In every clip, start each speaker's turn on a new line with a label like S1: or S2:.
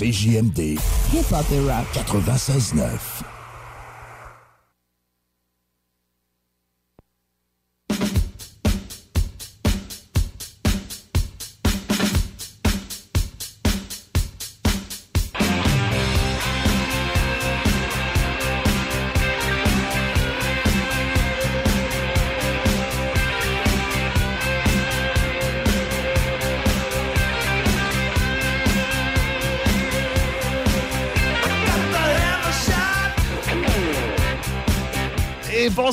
S1: CJMD. Hip Hop et Rap 96.9.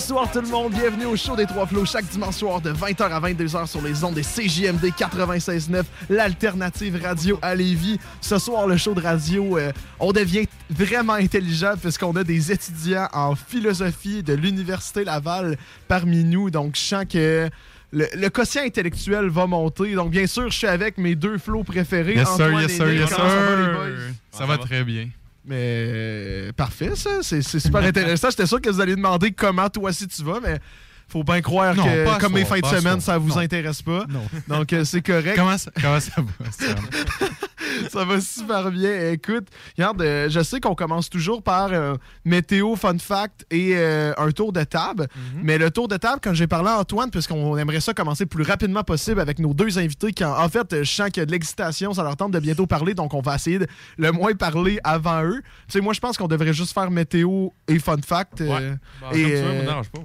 S2: Bonsoir tout le monde, bienvenue au show des Trois Flots chaque dimanche soir de 20h à 22h sur les ondes des CJMD 96.9, l'alternative radio à Lévis. Ce soir, le show de radio, euh, on devient vraiment intelligent puisqu'on a des étudiants en philosophie de l'Université Laval parmi nous. Donc, je sens que le, le quotient intellectuel va monter. Donc, bien sûr, je suis avec mes deux flots préférés.
S3: Yes sir, yes
S2: et
S3: sir, yes
S2: Comment ça va, les
S3: sir.
S2: boys?
S3: Ça va très bien.
S2: Mais euh, parfait, ça. C'est super intéressant. J'étais sûr que vous alliez demander comment toi si tu vas, mais faut bien croire
S3: Non,
S2: que comme mes
S3: soir,
S2: fins de semaine,
S3: soir.
S2: ça vous
S3: Non.
S2: intéresse pas.
S3: Non.
S2: Donc euh, c'est correct.
S3: Comment ça, comment ça va?
S2: ça va super bien. Écoute, regarde, euh, je sais qu'on commence toujours par euh, météo, fun fact et euh, un tour de table.
S3: Mhm.
S2: Mais le tour de table, quand j'ai parlé à Antoine, puisqu'on aimerait ça commencer le plus rapidement possible avec nos deux invités, qui en, en fait, je sens qu'il y a de l'excitation, ça leur tente de bientôt parler, donc on va essayer de le moins parler avant eux. Tu sais, moi, je pense qu'on devrait juste faire météo et fun fact. euh,
S4: Ouais. Bah,
S2: et,
S4: comme tu veux,
S2: euh,
S4: moi, ça dérange pas.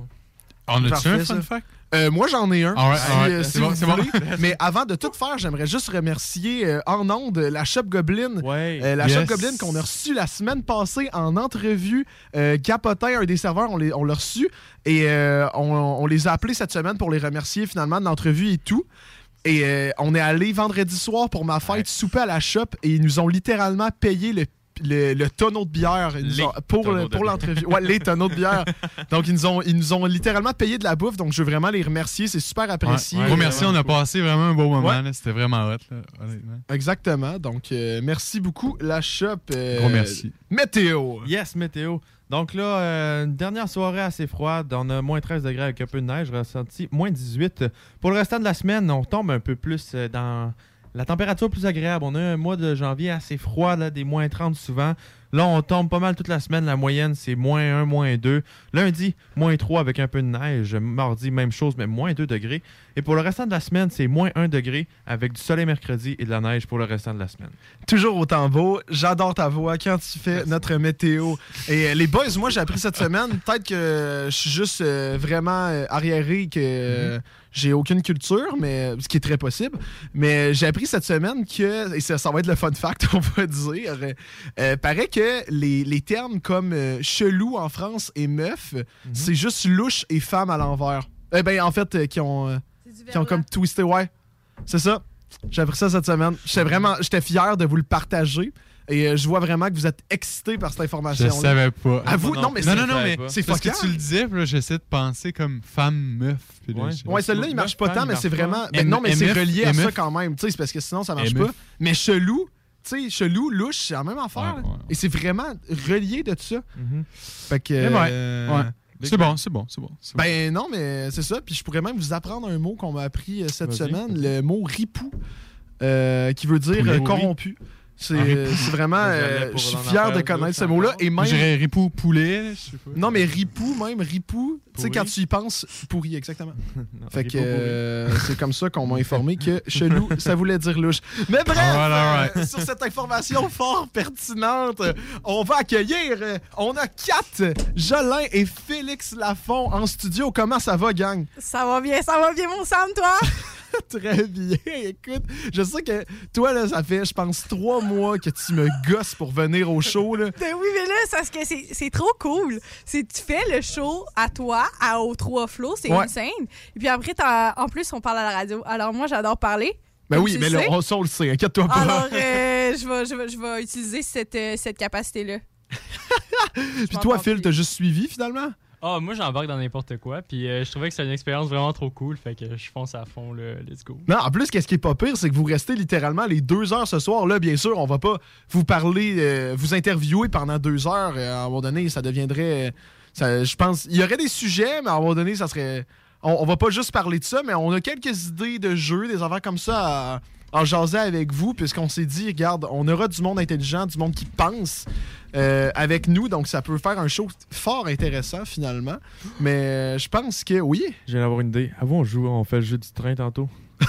S3: On a-tu un
S2: ça.
S3: fun fact?
S2: Euh, moi, j'en ai un. Si,
S3: alright.
S2: euh,
S3: C'est bon, bon.
S2: Mais avant de tout faire, j'aimerais juste remercier euh, en ondes la Shop Goblin.
S4: Ouais.
S2: Euh, la
S3: Yes.
S2: Shop Goblin qu'on a reçue la semaine passée en entrevue. Euh, Capotin, un des serveurs, on les- on l'a reçu. Et euh, on, on les a appelés cette semaine pour les remercier finalement de l'entrevue et tout. Et euh, on est allé vendredi soir pour ma fête souper à la shop et ils nous ont littéralement payé le, le, le tonneau de bière Ils nous
S4: Les
S2: ont- pour, le- pour l'entrevue. Ouais, les tonneaux de bière. Donc, ils nous, ont, ils nous ont littéralement payé de la bouffe. Donc, je veux vraiment les remercier. C'est super apprécié.
S3: Ouais. Gros merci, on a passé vraiment un beau moment.
S2: Ouais.
S3: C'était vraiment hot, là, honnêtement.
S2: Exactement. Donc, euh, merci beaucoup, la shop. euh,
S3: Gros merci.
S2: Météo.
S4: Yes, météo. Donc là, euh, une dernière soirée assez froide. On a moins 13 degrés avec un peu de neige. Ressenti moins 18. Pour le restant de la semaine, on tombe un peu plus dans la température plus agréable. On a un mois de janvier assez froid, là, des moins 30 souvent. Là, on tombe pas mal toute la semaine. La moyenne, c'est moins 1, moins 2. Lundi, moins 3 avec un peu de neige. Mardi, même chose, mais moins 2 degrés. Et pour le restant de la semaine, c'est moins 1 degré avec du soleil mercredi et de la neige pour le restant de la semaine.
S2: Toujours autant beau. J'adore ta voix quand tu fais notre météo. Et euh, les boys, moi, j'ai appris cette semaine, peut-être que je suis juste euh, vraiment euh, arriéré, que euh, j'ai aucune culture, mais ce qui est très possible. Mais j'ai appris cette semaine que, et ça, ça va être le fun fact, on va dire, euh, euh, paraît que les, les termes comme euh, chelou en France et meuf, c'est juste louche et femme à l'envers. Eh ben, en fait, euh, qui ont, euh, qui ont comme twisté, ouais. C'est ça. J'ai appris ça cette semaine. J'étais vraiment, j'étais fier de vous le partager. Et euh, je vois vraiment que vous êtes excité par cette
S3: Je
S2: information.
S3: savais pas.
S2: À vous, non, mais
S3: non,
S2: c'est
S3: non, mais
S2: c'est
S3: parce que tu le disais, là, j'essaie de penser comme femme, meuf. là,
S4: Ouais.
S3: je-
S2: Ouais, celle-là, il marche pas tant, mais c'est vraiment. Ben non, mais c'est relié à ça quand même. Tu sais, parce que sinon, ça marche pas. Mais chelou, tu sais, chelou, louche, c'est la même affaire.
S3: Ouais,
S2: là.
S3: ouais.
S2: Et c'est vraiment relié de tout ça.
S4: Mhm.
S2: Fait que. Euh.
S3: C'est bon, c'est bon, c'est bon.
S2: Ben non, mais c'est ça. Puis je pourrais même vous apprendre un mot qu'on m'a appris euh, cette semaine, le mot ripou, euh, qui veut dire corrompu. C'est vraiment. Euh, je suis fier de connaître ce mot-là. Et même.
S3: j'irais ripou poulet, je.
S2: Non, mais ripou, même ripou, tu sais, quand tu y penses, pourri, exactement.
S4: Non,
S2: Fait que euh, c'est comme ça qu'on m'a informé que chelou, ça voulait dire louche. Mais bref,
S3: Voilà,
S2: euh, sur cette information fort pertinente, euh, on va accueillir, euh, on a Kat, Jolin et Félix Lafont en studio. Comment ça va, gang?
S5: Ça va bien, ça va bien, mon Sam, toi?
S2: Très bien. Écoute, je sais que toi, là, ça fait, je pense, trois mois que tu me gosses pour venir au show. Là.
S5: ben oui, mais là, c'est parce que c'est trop cool. C'est tu fais le show à toi, à aux trois flots, c'est
S2: Ouais.
S5: une scène. Et puis après, t'as- en plus, on parle à la radio. Alors moi, j'adore parler.
S2: Ben oui, mais
S5: le
S2: là, on, on le sait, inquiète-toi pas.
S5: Alors, euh, je, vais, je, vais, je vais utiliser cette, euh, cette capacité-là.
S2: Puis toi, Phil, t'as juste suivi finalement?
S6: Ah, moi, j'embarque dans n'importe quoi. Puis euh, je trouvais que c'était une expérience vraiment trop cool. Fait que je fonce à fond, le let's go.
S2: Non, en plus, qu'est-ce qui est pas pire, c'est que vous restez littéralement les deux heures ce soir. Là, bien sûr, on va pas vous parler, euh, vous interviewer pendant deux heures. Euh, à un moment donné, ça deviendrait. ça- je pense. Il y aurait des sujets, mais à un moment donné, ça serait. On, on va pas juste parler de ça, mais on a quelques idées de jeux, des affaires comme ça à, en jaser avec vous, puisqu'on s'est dit, regarde, on aura du monde intelligent, du monde qui pense euh, avec nous, donc ça peut faire un show fort intéressant finalement. Mais euh, je pense que oui.
S4: Je viens d'avoir une idée. Avant, on joue, on fait le jeu du train tantôt.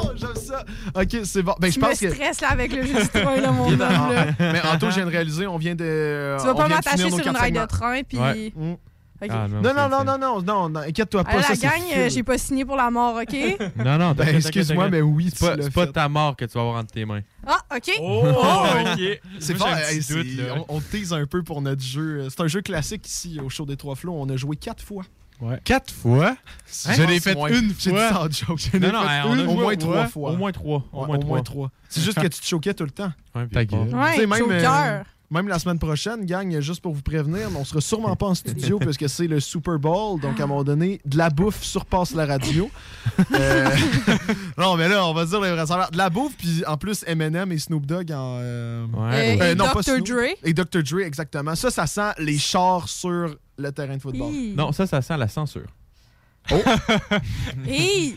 S2: Oh, j'aime ça. Ok, c'est bon. Ben, je
S5: Tu me
S2: pense que.
S5: là avec le jeu du train, là, mon homme. là.
S2: Mais Anto, je viens de réaliser, on vient de.
S5: Tu vas
S2: on
S5: pas m'attacher sur une
S2: quatre
S5: rail de train, puis...
S4: Ouais.
S2: Mm.
S4: Ah,
S2: Non, non, non, non, non, non, non, inquiète-toi pas. Ça,
S5: la gang, euh, j'ai pas signé pour la mort, OK?
S4: Non, non,
S2: Ben, excuse-moi, mais oui,
S4: C'est pas, pas ta mort que tu vas avoir entre tes mains.
S5: Ah, OK.
S6: Oh, ok.
S2: C'est fort.
S6: j'ai un
S2: hey,
S6: petit doute,
S2: c'est-
S6: là.
S2: on, on tease un peu pour notre jeu. C'est un jeu classique ici au show des Trois Flots. On a joué quatre fois.
S3: Quatre fois?
S2: Hein?
S3: Je l'ai fait
S2: Moins.
S3: une
S2: J'ai dit
S3: fois.
S2: Je
S4: Non, non,
S2: fait
S4: on
S2: une, au moins trois fois.
S4: Au moins trois. Au moins.
S2: C'est juste que tu te choquais tout le temps.
S4: Ouais,
S3: Ta gueule.
S5: Ouais,
S2: Tu sais, même, euh,
S5: cœur.
S2: Même la semaine prochaine, gang, juste pour vous prévenir, on sera sûrement pas en studio puisque c'est le Super Bowl. Donc, à un moment donné, de la bouffe surpasse la radio. Euh, non, mais là, on va dire les vrais salaires. De la bouffe, puis en plus, Eminem et Snoop Dogg en. euh,
S4: Ouais,
S5: Euh.
S2: Euh,
S5: et
S2: non, pas
S5: Dr.
S2: Snoop.
S5: Dre.
S2: Et Dr. Dre, exactement. Ça, ça sent les chars sur le terrain de football.
S5: Hi.
S4: Non, ça, ça sent la censure.
S5: Hi.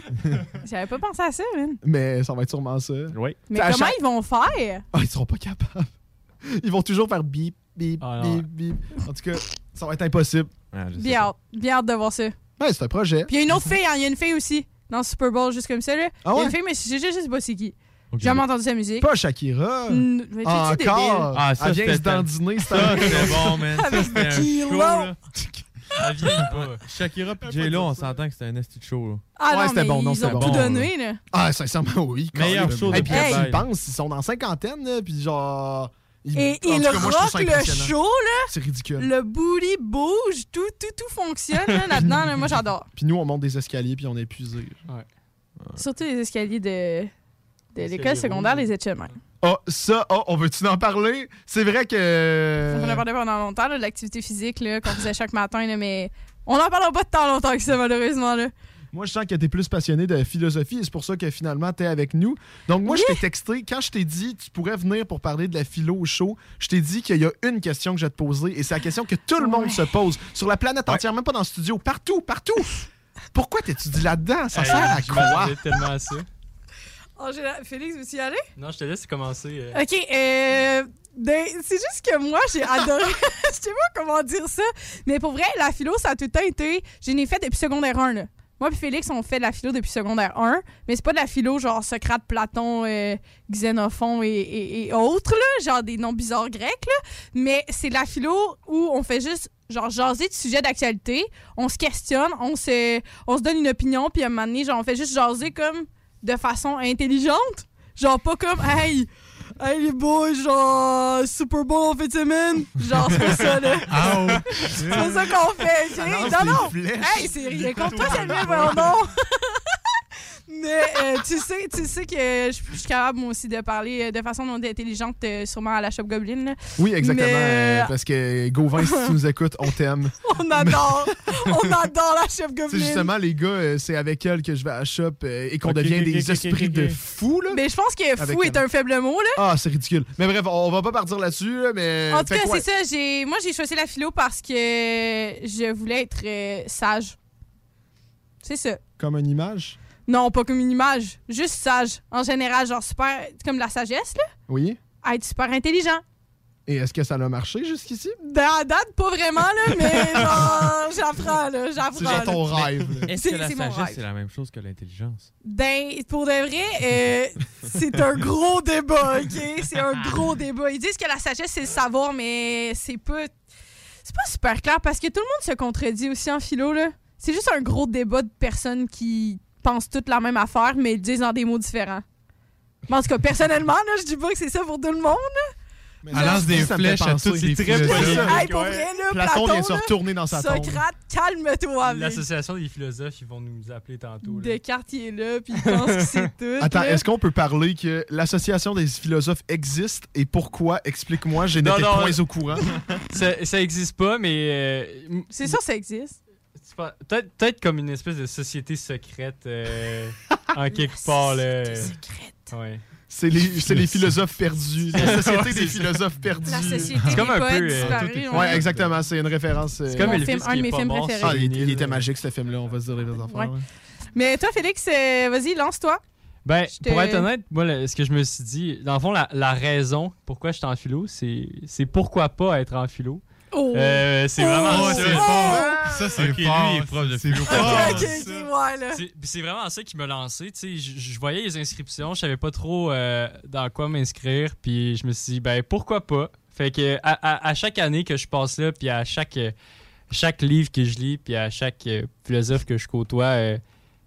S5: J'avais pas pensé à ça, man.
S2: Mais ça va être sûrement ça.
S4: Oui.
S5: Mais comment
S2: chaque-
S5: ils vont faire?
S2: Ah, ils seront pas capables. Ils vont toujours faire bip, bip,
S6: Ah,
S2: bip, bip. En tout cas, ça va être impossible.
S4: Ah,
S5: Bien hâte. Bien hâte de voir ça.
S2: Ouais, c'est un projet.
S5: Puis il y a une autre fille, hein. Il y a une fille aussi. Dans le Super Bowl, juste comme ça, là.
S2: Ah
S5: Il y a une fille, mais je, je, je sais pas c'est qui. J'ai jamais entendu sa musique.
S2: Pas Shakira.
S5: Débile?
S2: Encore?
S4: Ah, ça,
S2: Elle vient se dandiner. c'est
S4: Ça, c'était bon, man.
S5: Avec
S4: là.
S6: Ça vient pas.
S4: Shakira pis J-Lo, on s'entend que c'était un esti de show, là.
S5: Ah
S2: Ouais,
S5: non,
S2: c'était
S5: mais
S2: bon, non,
S5: ils ont
S2: bon,
S5: tout donné, là.
S2: Ah, sincèrement, oui.
S4: Meilleur show de
S2: Et puis, ils pensent, ils sont dans cinquantaine, là, puis genre.
S5: Et il
S2: cas, moi,
S5: rock le show, là.
S2: C'est ridicule.
S5: Le booty bouge, tout, tout, tout fonctionne là, là-dedans. là. Moi, j'adore.
S2: Puis nous, on monte des escaliers, puis on est épuisé.
S5: Surtout les escaliers de, l'école secondaire, les Etchemins.
S2: Oh, ça, oh, on veut-tu en parler? C'est vrai que.
S5: On en a parlé pendant longtemps, là, de l'activité physique là, qu'on faisait chaque matin, là, mais on en parlera pas de tant longtemps que ça, malheureusement. Là.
S2: Moi, je sens que t'es plus passionné de philosophie et c'est pour ça que finalement, t'es avec nous. Donc, moi, je t'ai texté. Quand je t'ai dit tu pourrais venir pour parler de la philo au show, je t'ai dit qu'il y a une question que je vais te poser et c'est la question que tout le monde
S5: Ouais.
S2: se pose sur la planète entière, même pas dans le studio, partout, partout. Pourquoi t'étudies là-dedans? Ça
S6: Hey,
S2: sert à
S6: je
S2: quoi?
S6: tellement à ça.
S5: Oh, Félix, veux-tu y aller?
S6: Non, je te laisse commencer. euh.
S5: Ok, euh, ben, c'est juste que moi, j'ai adoré. Je sais pas comment dire ça. Mais pour vrai, la philo, ça a tout le temps été. Je l'ai fait depuis secondaire 1, là. Moi et Félix, on fait de la philo depuis secondaire 1, mais c'est pas de la philo genre Socrate, Platon, euh, Xénophon et, autres, là, genre des noms bizarres grecs, là. Mais c'est de la philo où on fait juste genre jaser de sujets d'actualité, on se questionne, on se, on se donne une opinion, puis à un moment donné, genre, on fait juste jaser comme de façon intelligente. Genre pas comme Hey! Hey les boys, genre Super Bowl en fin de semaine! Genre c'est pas ça là. c'est pas ça qu'on fait, ok?
S2: Ça lance
S5: Non, non! Hey, c'est rien contre toi, Samuel, voyons donc! Mais euh, tu, sais, tu sais que je je suis capable, moi aussi, de parler euh, de façon non intelligente, euh, sûrement à la Shop Goblin. là.
S2: Oui, exactement.
S5: Mais,
S2: euh, parce que Gauvin, si tu nous écoutes, on t'aime.
S5: On adore! on adore la Shop
S2: C'est
S5: Goblin!
S2: justement, les gars, euh, c'est avec elle que je vais à la shop euh, et qu'on
S4: Ok,
S2: devient
S4: ok,
S2: des
S4: ok,
S2: esprits
S4: ok.
S2: de fous, là.
S5: Mais je pense que
S2: Avec
S5: fou est un faible mot, là.
S2: Ah, c'est ridicule. Mais bref, on va pas partir là-dessus, là, mais.
S5: En tout
S2: fait
S5: cas,
S2: que, ouais.
S5: c'est ça. J'ai... Moi, j'ai choisi la philo parce que je voulais être euh, sage. C'est ça.
S2: Comme une image?
S5: Non, pas comme une image. Juste sage. En général, genre super. Comme la sagesse, là.
S2: Oui.
S5: Être super intelligent.
S2: Et est-ce que ça a marché jusqu'ici?
S5: Dans la date, pas vraiment, là, mais genre, j'apprends, là. J'apprends.
S2: C'est genre ton rêve. là.
S4: Est-ce
S5: C'est-
S4: que la sagesse, c'est la même chose que l'intelligence?
S5: Ben, pour de vrai, euh, c'est un gros débat, OK? C'est un gros débat. Ils disent que la sagesse, c'est le savoir, mais c'est pas... C'est pas super clair parce que tout le monde se contredit aussi en philo, là. C'est juste un gros débat de personnes qui pensent toutes la même affaire, mais ils le disent dans des mots différents. Mais en tout cas, personnellement, là, je dis pas que c'est ça pour tout le monde.
S2: Mais
S3: Elle lance des flèches à toutes les
S4: C'est très.
S5: Hey, pour vrai, là,
S2: Platon
S5: Platon,
S2: vient se retourner dans sa tombe.
S5: Socrate, calme-toi.
S6: L'association des philosophes, ils vont nous appeler tantôt. là.
S5: Descartes, il est là, puis il pense que c'est tout.
S2: Attends, est-ce qu'on peut parler que l'association des philosophes existe et pourquoi? Explique-moi, j'ai
S6: Non,
S2: n'étais point au courant.
S6: Ça, ça existe pas, mais. euh,
S5: C'est sûr, ça existe.
S6: Peut-être comme une espèce de société secrète euh, en quelque part. Là.
S5: secrète.
S6: Ouais.
S2: C'est les, philosophes perdus. La société
S6: Ouais,
S2: des
S6: c'est
S2: philosophes perdus.
S5: La société
S6: C'est comme un peu, euh, est-
S5: ouais.
S2: Ouais, exactement. C'est une référence. euh,
S6: C'est comme
S5: film-
S6: qui
S5: un de
S6: est
S5: mes
S6: pas
S5: films préférés.
S2: Ah, il, était magique, ce film-là. On va se dire les.
S5: Ouais.
S2: ouais.
S5: Mais toi, Félix, euh, vas-y, lance-toi.
S6: Ben,
S5: te-
S6: pour être honnête, moi, le- ce que je me suis dit, dans le fond, la, la raison pourquoi je suis en philo, c'est c'est pourquoi pas être en philo.
S5: Oh!
S6: Euh, c'est vraiment
S3: Oh,
S6: ça.
S3: c'est. Ça, c'est
S4: lui, il est de philo.
S6: vraiment ça qui m'a lancé. Tu sais, je, je voyais les inscriptions, je savais pas trop euh, dans quoi m'inscrire, puis je me suis dit, ben pourquoi pas? Fait que à, à- à chaque année que je passe là, puis à chaque, euh, chaque livre que je lis, puis à chaque euh, philosophe que je côtoie, euh,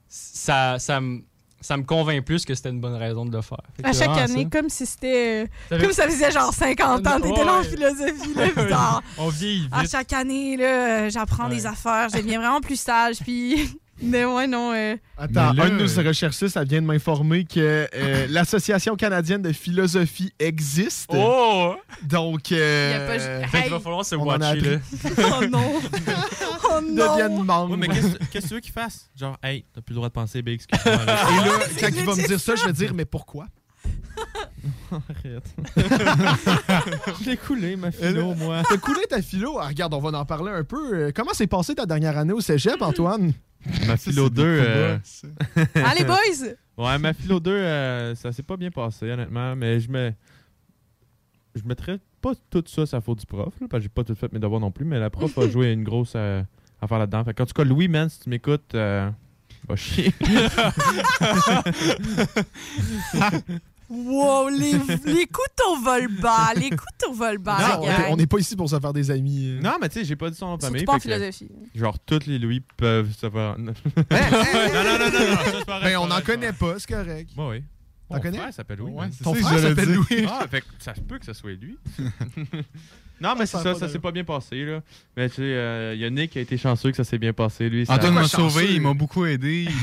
S6: ça, ça me ça me convainc plus que c'était une bonne raison de le faire. Fait
S5: À chaque année,
S6: ça.
S5: comme si c'était.
S6: fait-
S5: Comme ça faisait genre 50 ans, t'étais
S6: Ouais,
S5: là en philosophie, là, genre,
S6: On vieillit
S5: À
S6: vite.
S5: chaque année, là, j'apprends
S6: Ouais.
S5: des affaires, je deviens vraiment plus sage, puis. Mais ouais, non. euh,
S2: Attends,
S3: Mais là,
S2: un de nos
S3: euh,
S2: recherchistes, ça vient de m'informer que euh, l'Association canadienne de philosophie existe.
S6: Oh!
S2: Donc, euh,
S5: pas
S6: Fait
S5: Hey!
S6: va falloir se
S2: on en a
S6: watcher, là.
S5: Oh non! oh non!
S2: deviennent membres.
S4: Ouais, mais qu'est-ce que tu veux qu'il fasse? Genre, hey, t'as plus le droit de penser, ben excuse-moi.
S2: Et là,
S5: c'est
S2: quand il va me dire ça, je vais dire, mais pourquoi?
S4: Arrête. je l'ai coulé, ma philo, moi.
S2: T'as coulé ta philo? Ah, regarde, on va en parler un peu. Euh, Comment s'est passée ta dernière année au cégep, Antoine?
S4: Ma philo 2, euh,
S5: Allez, boys!
S4: ouais, ma philo 2, euh, ça s'est pas bien passé, honnêtement, mais je me. Je mettrais pas tout ça, ça faute du prof, là, parce que j'ai pas tout fait mes devoirs non plus, mais la prof a joué une grosse euh, affaire là-dedans. Fait en tout cas, Louis, man, si tu m'écoutes, euh, va chier.
S5: Wow, les, les couteaux volent bas, les couteaux volent bas,
S2: Non, on- n'est pas ici pour se faire des amis. euh.
S4: non, mais tu sais, j'ai pas dit son nom de
S5: Surtout
S4: famille.
S5: pas en
S4: fait que,
S5: philosophie.
S4: genre, tous les Louis peuvent se faire. non, non, non, non, non, ça, c'est pas vrai,
S2: Ben, on
S4: c'est
S2: n'en connaît
S4: vrai.
S2: pas, c'est correct.
S4: Ouais, oui.
S2: T'en
S4: Mon
S2: connais?
S4: frère s'appelle Louis.
S3: Ouais,
S4: man.
S2: Ton frère
S3: j'allais
S2: s'appelle. Louis.
S4: Ah, fait que ça se peut que ce soit lui. non, mais
S2: Ça
S4: c'est ça, ça s'est pas bien passé, là. Mais tu sais, euh, il y a Nick qui a été chanceux que ça s'est bien passé, lui.
S3: Antoine m'a sauvé, il m'a beaucoup aidé.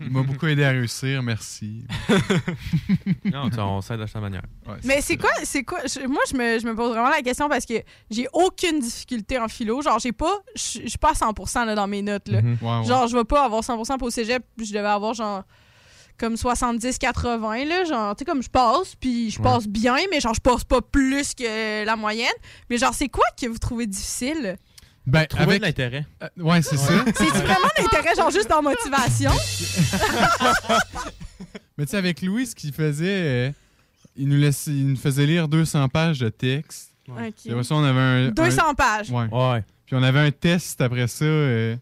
S3: Il m'a- beaucoup aidé à réussir, merci.
S4: Non, on s'aide de sa manière.
S3: Ouais,
S5: Mais c'est quoi, c'est quoi? je- moi, je me, je me pose vraiment la question parce que j'ai aucune difficulté en philo. Genre, j'ai pas, je suis pas à 100% là, dans mes notes, là.
S4: Mhm.
S3: Ouais, ouais.
S5: Genre, je vais pas avoir 100% pour au cégep, puis je devais avoir genre comme 70-80, là. Genre, tu sais, comme je passe, puis je
S4: Ouais.
S5: passe bien, mais genre, je passe pas plus que la moyenne. Mais genre, c'est quoi que vous trouvez difficile?
S3: Ben,
S4: Trouver
S3: avec...
S4: de l'intérêt.
S3: euh, ouais, c'est ça.
S5: C'est vraiment l'intérêt, genre, juste dans motivation?
S3: Mais tu sais, avec Louis, ce qu'il faisait, euh, il, nous laissait, il nous faisait lire 200 pages de texte.
S5: Ok.
S3: Puis après ça, on avait un...
S5: 200 pages.
S3: ouais.
S4: Ouais.
S3: Puis on avait un test après ça, euh,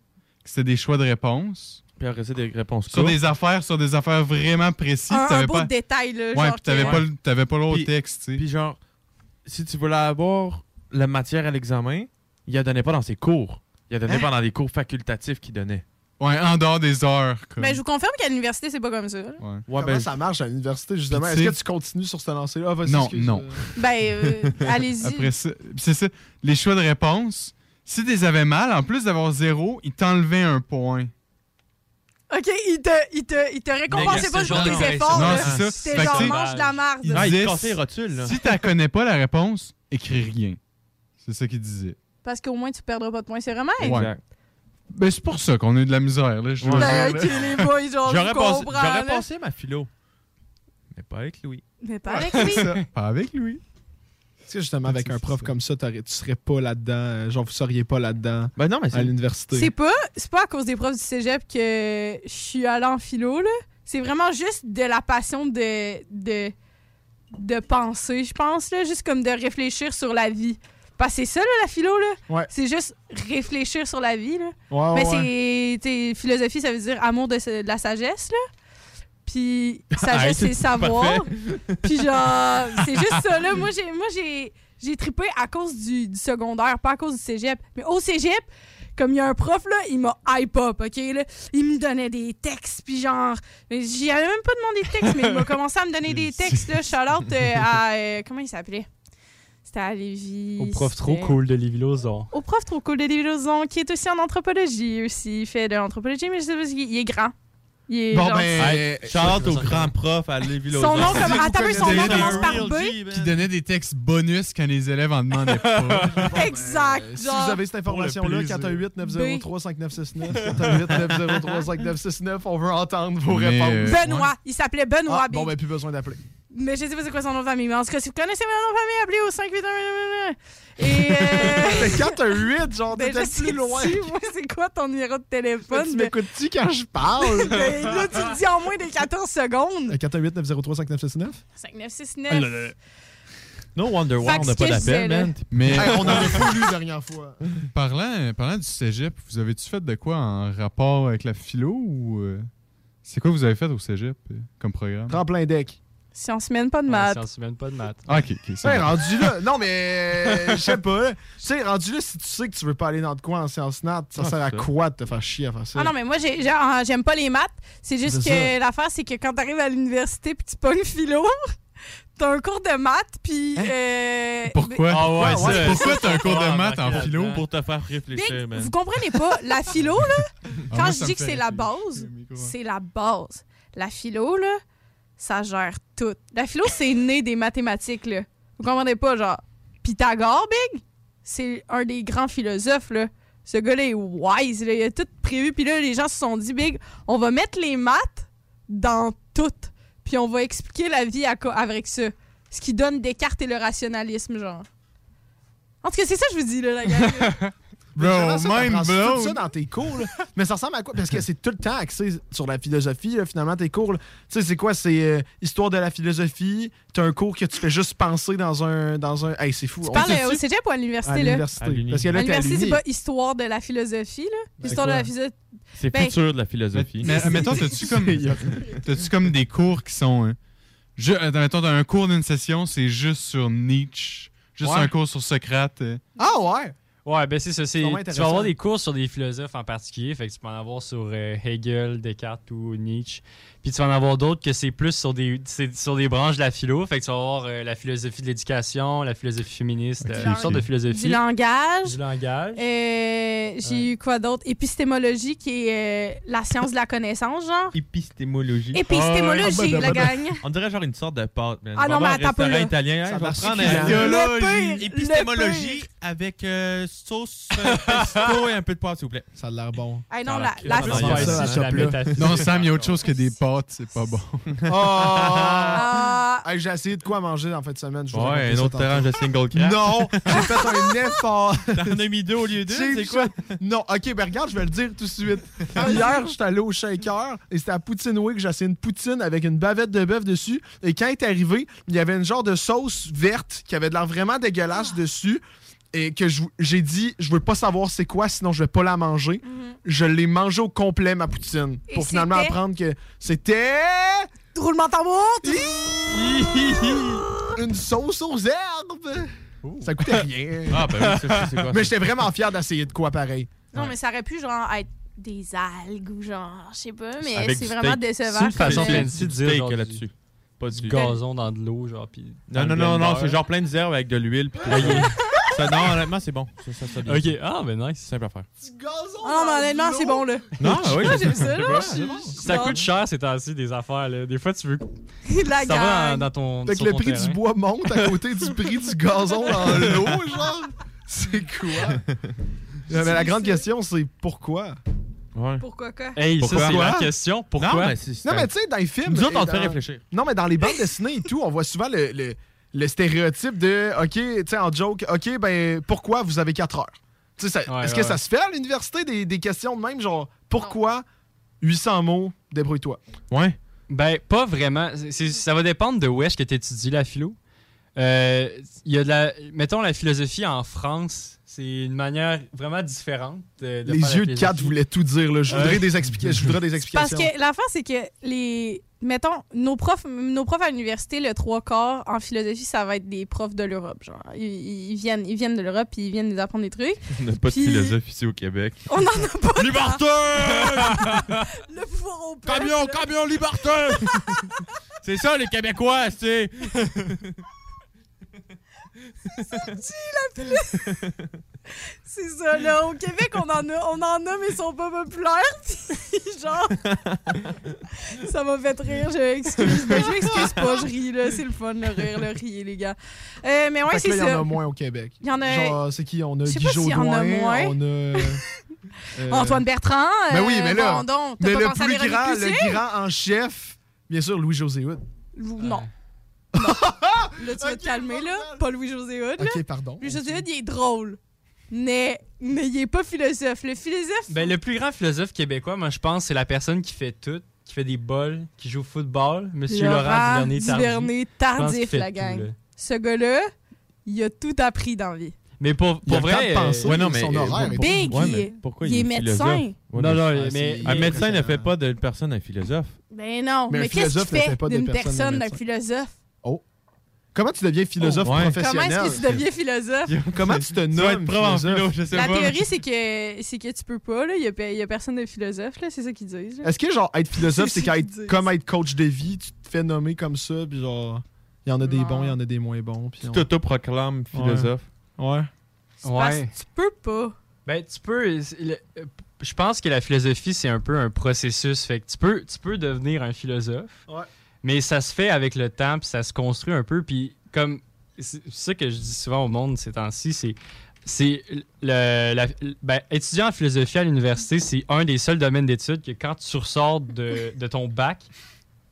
S3: c'était des choix de réponses.
S4: Puis après, c'est des réponses
S3: Sur
S4: courtes.
S3: des affaires, sur des affaires vraiment précises.
S5: Un, un
S3: T'avais
S5: beau
S3: pas...
S5: détail, là.
S3: Ouais,
S5: genre
S3: puis t'avais pas, le- t'avais pas l'autre
S4: Puis-
S3: texte, tu sais.
S4: Puis genre, si tu voulais avoir la matière à l'examen, il la donnait pas dans ses cours. Il la donnait
S2: Hein?
S4: pas dans les cours facultatifs qu'il donnait.
S3: Ouais, en dehors des heures. Comme.
S5: Mais je vous confirme qu'à l'université, c'est pas comme ça.
S3: Ouais.
S4: Ouais,
S2: Comment
S4: ben,
S2: ça marche à l'université, justement? Est-ce que tu continues sur ce lancé-là? Ah,
S3: Non, non.
S5: Ben, euh, allez-y.
S3: Après ça, puis c'est ça. Les choix de réponse, si tu les avais mal, en plus d'avoir zéro, ils t'enlevaient un point.
S5: OK, il te, il te, il te récompensait pas pour tes efforts.
S3: Non, c'est ça. Que
S5: genre, mange de la marde.
S3: Il
S4: Ah, il
S3: disait,
S4: te cassait les rotules, là.
S3: Si tu connais pas la réponse, écris rien. C'est ça qu'il disait.
S5: Parce qu'au moins, tu perdras pas de points. C'est vraiment...
S3: Ouais.
S4: Exact.
S3: Ben, c'est pour ça qu'on a eu de la misère, là. Je
S5: Ben,
S3: dire,
S5: OK,
S3: là.
S5: les boys, genre, je
S4: J'aurais passé, ma philo. Mais pas avec Louis.
S5: Mais pas avec lui.
S3: Ça, Pas avec lui.
S2: Est-ce que justement, avec un prof comme ça, tu serais pas là-dedans, euh, genre vous seriez pas là-dedans
S4: Ben non, mais
S2: à
S4: c'est.
S2: l'université?
S5: C'est pas, c'est pas à cause des profs du cégep que je suis allée en philo, là. C'est vraiment juste de la passion de, de, de penser, je pense, là. Juste comme de réfléchir sur la vie. Parce que c'est ça, là, la philo, là.
S2: Ouais.
S5: C'est juste réfléchir sur la vie, là.
S2: Ouais,
S5: Mais
S2: ouais, ouais.
S5: c'est, philosophie, ça veut dire amour de, de la sagesse, là. Puis sagesse, c'est savoir. Puis genre, c'est juste ça, là. Moi, j'ai, moi, j'ai, j'ai trippé à cause du, du secondaire, pas à cause du cégep. Mais au cégep, comme il y a un prof, là, il m'a hype up, OK? Là? Il me donnait des textes, puis genre... J'y avais même pas demandé de textes, mais il m'a commencé à me donner des textes, là. Charlotte à... euh, comment il s'appelait? C'était à Lévis.
S6: Au prof trop cool de Lévi Lauzon.
S5: Au prof trop cool de Lévi Lauzon, qui est aussi en anthropologie aussi. Il fait de l'anthropologie, mais je sais pas. Il est grand. Il est
S2: Bon,
S5: genre-
S2: ben.
S4: Charlotte au grand prof à Lévi
S5: Son nom, comme... Attends, son nom commence par B.
S3: Qui donnait des textes bonus quand les élèves en demandaient pas.
S5: Exact.
S2: Euh, si vous avez cette information-là,
S3: plaisir.
S2: 418-903-5969, 418-903-5969, on veut entendre vos
S3: Mais,
S2: réponses.
S5: Benoît. Il s'appelait Benoît
S2: Ah,
S5: Big.
S2: bon, ben, plus besoin d'appeler.
S5: Mais je sais pas c'est quoi son nom de famille. Mais en tout cas, si vous connaissez mon nom de famille, appelez au 581. Et. Euh...
S2: Mais 418, genre,
S5: ben,
S2: t'étais plus loin.
S5: Moi, c'est quoi ton numéro de téléphone?
S2: Tu m'écoutes-tu quand je parle?
S5: ben, là, tu le dis en moins de 14 secondes.
S2: 418-903-5969?
S5: 5969.
S4: No wonder why on n'a pas d'appel, man.
S3: Mais
S2: Hey, on en a pas lu la dernière fois.
S3: parlant, parlant du cégep, vous avez-tu fait de quoi en rapport avec la philo ou. euh, C'est quoi vous avez fait au cégep euh, comme programme?
S2: Tremplin deck.
S5: Si on se mène pas de maths.
S6: si on se mène pas de maths.
S3: Ah, ok, ok. ça
S2: Ouais, rendu là. Non, mais je sais pas. Tu sais, rendu là, si tu sais que tu veux pas aller dans de quoi en sciences nat, ça
S4: Ah,
S2: sert à
S4: c'est ça.
S2: quoi de te faire chier à faire ça?
S5: Ah non, mais moi, j'ai- genre, ah, j'aime pas les maths. C'est juste
S2: C'est
S5: que l'affaire, c'est que quand t'arrives à l'université puis tu pognes philo, t'as un cours de maths puis. euh,
S3: Pourquoi?
S6: Ah ouais,
S2: Ouais,
S6: ça,
S2: ouais.
S3: Pourquoi t'as un cours de maths en philo?
S4: Pour te faire réfléchir, man.
S5: vous comprenez pas, la philo, là,
S3: Ah,
S5: quand
S3: moi,
S5: je dis que
S3: fait
S5: c'est la base, c'est la base. La philo, là, ça gère tout. La philo, c'est né des mathématiques, là. Vous comprenez pas, genre, Pythagore, Big, c'est un des grands philosophes, là. Ce gars-là est wise, là. Il a tout prévu. Puis là, les gens se sont dit, Big, on va mettre les maths dans tout. Puis on va expliquer la vie à avec ça. Ce qui donne Descartes et le rationalisme, genre. En tout cas, c'est ça que je vous dis, là, la.
S3: Bro,
S2: ça,
S3: mind
S2: t'apprends tout ça dans tes cours, là. Mais ça ressemble à quoi? Parce que c'est tout le temps axé sur la philosophie, là, finalement, tes cours. Tu sais, c'est quoi? C'est euh, histoire de la philosophie. T'as un cours que tu fais juste penser dans un. Dans un... Hey, c'est fou.
S5: Tu
S2: On
S5: parles euh, au cégep ou à l'université, là?
S2: l'université.
S4: À l'uni.
S2: Parce que là,
S5: l'université, c'est pas histoire de la philosophie, là.
S2: Ben,
S5: Histoire de la philosophie.
S4: C'est
S5: Ben-
S4: futur de la philosophie.
S3: Mais admettons, t'as-tu comme, t'as-tu comme des cours qui sont. hein, je, admettons, t'as un cours d'une session, c'est juste sur Nietzsche, juste
S2: Ouais.
S3: un cours sur Socrate.
S2: Ah ouais!
S6: Ouais, ben c'est ça. c'est- Tu vas avoir des cours sur des philosophes en particulier. Fait que tu peux en avoir sur euh, Hegel, Descartes ou Nietzsche. Puis tu vas en avoir d'autres que c'est plus sur des, sur des branches de la philo. Fait que tu vas avoir euh, la philosophie de l'éducation, la philosophie féministe,
S3: Ok,
S6: euh, toutes sortes de
S5: Du
S6: philosophies.
S5: langage.
S6: Du langage.
S5: Euh, J'ai eu quoi d'autre? Épistémologie, qui est euh, la science de la connaissance, genre.
S4: Épistémologie.
S5: Épistémologie,
S2: Ah
S5: la gang.
S4: On dirait genre une sorte de pâte.
S5: Ah
S4: On
S5: non,
S4: va
S5: mais attends
S4: restaurant
S5: là.
S4: italien.
S2: Ça
S4: hein, je vais
S2: marche
S4: prendre un épistémologie avec euh, sauce pesto et un peu de pâte, s'il vous plaît.
S2: Ça a l'air bon.
S5: Ah non, la,
S6: la-.
S4: Non,
S3: Sam, il y a autre chose que des pâtes, c'est pas bon.
S2: Ah!
S5: Ah,
S2: Hey, j'ai essayé de quoi manger en fin de semaine. je
S4: Ouais, un autre orange de single craft.
S2: Non! J'ai fait un effort.
S4: T'en as mis deux au lieu de
S2: J'ai
S4: c'est quoi?
S2: Non, ok, ben regarde, je vais le dire tout de suite. Hier, j'étais allé au shaker et c'était à Poutine Week. J'ai essayé une poutine avec une bavette de bœuf dessus. Et quand il est arrivé, il y avait une genre de sauce verte qui avait de l'air vraiment dégueulasse dessus. Et que j'ai dit, je veux pas savoir c'est quoi, sinon je vais pas la manger. Je l'ai mangé au complet, ma poutine.
S5: Et
S2: pour finalement apprendre que c'était
S5: roulement tambour.
S2: une sauce aux herbes. Ça coûtait rien.
S4: Ah, ben oui, ça, c'est quoi?
S2: Mais j'étais vraiment fier d'essayer de quoi pareil.
S5: Non, mais ça aurait pu, genre, être des algues ou genre, je sais pas, mais c'est vraiment décevant.
S6: C'est une façon de dire
S4: là-dessus. Pas
S6: Du gazon dans de l'eau, genre. Puis
S4: Non, non, non, non, c'est genre plein de herbes avec de l'huile. puis. Ça, non, honnêtement, c'est bon. Ça, ça, ça, bien.
S6: Ok, ah, ben nice.
S4: C'est simple à faire.
S5: Ah non, mais honnêtement, c'est bon, là.
S4: Non, oui,
S5: Moi,
S4: je-
S5: j'aime ça, là. Je-
S4: bon.
S6: Ça coûte cher ces temps-ci, des affaires. Là. Des fois, tu veux.
S5: La
S6: Ça va dans,
S5: gang.
S6: dans ton.
S2: Fait que
S6: sur
S2: le
S6: ton
S2: prix
S6: terrain.
S2: du bois monte à côté du prix du gazon dans l'eau, genre. C'est quoi? Mais la grande question, c'est pourquoi?
S4: Ouais.
S5: Pourquoi quoi?
S6: Hey, ça,
S4: Pourquoi?
S6: c'est la question. Pourquoi?
S4: Non, mais c'est. c'est
S2: Non,
S4: un-
S2: mais tu sais, dans les films.
S4: Nous autres, on
S2: et
S4: te fait
S2: dans-
S4: réfléchir.
S2: Non, mais dans les bandes dessinées et tout, on voit souvent le, le, le stéréotype de, OK, tu sais, en joke, OK, ben, pourquoi vous avez 4 heures?
S6: Ouais,
S2: Est-ce
S6: ouais,
S2: que ça se fait à l'université des, des questions de même, genre, pourquoi 800 mots, débrouille-toi?
S4: Ouais.
S6: Ben, pas vraiment. Ça va dépendre de où est-ce que tu étudies la philo. Euh, Il y a de la. Mettons, la philosophie en France, c'est une manière vraiment différente de. de
S2: Les
S6: faire
S2: yeux de Kat voulaient tout dire, là. Je voudrais, des, explica- je voudrais des
S5: Parce
S2: explications.
S5: que l'affaire, c'est que les. Mettons, nos profs, nos profs à l'université, le trois quarts en philosophie, ça va être des profs de l'Europe. Genre, ils, ils viennent, ils viennent de l'Europe puis ils viennent nous apprendre des trucs.
S4: On n'a pas de philosophe ici au Québec.
S5: On n'en a pas.
S4: Liberté!
S5: Le pouvoir au peuple.
S4: Camion, camion, liberté! c'est ça, les Québécois, tu sais.
S5: C'est ça, là. Au Québec, on en a, on en a, mais ils sont pas populaires. Puis, genre. ça m'a fait rire. Je excuse. Ben, je m'excuse pas, je ris, là. C'est le fun, le rire, le rire, les gars. Euh, mais ouais, c'est
S2: là, il y en
S5: ça.
S2: a moins au Québec.
S5: Il y en a.
S2: Genre, c'est qui? On a Guy
S5: pas s'il y en a
S2: Jodoin,
S5: moins.
S2: on a... euh,
S5: Antoine Bertrand.
S2: Ben
S5: euh,
S2: oui, mais là-
S5: Bon, donc,
S2: Mais
S5: pas
S2: le
S5: pensé
S2: plus grand, le grand en chef, bien sûr, Louis-José Hood.
S5: Non. Là, tu vas te calmer, là. Pas Louis-José Hood. là.
S2: Ok, pardon.
S5: Louis-José Hood, il est drôle. Mais, mais il est pas philosophe. Le philosophe.
S6: Ben, le plus grand philosophe québécois, moi, je pense, c'est la personne qui fait tout, qui fait des bols, qui joue au football, Monsieur Laurent, Duvernay-Tardif.
S5: Duvernay Tardif, la
S6: tout,
S5: gang. Ce gars-là, il a tout appris dans la vie.
S6: Mais pour, pour vrai.
S2: de penser.
S6: euh,
S4: Ouais, non, mais.
S2: Son horaire est
S5: Big,
S4: Ouais,
S5: il
S4: mais
S5: est-
S4: pourquoi
S5: il est
S4: philosophe?
S5: médecin?
S4: Ouais,
S6: non, non, mais.
S4: Un médecin ne fait pas d'une personne un philosophe.
S5: Ben non,
S2: Mais
S5: qu'est-ce
S2: philosophe
S5: qu'il fait d'une
S2: personne un
S5: personne, d'un
S2: médecin?
S5: Philosophe?
S2: Comment tu deviens philosophe
S4: Oh, ouais.
S2: professionnel?
S5: Comment est-ce que tu deviens philosophe?
S2: Comment tu te nommes
S4: être prof en
S2: philosophe?
S4: philo, je sais
S5: La
S4: pas.
S5: théorie, c'est que, c'est que tu peux pas, là. Il y a, pe- il y a personne de philosophe, là. C'est ça qu'ils disent. là.
S2: Est-ce que, genre, être philosophe, c'est
S5: ce
S2: comme être coach de vie, tu te fais nommer comme ça, puis genre, il y en a des
S5: Non.
S2: bons, il y en a des moins bons, puis
S4: Tu
S2: on-
S4: t'auto-proclames philosophe.
S2: Ouais.
S5: C'est parce
S6: Ouais.
S5: que tu peux pas.
S6: Ben, tu peux. euh, Je pense que la philosophie, c'est un peu un processus. Fait que tu peux, tu peux devenir un philosophe.
S2: Ouais.
S6: Mais ça se fait avec le temps, puis ça se construit un peu. Puis, comme. C'est ça que je dis souvent au monde ces temps-ci, c'est. C'est le, la- ben, étudiant en philosophie à l'université, c'est un des seuls domaines d'études que quand tu ressors de, de ton bac,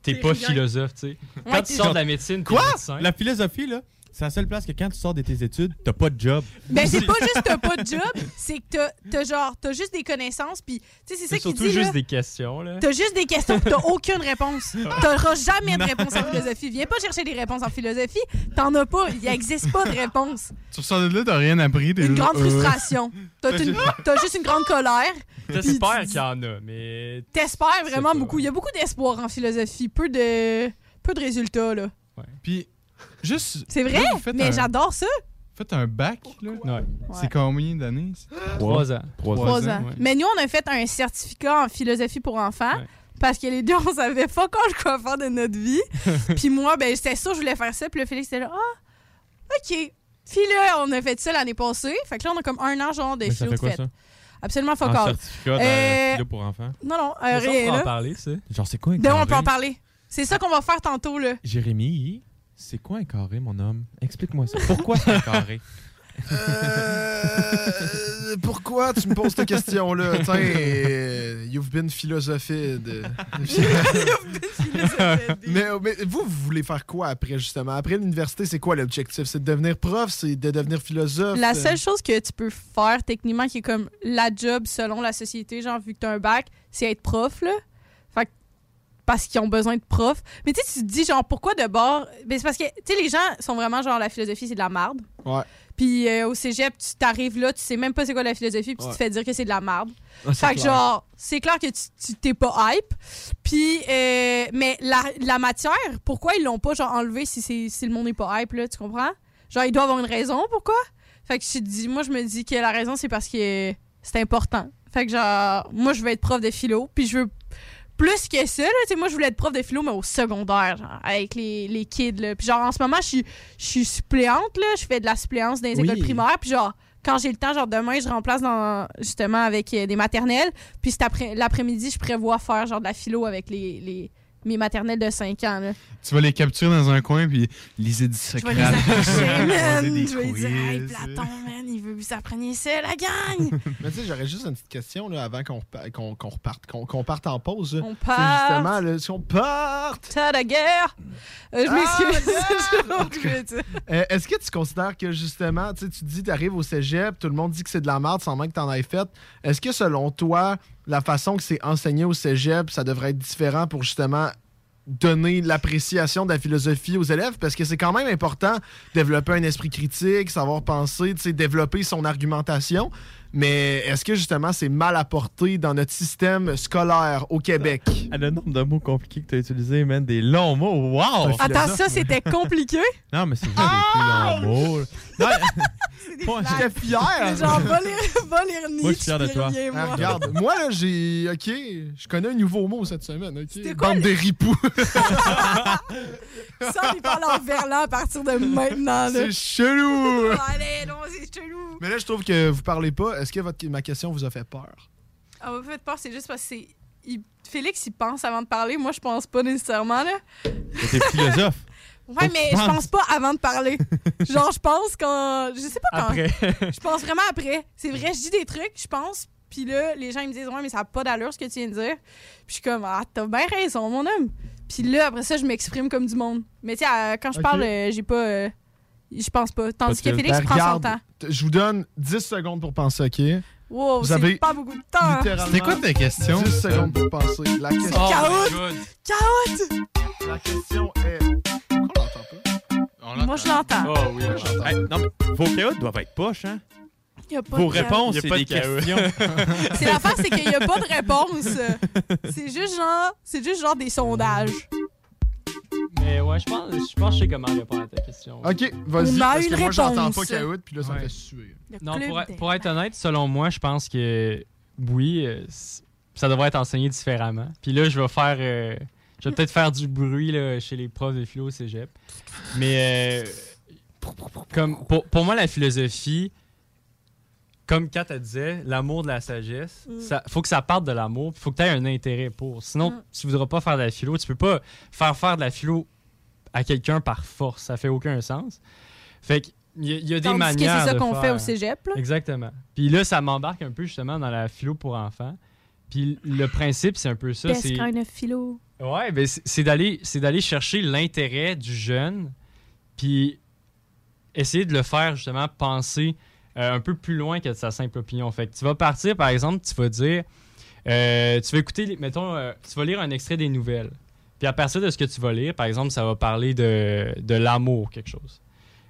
S6: t'es pas
S5: rien.
S6: philosophe, tu sais. Quand
S5: Ouais,
S6: tu sors de la médecine,
S4: Quoi?
S6: médecin.
S4: La philosophie, là, c'est la seule place que quand tu sors de tes études, t'as pas de job.
S5: Ben, c'est pas juste que t'as pas de job, c'est que t'as- t'as genre, t'as juste des connaissances, puis, tu sais, c'est ça
S6: C'est
S5: qu'il
S6: surtout
S5: dit,
S6: juste
S5: là.
S6: des questions, là.
S5: T'as juste des questions, pis t'as aucune réponse. T'auras jamais de réponse en philosophie. Viens pas chercher des réponses en philosophie, t'en as pas. Il existe pas de réponse.
S3: Tu ressors de là, t'as rien appris. t'es
S5: Une
S3: juste,
S5: grande
S3: euh,
S5: frustration. T'as une- t'as juste une grande colère.
S6: T'espères qu'il y en a, mais
S5: T'espères vraiment beaucoup. Il y a beaucoup d'espoir en philosophie. Peu de, peu de résultats, là.
S3: Puis, juste.
S5: C'est vrai,
S3: là,
S5: mais
S3: un-
S5: j'adore ça.
S3: Faites un bac, là.
S6: ouais.
S5: Ouais.
S3: C'est combien d'années?
S6: Trois ans.
S4: Trois
S3: ans,
S5: ans.
S6: ouais.
S5: Mais nous, on a fait un certificat en philosophie pour enfants.
S6: Ouais.
S5: Parce que les deux, on savait pas quand quoi faire de notre vie. puis moi, ben, j'étais sûre que je voulais faire ça. Puis le Félix était là, ah, OK. Puis là, on a fait ça l'année passée. Fait que là, on a comme un an, genre, de philo
S4: fait
S5: de
S4: quoi,
S5: fête.
S4: ça?
S5: Absolument fuck
S4: Un certificat
S5: Euh,
S4: pour enfants.
S5: Non, non, euh,
S6: ça, on
S5: rien,
S6: peut en parler, ça.
S4: Genre, c'est quoi un
S5: Ben, on peut en parler. C'est ça qu'on va faire tantôt, là.
S4: Jérémy, c'est quoi un carré, mon homme? Explique-moi ça. Pourquoi c'est un carré?
S2: Euh, pourquoi tu me poses cette question-là? Tiens, euh, you've been philosophed. mais, mais vous, vous voulez faire quoi après, justement? Après l'université, c'est quoi l'objectif? C'est de devenir prof? C'est de devenir philosophe?
S5: La
S2: Euh,
S5: seule chose que tu peux faire, techniquement, qui est comme la job selon la société, genre, vu que t'as un bac, c'est être prof, là. Parce qu'ils ont besoin de profs. Mais tu sais, tu te dis, genre, pourquoi de bord? Ben, c'est parce que, tu sais, les gens sont vraiment, genre, la philosophie, c'est de la merde.
S2: Ouais.
S5: Puis euh, au cégep, tu t'arrives là, tu sais même pas c'est quoi la philosophie, puis tu te fais dire que c'est de la merde.
S2: ah,
S5: Fait que
S2: clair.
S5: genre, c'est clair que tu t'es pas hype. Puis, euh, mais la, la matière, pourquoi ils l'ont pas genre enlevé si, si le monde n'est pas hype, là, tu comprends? Genre, il doit avoir une raison pourquoi? Fait que je dis, moi, je me dis que la raison, c'est parce que c'est important. Fait que genre, moi, je veux être prof de philo, puis je veux plus que ça, là, tu sais, moi, je voulais être prof de philo, mais au secondaire, genre, avec les, les kids, là. Puis genre, en ce moment, je suis- je suis suppléante, là. Je fais de la suppléance dans les
S2: Oui.
S5: écoles primaires. Puis genre, quand j'ai le temps, genre, demain, je remplace dans, justement avec euh, des maternelles. Puis cet après- l'après-midi, je prévois faire, genre, de la philo avec les, les- mes maternelles de 5 ans, là.
S3: Tu vas les capturer dans un coin puis lisez du
S5: Je vais
S3: secret.
S5: les accrocher, man. Je vais lui dire, hey,
S3: quiz.
S5: Platon, man, il veut que vous appreniez ça, la gang.
S2: Mais tu sais, j'aurais juste une petite question là, avant qu'on qu'on- qu'on reparte, qu'on parte en pause. là.
S5: On
S2: C'est
S5: part.
S2: justement, là, si on parte.
S5: T'as la guerre. Euh, je
S2: Ah,
S5: m'excuse.
S2: Euh, Est-ce que tu considères que justement, tu sais, tu dis, tu arrives au cégep, tout le monde dit que c'est de la merde sans même que tu en aies fait. Est-ce que selon toi, la façon que c'est enseigné au cégep, ça devrait être différent pour justement donner l'appréciation de la philosophie aux élèves? Parce que c'est quand même important développer un esprit critique, savoir penser, développer son argumentation. Mais est-ce que justement c'est mal apporté dans notre système scolaire au Québec?
S4: Ah, le nombre de mots compliqués que tu as utilisés, man, des longs mots, wow!
S5: Attends, ça, c'était compliqué?
S4: Non, mais c'est vrai, des plus longs mots.
S5: des.
S2: J'étais fier!
S5: Mais genre, va lire, va lire Nietzsche,
S4: Moi, je suis fier de toi.
S2: Ah,
S5: moi.
S2: regarde, moi là, j'ai. Ok, je connais un nouveau mot cette semaine, ok?
S5: Quoi,
S2: Bande
S5: le-
S2: de ripoux.
S5: Ça, il parle en verlan à partir de maintenant.
S2: C'est chelou!
S5: Allez, non, c'est chelou.
S2: Mais là, je trouve que vous parlez pas. Est-ce que votre, ma question vous a fait peur?
S5: Ah, vous faites peur, c'est juste parce que c'est. il- Félix, il pense avant de parler. Moi, je pense pas nécessairement, là.
S4: t'es philosophe.
S5: Ouais, mais je pense pas avant de parler. Genre, je pense quand. Je sais pas quand.
S6: Après.
S5: Je pense vraiment après. C'est vrai, je dis des trucs, je pense. Puis là, les gens ils me disent, ouais, mais ça n'a pas d'allure ce que tu viens de dire. Puis je suis comme, ah, t'as bien raison, mon homme. Puis là, après ça, je m'exprime comme du monde. Mais tu sais, euh, quand je parle, euh, j'ai pas. euh, je pense pas. Tandis que,
S4: que-
S5: Félix
S2: Ben,
S5: prend son temps.
S2: Je vous donne 10 secondes pour penser, ok?
S5: Wow,
S2: Vous
S5: c'est
S2: avez
S5: pas beaucoup de temps.
S3: C'était quoi ta question?
S2: 10 secondes pour penser. La question,
S6: Oh
S2: la question est. Pourquoi on l'entend pas?
S5: Moi, je l'entends.
S6: Oh oui.
S4: Hey, non, mais vos chaos doivent être poches, hein?
S5: Y a pas
S4: Vos
S5: de
S4: réponses,
S6: Y a
S4: c'est
S6: pas
S4: des
S6: de chaos.
S4: questions.
S5: C'est l'affaire, c'est qu'il y a pas de réponse. C'est juste genre. C'est juste genre des sondages.
S6: Mais ouais, je pense, je pense que je sais comment répondre à ta question.
S2: Ok, vas-y.
S5: On a
S2: Parce
S5: une
S2: que moi, j'entends
S5: réponse.
S2: pas Kaout, puis là, ça me
S6: Ouais.
S2: fait suer.
S5: Le
S6: Non,
S5: club
S6: pour, être-
S5: des-
S6: pour être honnête, selon moi, je pense que oui, euh, c- ça devrait être enseigné différemment. Puis là, je vais faire. euh, je vais peut-être faire du bruit là, chez les profs de philo au cégep. Mais euh, comme pour, pour moi, la philosophie, comme Kat a disait, l'amour de la sagesse,
S5: Mm.
S6: ça faut que ça parte de l'amour, il faut que tu aies un intérêt pour. Sinon,
S5: Mm.
S6: tu voudras pas faire de la philo. Tu peux pas faire faire de la philo à quelqu'un par force. Ça fait aucun sens. Fait a- il y a des
S5: Tandis que
S6: manières.
S5: c'est ça qu'on fait au cégep. là.
S6: Exactement. Puis là, ça m'embarque un peu justement dans la philo pour enfants. Puis le principe, c'est un peu ça. C'est
S5: kind of philo.
S6: ouais, ben c'est d'aller, c'est d'aller chercher l'intérêt du jeune, puis essayer de le faire justement penser euh, un peu plus loin que sa simple opinion. Fait que tu vas partir, par exemple, tu vas dire, euh, tu vas écouter, mettons, euh, tu vas lire un extrait des nouvelles. Puis à partir de ce que tu vas lire, par exemple, ça va parler de, de l'amour, quelque chose.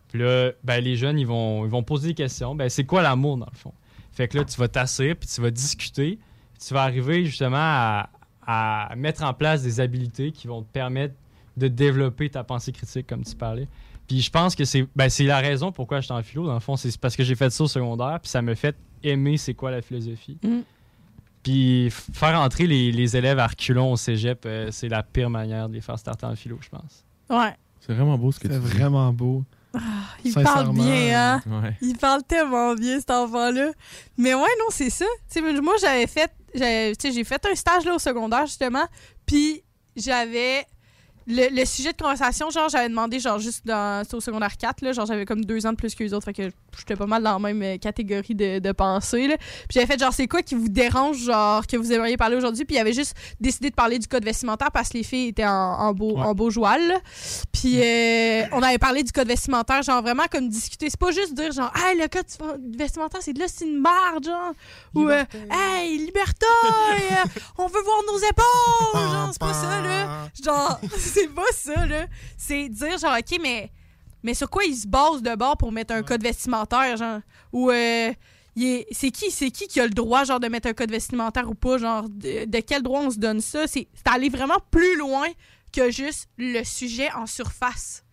S6: Puis là, ben, les jeunes, ils vont, ils vont poser des questions. Ben, c'est quoi l'amour, dans le fond? Fait que là, tu vas t'asseoir, puis tu vas discuter. Puis tu vas arriver justement à, à mettre en place des habilités qui vont te permettre de développer ta pensée critique, comme tu parlais. Puis je pense que c'est ben, c'est la raison pourquoi je suis en philo, dans le fond. C'est parce que j'ai fait ça au secondaire, puis ça me fait aimer c'est quoi la philosophie.
S5: Mm.
S6: Puis faire entrer les, les élèves à reculons au cégep, euh, c'est la pire manière de les faire starter en philo, je pense.
S5: Ouais.
S4: C'est vraiment beau ce que
S2: C'est
S4: tu dis.
S2: vraiment beau.
S5: Il parle bien, hein?
S4: Ouais.
S5: Il parle tellement bien, cet enfant-là. Mais ouais, non, c'est ça. Moi, j'avais fait, j'ai fait un stage là au secondaire, justement. Puis j'avais. Le, le sujet de conversation, genre, j'avais demandé, genre, juste dans, au secondaire 4, là, genre, j'avais comme deux ans de plus que les autres, fait j'étais pas mal dans la même euh, catégorie de, de pensée, là. Puis j'avais fait, genre, c'est quoi qui vous dérange, genre, que vous aimeriez parler aujourd'hui? Puis il avait juste décidé de parler du code vestimentaire parce que les filles étaient en, en beau,
S2: Ouais.
S5: en beau joual, là. Puis euh, on avait parlé du code vestimentaire, genre, vraiment comme discuter. C'est pas juste dire, genre, hey, le code vestimentaire, c'est de là, c'est une marde, genre. Ou, euh, hey, liberté, euh, on veut voir nos épaules, genre, c'est pas ça, là. Genre, c'est pas ça, là. C'est dire, genre, OK, mais, mais sur quoi ils se basent de bord pour mettre un code vestimentaire, genre? Ou, euh, c'est qui, c'est qui qui a le droit, genre, de mettre un code vestimentaire ou pas? Genre, de, de quel droit on se donne ça? C'est aller vraiment plus loin que juste le sujet en surface.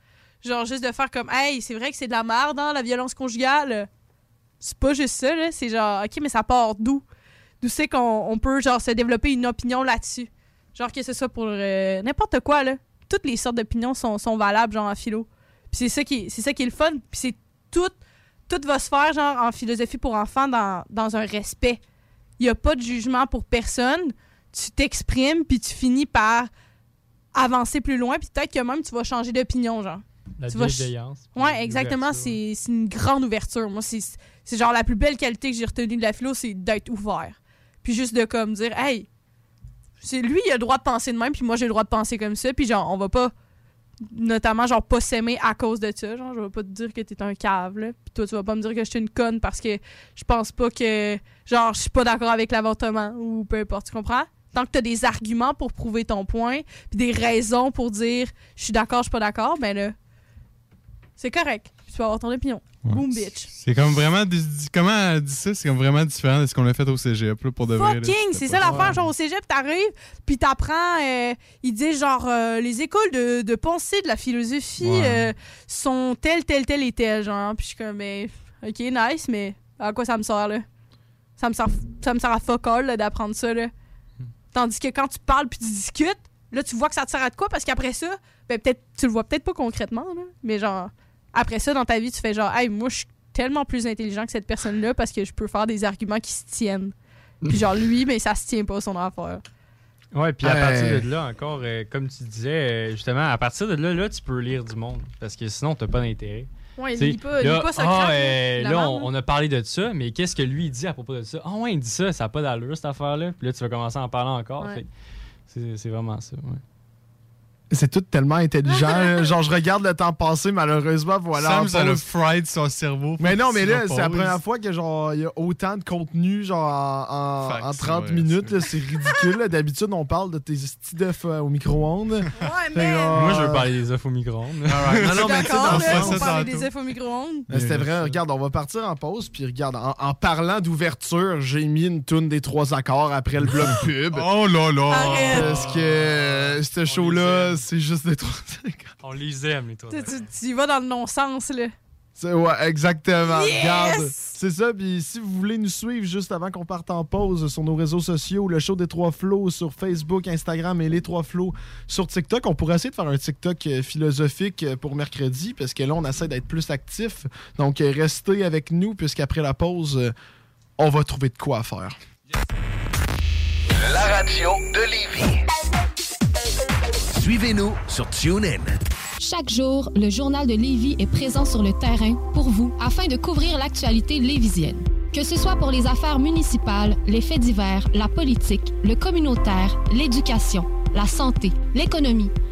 S5: Genre, juste de faire comme, hey, c'est vrai que c'est de la merde, hein, la violence conjugale. C'est pas juste ça, là. C'est genre, OK, mais ça part d'où? D'où c'est qu'on on peut, genre, se développer une opinion là-dessus? Genre que ce soit pour euh, n'importe quoi, là. Toutes les sortes d'opinions sont, sont valables, genre en philo. Puis c'est ça qui, c'est ça qui est le fun. Puis c'est tout, tout va se faire, genre, en philosophie pour enfants dans, dans un respect. Il n'y a pas de jugement pour personne. Tu t'exprimes, puis tu finis par avancer plus loin, puis peut-être que même tu vas changer d'opinion, genre.
S6: La
S5: Tu
S6: bienveillance.
S5: Ouais, exactement. C'est c'est une grande ouverture. Moi, c'est c'est genre la plus belle qualité que j'ai retenue de la philo, c'est d'être ouvert. Puis juste de comme dire, hey, c'est lui, il a le droit de penser de même, puis moi, j'ai le droit de penser comme ça. Puis genre, on va pas, notamment, genre, pas s'aimer à cause de ça. Genre, je vais pas te dire que t'es un cave, là. Puis toi, tu vas pas me dire que je suis une conne parce que je pense pas que, genre, je suis pas d'accord avec l'avortement ou peu importe, tu comprends? Tant que t'as des arguments pour prouver ton point, puis des raisons pour dire je suis d'accord, je suis pas d'accord, ben là, c'est correct. Tu peux avoir ton opinion.
S3: Ouais.
S5: Boom, bitch.
S3: C'est comme vraiment. Comment elle dit ça? C'est comme vraiment différent de ce qu'on a fait au cégep, là, pour de vrai.
S5: Fucking, c'est ça l'affaire. Genre, au cégep, t'arrives, puis t'apprends. euh, ils disent, genre, euh, les écoles de, de pensée, de la philosophie
S3: Ouais.
S5: euh, sont telles, telles, telles et telles. Genre, puis je suis comme, mais, ok, nice, mais à quoi ça me sert, là? Ça me sert, ça me sert à fuck all, là, d'apprendre ça, là. Tandis que quand tu parles puis tu discutes, là, tu vois que ça te sert à de quoi, parce qu'après ça, ben, peut-être, tu le vois peut-être pas concrètement, là, mais genre, après ça, dans ta vie, tu fais genre, hey, moi, je suis tellement plus intelligent que cette personne-là parce que je peux faire des arguments qui se tiennent. Puis genre, lui, mais ça se tient pas, son affaire.
S6: Ouais, puis à
S2: Euh,
S6: partir de là, encore, euh, comme tu disais, euh, justement, à partir de là, là, tu peux lire du monde. Parce que sinon, t'as pas d'intérêt.
S5: Ouais, il lit pas,
S6: là,
S5: lit pas ça
S6: ah, euh, là, on, on a parlé de ça, mais qu'est-ce que lui il dit à propos de ça? Ah ouais, il dit ça, ça n'a pas d'allure, cette affaire-là. Puis là, tu vas commencer à en parler encore.
S5: Ouais.
S6: C'est vraiment ça, ouais.
S2: C'est tout tellement intelligent. Genre, je regarde le temps passer, malheureusement, voilà.
S3: Sam, ça
S2: pause.
S3: fried son cerveau.
S2: Mais non, mais là, c'est la première fois que genre il y a autant de contenu genre en, en-
S3: Fait que
S2: en
S3: c'est
S2: 30
S3: vrai,
S2: minutes, c'est ridicule. D'habitude, on parle de tes petits d'œufs euh, au micro-ondes.
S5: Ouais, mais.
S2: genre,
S6: Moi, je veux parler des œufs au micro-ondes.
S2: Alright. Non, non, mais tu sais, dans
S5: D'accord,
S2: le
S5: là,
S3: fond,
S5: on parle des œufs au micro-ondes.
S2: Mais C'était vrai, regarde, on va partir en pause, puis regarde, en, en parlant d'ouverture, j'ai mis une toune des trois accords après le bloc pub.
S3: Oh là là!
S2: Parce que euh, ce show-là, c'est juste des trois accords.
S6: On les aime, les trois.
S5: Tu, tu- tu y vas dans le non-sens, là.
S2: C'est- Ouais, exactement.
S5: Yes!
S2: Regarde, c'est ça. Puis si vous voulez nous suivre juste avant qu'on parte en pause sur nos réseaux sociaux, le show des trois flots sur Facebook, Instagram et les trois flots sur TikTok, on pourrait essayer de faire un TikTok euh, philosophique euh, pour mercredi parce que là, on essaie d'être plus actif. Donc, euh, restez avec nous puisqu'après la pause, on va trouver de quoi faire.
S7: La radio de Lévis. Suivez-nous sur TuneIn.
S8: Chaque jour, le journal de Lévis est présent sur le terrain pour vous afin de couvrir l'actualité lévisienne. Que ce soit pour les affaires municipales, les faits divers, la politique, le communautaire, l'éducation, la santé, l'économie,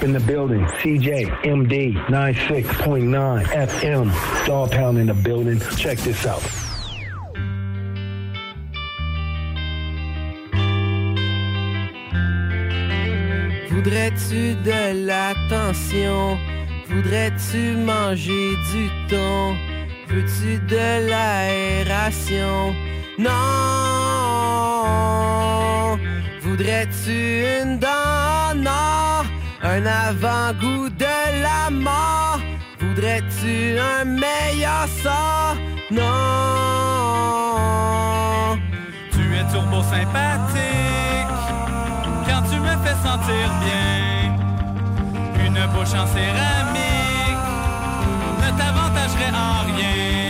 S9: Corrupt in the building. CJ MD 96.9 FM. Dog Pound in the building. Check this out.
S10: Voudrais-tu de l'attention? Voudrais-tu manger du thon? Veux-tu de l'aération? Non! Voudrais-tu une dent? un avant-goût de la mort. Voudrais-tu un meilleur sort? Non. Tu es turbo sympathique quand tu me fais sentir bien. Une bouche en céramique ne t'avantagerait en rien.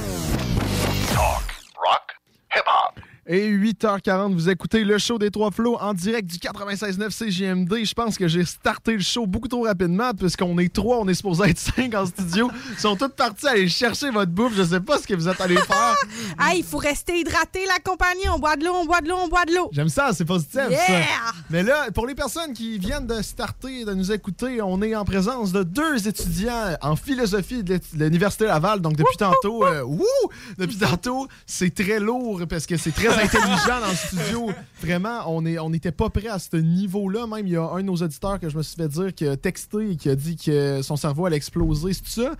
S2: Et 8h40, vous écoutez le show des Trois Flots en direct du 96.9 CGMD. Je pense que j'ai starté le show beaucoup trop rapidement puisqu'on est trois, on est supposé être cinq en studio. Ils sont tous partis aller chercher votre bouffe. Je sais pas ce que vous êtes allés faire.
S5: Ah, il faut rester hydraté, la compagnie. On boit de l'eau, on boit de l'eau, on boit de l'eau.
S2: J'aime ça, c'est positif. ça. Mais là, pour les personnes qui viennent de starter, de nous écouter, on est en présence de deux étudiants en philosophie de l'Université Laval. Donc depuis tantôt, euh, wouh! depuis tantôt, c'est très lourd parce que c'est très intelligent dans le studio. Vraiment, on est- on n'était pas prêt à ce niveau-là. Même, il y a un de nos auditeurs que je me suis fait dire qui a texté et qui a dit que son cerveau allait exploser. C'est ça?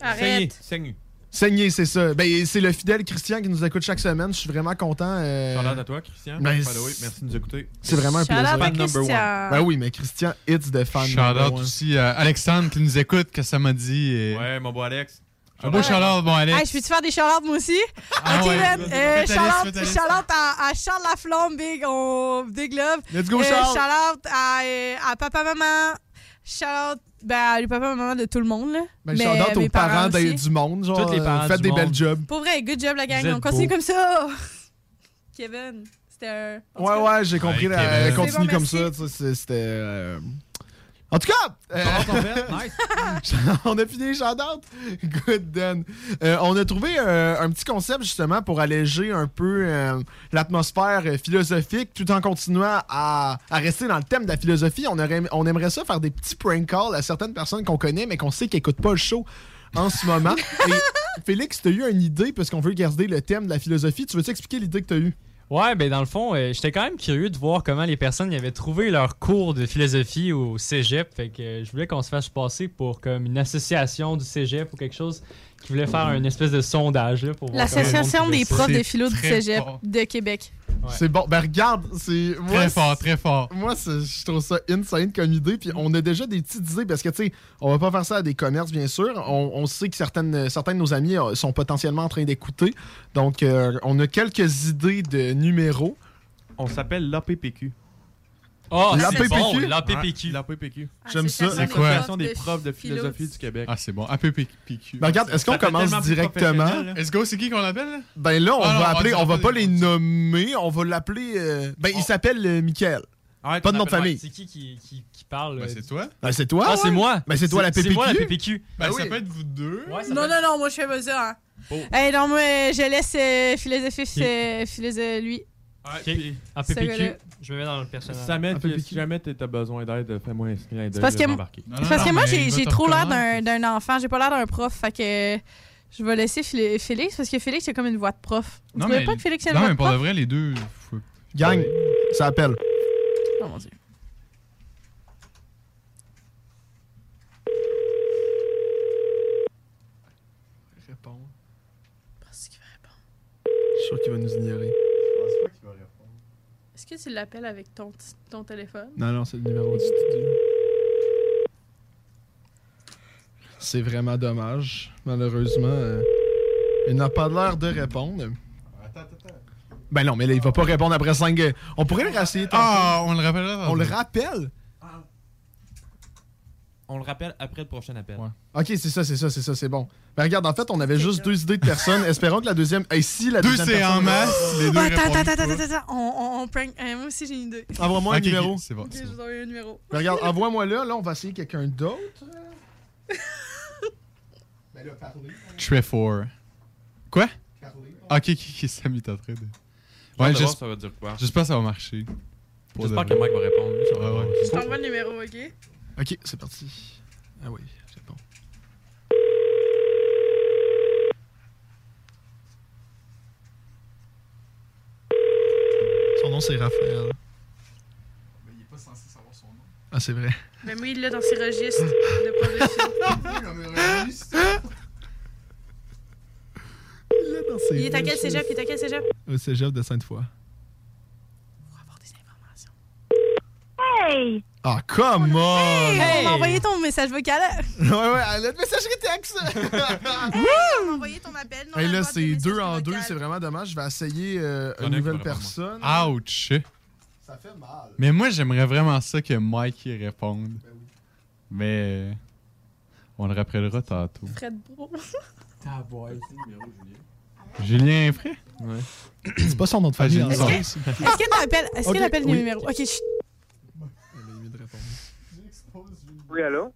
S5: Arrête.
S4: Saigné.
S2: Saigné, c'est ça. Ben, c'est le fidèle Christian qui nous écoute chaque semaine. Je suis vraiment content. euh,
S4: Shout-out à toi, Christian.
S2: ben,
S4: merci de nous écouter.
S2: C'est vraiment un
S5: Shout-out
S2: plaisir.
S5: à Fan number Christian. one.
S2: Ben oui, mais Christian, it's the fan.
S3: Shout
S2: number
S3: out aussi à Alexandre qui nous écoute, que ça m'a dit. et-
S4: Ouais, mon beau Alex.
S3: Un beau shout out, bon Alex.
S5: Hey, je peux-tu faire des shout moi aussi?
S3: Ah
S5: ok,
S3: ouais,
S5: man. Euh, à, à Charles Laflamme, Big, on, Big Love.
S2: Let's go,
S5: Euh,
S2: Charles.
S5: Shout-out à, euh, à papa, maman. Shout-out ben, à les papa, maman de tout le monde. Là.
S2: Ben,
S5: Mais,
S2: shout-out
S5: mes
S2: aux parents du monde. Genre,
S6: Tous les parents
S2: faites
S6: du
S2: des
S6: monde.
S2: belles jobs.
S5: Pour vrai, good job, la gang. On continue comme ça. Kevin, c'était un.
S2: Ouais, ouais, j'ai compris.
S3: Ouais,
S2: la- continue
S5: bon,
S2: comme ça. tu sais, c'est- C'était. euh, En tout cas, euh?
S4: Nice.
S2: on a fini les shout-outs. Good, Dan. Euh, on a trouvé euh, un petit concept justement pour alléger un peu l'atmosphère philosophique tout en continuant à, à rester dans le thème de la philosophie. On, aurait, on aimerait ça faire des petits prank calls à certaines personnes qu'on connaît mais qu'on sait qu'ils n'écoutent pas le show en ce moment. Et Félix, tu as eu une idée parce qu'on veut garder le thème de la philosophie. Tu veux-tu expliquer l'idée que tu as eue?
S6: Ouais, ben dans le fond, euh, j'étais quand même curieux de voir comment les personnes y avaient trouvé leur cours de philosophie au cégep. Fait que euh, je voulais qu'on se fasse passer pour comme une association du cégep ou quelque chose qui voulait faire une espèce de sondage là, pour voir
S5: L'Association des profs de philo du cégep
S3: fort.
S5: de Québec.
S2: C'est bon. Ben regarde, c'est. moi,
S3: Très fort, très fort.
S2: Moi, je trouve ça insane comme idée. Puis on a déjà des petites idées parce que, tu sais, on va pas faire ça à des commerces, bien sûr. On, on sait que certaines, certains de nos amis euh, sont potentiellement en train d'écouter. Donc, euh, on a quelques idées de numéros.
S4: On s'appelle l'APPQ.
S6: Oh,
S2: La
S6: c'est
S2: PPQ?
S6: bon, la PPQ.
S4: La PPQ.
S2: J'aime ça.
S4: C'est quoi? L'association des profs de philosophie du Québec.
S3: Ah, c'est bon. APPQ.
S2: Ben, regarde, est-ce qu'on commence directement?
S3: Let's go, c'est qui qu'on appelle? là?
S2: Ben là, on
S3: Ah,
S2: va appeler, on va pas les nommer, on va l'appeler. euh, Ben, il s'appelle euh, Michael.
S4: Ah,
S2: Pas de nom de famille.
S6: C'est qui qui, qui, qui parle?
S3: Ben,
S6: euh,
S3: c'est toi.
S2: Ben, c'est toi.
S6: Ah, c'est
S2: ouais.
S6: moi.
S2: Ben, c'est toi la
S6: C'est
S2: PPQ.
S6: moi la PPQ.
S3: Ben,
S2: Ben
S3: ça peut être vous deux.
S6: Ouais,
S5: Non, non, non, moi, je fais pas ça. hein. Hey, non, moi, je laisse euh, philosophie, c'est philosophie, lui.
S6: Ok. À
S5: Ce
S6: PPQ,
S5: gars-là.
S6: Je me mets dans le personnage.
S4: Si jamais, si t'as besoin d'aide, fais-moi un screen
S5: C'est parce que, parce moi, j'ai trop l'air d'un enfant. J'ai pas l'air d'un prof. Fait que je vais laisser Félix parce que Félix, c'est comme une voix de prof.
S3: Non, mais,
S5: pas que Félix,
S3: non, mais pour de vrai, les deux.
S2: Gang, ça appelle.
S5: Oh mon dieu.
S2: Répondre.
S5: Parce qu'il va répondre.
S2: Je suis sûr qu'il va nous ignorer.
S5: Que tu l'appelles avec ton, ton téléphone?
S2: Non, non, c'est le numéro du studio. C'est vraiment dommage. Malheureusement, euh, il n'a pas l'air de répondre. Ben non, mais là, il va pas répondre après 5. On pourrait le rasser.
S3: Ah, on le rappellera.
S2: On le rappelle?
S4: On le rappelle après le prochain appel.
S2: Ok, c'est ça, c'est ça, c'est ça, c'est bon. Ben regarde, en fait, on avait juste deux idées de personnes. Espérons que la deuxième. Hey, si la
S3: Deux,
S2: deuxième
S3: c'est
S2: personne-
S3: en masse. Les deux
S5: Oh, attends, attends, attends, attends, attends. On, on, on prank. euh, moi aussi, j'ai une idée.
S2: Envoie-moi
S3: Ok,
S2: un numéro.
S3: ok, C'est bon.
S5: Ok,
S3: c'est
S5: je vous envoie un numéro.
S2: Ben, regarde, envoie-moi là. Là, on va essayer quelqu'un d'autre. Ben là, parlez.
S3: Trefor. Quoi? Ok, ok, ok, est en train de.
S4: Ouais,
S3: Ouais,
S4: voir,
S3: j'espère
S4: ça va dire quoi.
S3: j'espère que ça va marcher.
S4: J'espère que. Mike va répondre. Ça
S3: Ouais, ouais.
S5: Je t'envoie le numéro, ok?
S2: Ok, c'est parti. Ah oui, c'est bon. Son nom, c'est Raphaël.
S3: Mais il est pas censé savoir son nom.
S2: Ah, c'est vrai.
S5: Mais moi, il l'a dans ses registres de philo.
S2: Il est dans ses
S5: Il est à quel
S2: registres.
S5: cégep? Il est à quel cégep?
S2: Au cégep de Sainte-Foy.
S5: Hey!
S2: Ah, come on!
S5: Hey! On m'a envoyé ton message vocal.
S2: Ouais, ouais, le messagerie texte!
S5: hey, on envoyé ton appel. non,
S2: Hey, là, c'est deux en
S5: vocales.
S2: deux, c'est vraiment dommage. Je vais essayer euh, une nouvelle personne.
S3: Ouch!
S2: Ça fait mal.
S3: Mais moi, j'aimerais vraiment ça que Mike y réponde. Mais. euh, On le rappellera tantôt.
S5: Fred Bro.
S3: Julien Fray?
S4: Ouais.
S2: C'est pas son nom de
S3: Ah,
S2: famille. hein.
S5: Est-ce qu'elle appelle, est-ce
S2: Ok,
S5: qu'elle appelle
S2: oui.
S5: le numéro? Ok, chut.
S11: Oui, allô?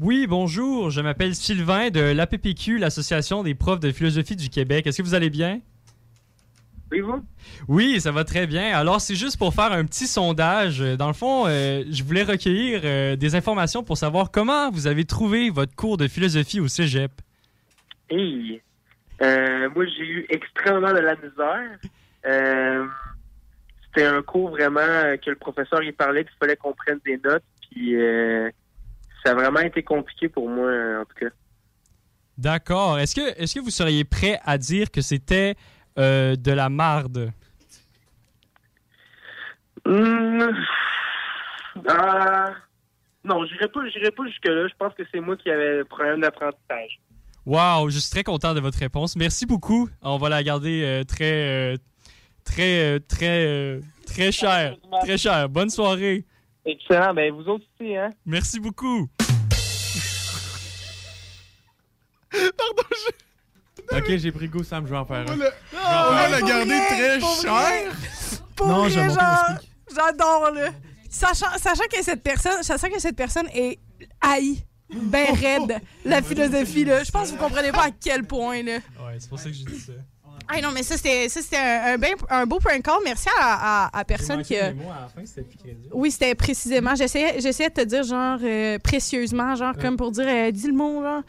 S6: Oui, bonjour. Je m'appelle Sylvain de l'APPQ, l'Association des profs de philosophie du Québec. Est-ce que vous allez bien?
S11: Oui, vous?
S6: Oui, ça va très bien. Alors, c'est juste pour faire un petit sondage. Dans le fond, euh, je voulais recueillir euh, des informations pour savoir comment vous avez trouvé votre cours de philosophie au cégep.
S11: Hey! Euh, moi, j'ai eu extrêmement de la misère. C'était un cours vraiment que le professeur il parlait qu'il fallait qu'on prenne des notes. Puis ça a vraiment été compliqué pour moi, en tout cas.
S6: D'accord. Est-ce que, est-ce que vous seriez prêt à dire que c'était euh, de la marde?
S11: Hum, ah, non, j'irai pas, pas jusque-là. Je pense que c'est moi qui avais le problème d'apprentissage.
S6: Wow, je suis très content de votre réponse. Merci beaucoup. On va la garder euh, très, euh, très, très, très cher. Très cher. Bonne soirée.
S11: Excellent. Ben, vous aussi, hein?
S6: Merci beaucoup.
S4: Ok, j'ai pris goût, Sam, je vais en faire un.
S3: On va le garder très
S5: pour
S3: cher.
S5: Pour
S2: Non,
S5: vrai, genre, j'adore, là. Sachant, sachant que cette personne, sachant que cette personne est haïe, ben raide, la philosophie, là. Je pense que vous comprenez pas à quel point, là.
S6: Ouais, c'est pour ça que j'ai dit ça.
S5: Ah non, mais ça, c'était ça, c'était un, un, un beau prank call. Merci à, à, à personne qui a... Oui, c'était précisément. J'essayais, de te dire, genre, euh, précieusement, genre, comme pour dire, euh, dis le mot, genre.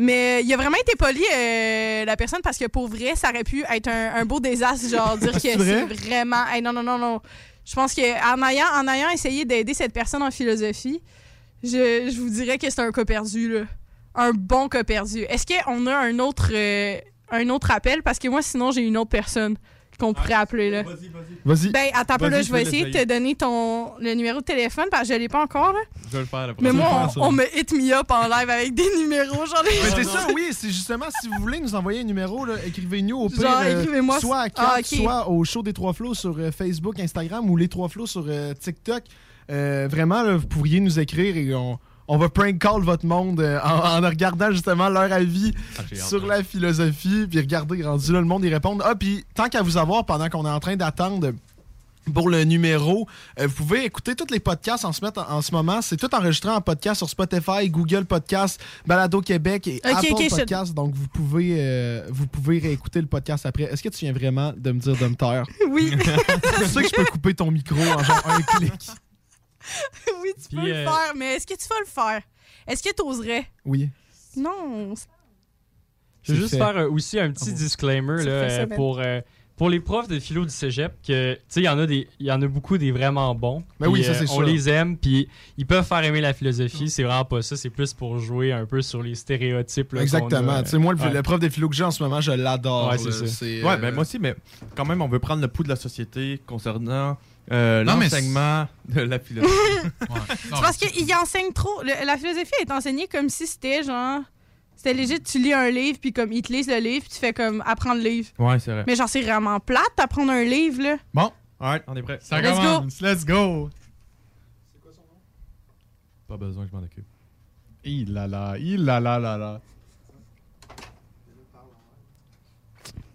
S5: Mais il a vraiment été poli, euh, la personne, parce que pour vrai, ça aurait pu être un, un beau désastre, genre, dire que
S2: C'est
S5: c'est
S2: vrai?
S5: vraiment. Hey, non, non, non, non. Je pense qu'en ayant, en ayant essayé d'aider cette personne en philosophie, je, je vous dirais que c'est un cas perdu, là. Un bon cas perdu. Est-ce qu'on a un autre, euh, un autre appel? Parce que moi, sinon, j'ai une autre personne qu'on pourrait appeler, là.
S2: Vas-y.
S5: Ben, attends un peu,
S4: Vas-y,
S5: là,
S4: je
S5: vais essayer de te donner ton, le numéro de téléphone parce que je l'ai pas encore, là.
S4: Je vais le faire
S5: Mais moi, on, on me hit me up en live avec des numéros, genre les
S2: Mais c'est ça, oui, c'est justement, si vous voulez nous envoyer un numéro, là, écrivez-nous au pire,
S5: Genre,
S2: euh,
S5: écrivez-moi-
S2: soit à
S5: Ah,
S2: soit au show des Trois Flots sur euh, Facebook, Instagram ou les Trois Flots sur euh, TikTok. euh, vraiment, là, vous pourriez nous écrire et on, on va prank call votre monde euh, en, en regardant justement leur avis
S4: Ah, hâte,
S2: sur la philosophie. Puis regardez, rendu là, le monde y répond. Ah, puis tant qu'à vous avoir pendant qu'on est en train d'attendre pour le numéro. Euh, vous pouvez écouter tous les podcasts en ce, met- en ce moment. C'est tout enregistré en podcast sur Spotify, Google Podcast, Balado Québec et
S5: Ok,
S2: Apple
S5: je-
S2: Podcast. Donc, vous pouvez, euh, vous pouvez réécouter le podcast après. Est-ce que tu viens vraiment de me dire de me taire?
S5: Oui.
S2: tu sais que je peux couper ton micro en genre un clic.
S5: oui, tu peux le
S6: euh,
S5: faire, mais est-ce que tu vas le faire? Est-ce que tu oserais?
S2: Oui.
S5: Non.
S6: Je
S2: C'est
S6: juste
S2: fait.
S6: faire euh, aussi un petit
S2: bon.
S6: disclaimer là,
S5: ça,
S6: euh,
S5: man.
S6: pour, euh, pour les profs de philo du cégep, que tu sais, il y en a des il y en a beaucoup des vraiment bons.
S2: Ben oui, ça, c'est
S6: On
S2: sûr.
S6: les aime, puis ils peuvent faire aimer la philosophie. C'est vraiment pas ça. C'est plus pour jouer un peu sur les stéréotypes. là,
S2: Exactement.
S6: a,
S2: Tu sais, moi, le,
S6: ouais.
S2: le prof de philo que j'ai en ce moment, je l'adore.
S6: Ouais, c'est ça.
S4: Ouais,
S2: euh,
S4: ben moi aussi, mais quand même, on veut prendre le pouls de la société concernant euh,
S3: Non, mais
S4: l'enseignement de la philosophie.
S5: C'est parce qu'il enseigne trop. Le- la philosophie est enseignée comme si c'était genre. C'était léger, tu lis un livre, puis comme ils te lisent le livre, puis tu fais comme apprendre le livre.
S4: ouais, c'est vrai.
S5: Mais genre, c'est vraiment plate d'apprendre un livre, là.
S3: Bon,
S4: Alright, on est prêt.
S3: ça
S5: Let's go.
S3: commence. Let's go.
S4: Pas besoin que je m'en occupe.
S3: Il là là, il là là là là.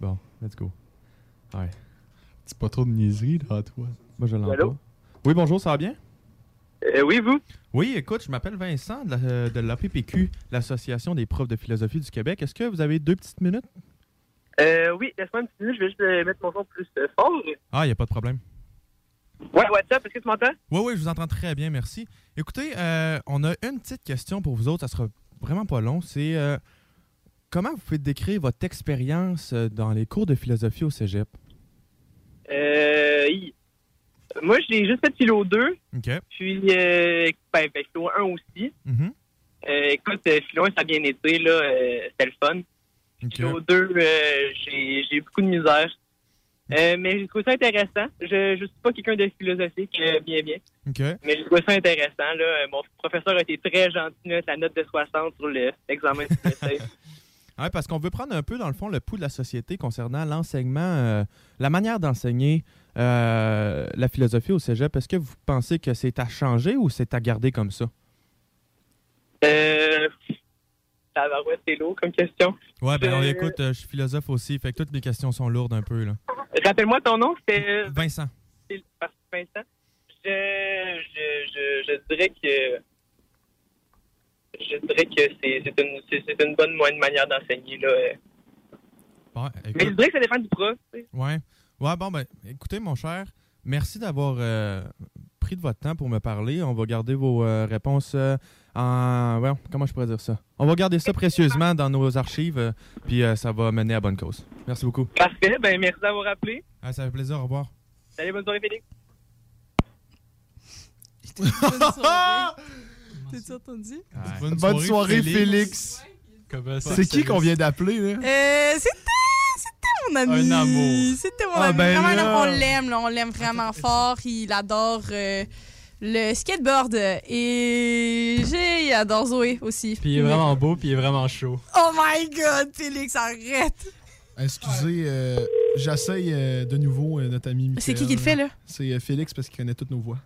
S4: Bon, let's go. Ouais.
S3: C'est pas trop de niaiserie là, toi.
S4: Moi, je l'entends.
S11: Allô?
S4: Oui, bonjour, ça va bien?
S11: Euh, oui, vous?
S4: Oui, écoute, je m'appelle Vincent de la- euh, de l'APPQ, l'Association des profs de philosophie du Québec. Est-ce que vous avez deux petites minutes?
S11: Euh, oui, laisse-moi une petite minute, je vais juste mettre mon son plus fort.
S4: Ah, il n'y a pas de problème.
S11: Ouais, WhatsApp, est-ce que tu m'entends?
S4: Oui, oui, je vous entends très bien, merci. Écoutez, euh, on a une petite question pour vous autres, ça sera vraiment pas long. C'est euh, comment vous pouvez décrire votre expérience dans les cours de philosophie au cégep?
S11: Euh, moi, j'ai juste fait philo 2,
S4: OK.
S11: puis euh, ben, ben, philo 1 aussi. Euh, écoute, euh, philo 1, ça a bien été, là, euh, c'était le fun. Philo 2, euh, j'ai j'ai eu beaucoup de misère. Mais j'ai trouvé ça intéressant. Je ne suis pas quelqu'un de philosophique, bien, bien. Mais j'ai trouvé ça intéressant. Là. Mon professeur a été très gentil, là, la note de 60 sur le- l'examen de.
S4: Ouais, parce qu'on veut prendre un peu, dans le fond, le pouls de la société concernant l'enseignement, la manière d'enseigner euh, la philosophie au cégep. Est-ce que vous pensez que c'est à changer ou c'est à garder comme ça?
S11: Euh, tabarouette, c'est lourd comme question.
S4: Ouais, ben on
S11: Euh,
S4: écoute, euh, je suis philosophe aussi, fait que toutes mes questions sont lourdes un peu, là.
S11: Rappelle-moi ton nom, c'était
S4: Vincent.
S11: Vincent. Je, je, je, je dirais que je dirais que c'est une, une bonne moyenne manière d'enseigner. Là.
S4: Ouais,
S11: Mais je dirais que ça dépend du prof. tu sais.
S4: ouais. Ouais, bon, ben, écoutez, mon cher, merci d'avoir euh, pris de votre temps pour me parler. On va garder vos euh, réponses euh, en. Ouais, comment je pourrais dire ça? On va garder ça précieusement dans nos archives, euh, puis euh, ça va mener à bonne cause. Merci beaucoup.
S11: Parfait, ben merci d'avoir appelé.
S4: Ah, ça fait plaisir, au revoir.
S11: Salut, bonne soirée, Félix.
S5: T'as entendu?
S3: Bonne,
S2: Bonne soirée, Félix. C'est qui qu'on vient d'appeler, là?
S5: Euh, c'était, mon ami.
S6: Un amour.
S5: C'était mon
S2: Ah,
S5: ami.
S2: ben
S5: Vraiment,
S2: là.
S5: on l'aime, là, on l'aime vraiment fort. Il adore euh, le skateboard et j'ai, il adore Zoé aussi.
S6: Puis il est vraiment beau, puis il est vraiment chaud.
S5: Oh my god, Félix, arrête!
S2: Excusez, euh, j'essaye euh, de nouveau euh, notre ami Michael.
S5: C'est qui qui le fait, là?
S2: C'est euh, Félix parce qu'il connaît toutes nos voix.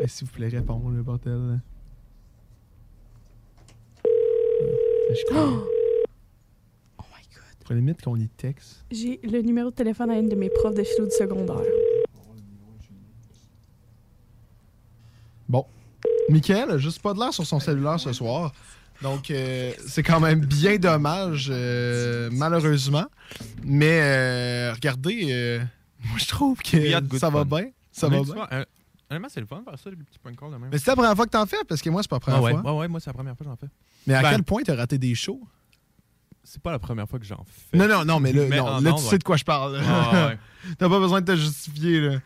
S2: Eh, S'il vous plaît, réponds, le bordel. Euh, Je crois. Limite qu'on y texte.
S5: J'ai le numéro de téléphone à une de mes profs de philo du secondaire.
S2: Bon. Michael a juste pas de l'air sur son cellulaire ce soir. Donc, euh, c'est quand même bien dommage, euh, malheureusement. Mais regardez, regardez, euh, moi, je trouve que ça va
S4: fun.
S2: bien. Ça va bien.
S4: euh, Honnêtement, c'est le fun de faire ça, les petits prank calls de même.
S2: Mais c'est la première fois que t'en fais, parce que moi, c'est pas la première
S4: Ah ouais,
S2: fois.
S4: ouais, ouais, moi, c'est la première fois que j'en fais.
S2: Mais à
S4: Ben,
S2: quel point t'as raté des shows?
S4: C'est pas la première fois que j'en fais.
S2: Non, non, non, mais là,
S4: Mais
S2: non, là tu
S4: ouais.
S2: sais de quoi je parle.
S4: Ah, ouais.
S2: T'as pas besoin de te justifier, là.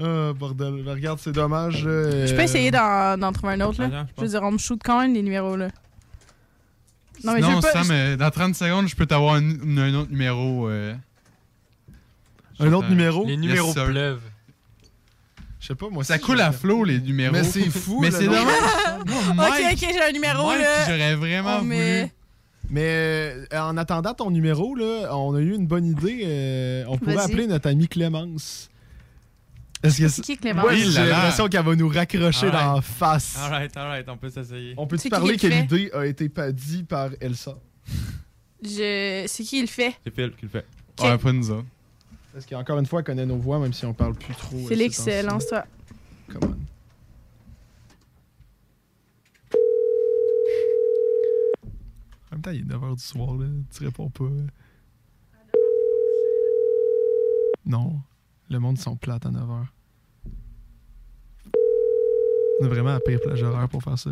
S2: Ah, bordel. Mais Regarde, c'est dommage.
S5: Je peux
S2: euh,
S5: essayer d'en, trouver un autre, là.
S4: Attends, je
S5: je veux dire, on me shoot quand même les numéros, là. Non, mais
S3: Sinon,
S5: je veux pas.
S3: Sam,
S5: je-
S3: euh, dans 30 secondes, je peux t'avoir un, un autre numéro. euh.
S2: Un autre numéro?
S6: Les numéros pleuvent.
S2: Je sais pas, moi
S3: Ça coule à flot, les numéros.
S2: Mais c'est fou,
S3: Mais c'est dommage. Non,
S5: Ok, ok, j'ai un numéro,
S3: Mike,
S5: là.
S3: j'aurais vraiment
S5: On
S3: voulu.
S2: Mais euh, en attendant ton numéro, là, on a eu une bonne idée. euh, on pourrait appeler notre amie Clémence. Est-ce que
S5: C'est qui, Clémence? Il
S2: j'ai l'impression qu'elle va nous raccrocher dans la face.
S4: Alright, alright, on peut s'essayer.
S2: On peut-tu parler que l'idée a été pas dit par Elsa?
S5: Je... C'est qui le fait?
S4: C'est Phil qui le fait.
S5: Ok.
S3: Ouais, pas nous autres.
S2: Parce qu'encore une fois, elle connaît nos voix, même si on parle plus trop.
S5: Félix, euh, lance-toi.
S2: Come on. Même temps, il est 9h du soir, là. Tu réponds pas. Non. Le monde sont plates à 9h. On a vraiment la pire plage horaire pour faire ça.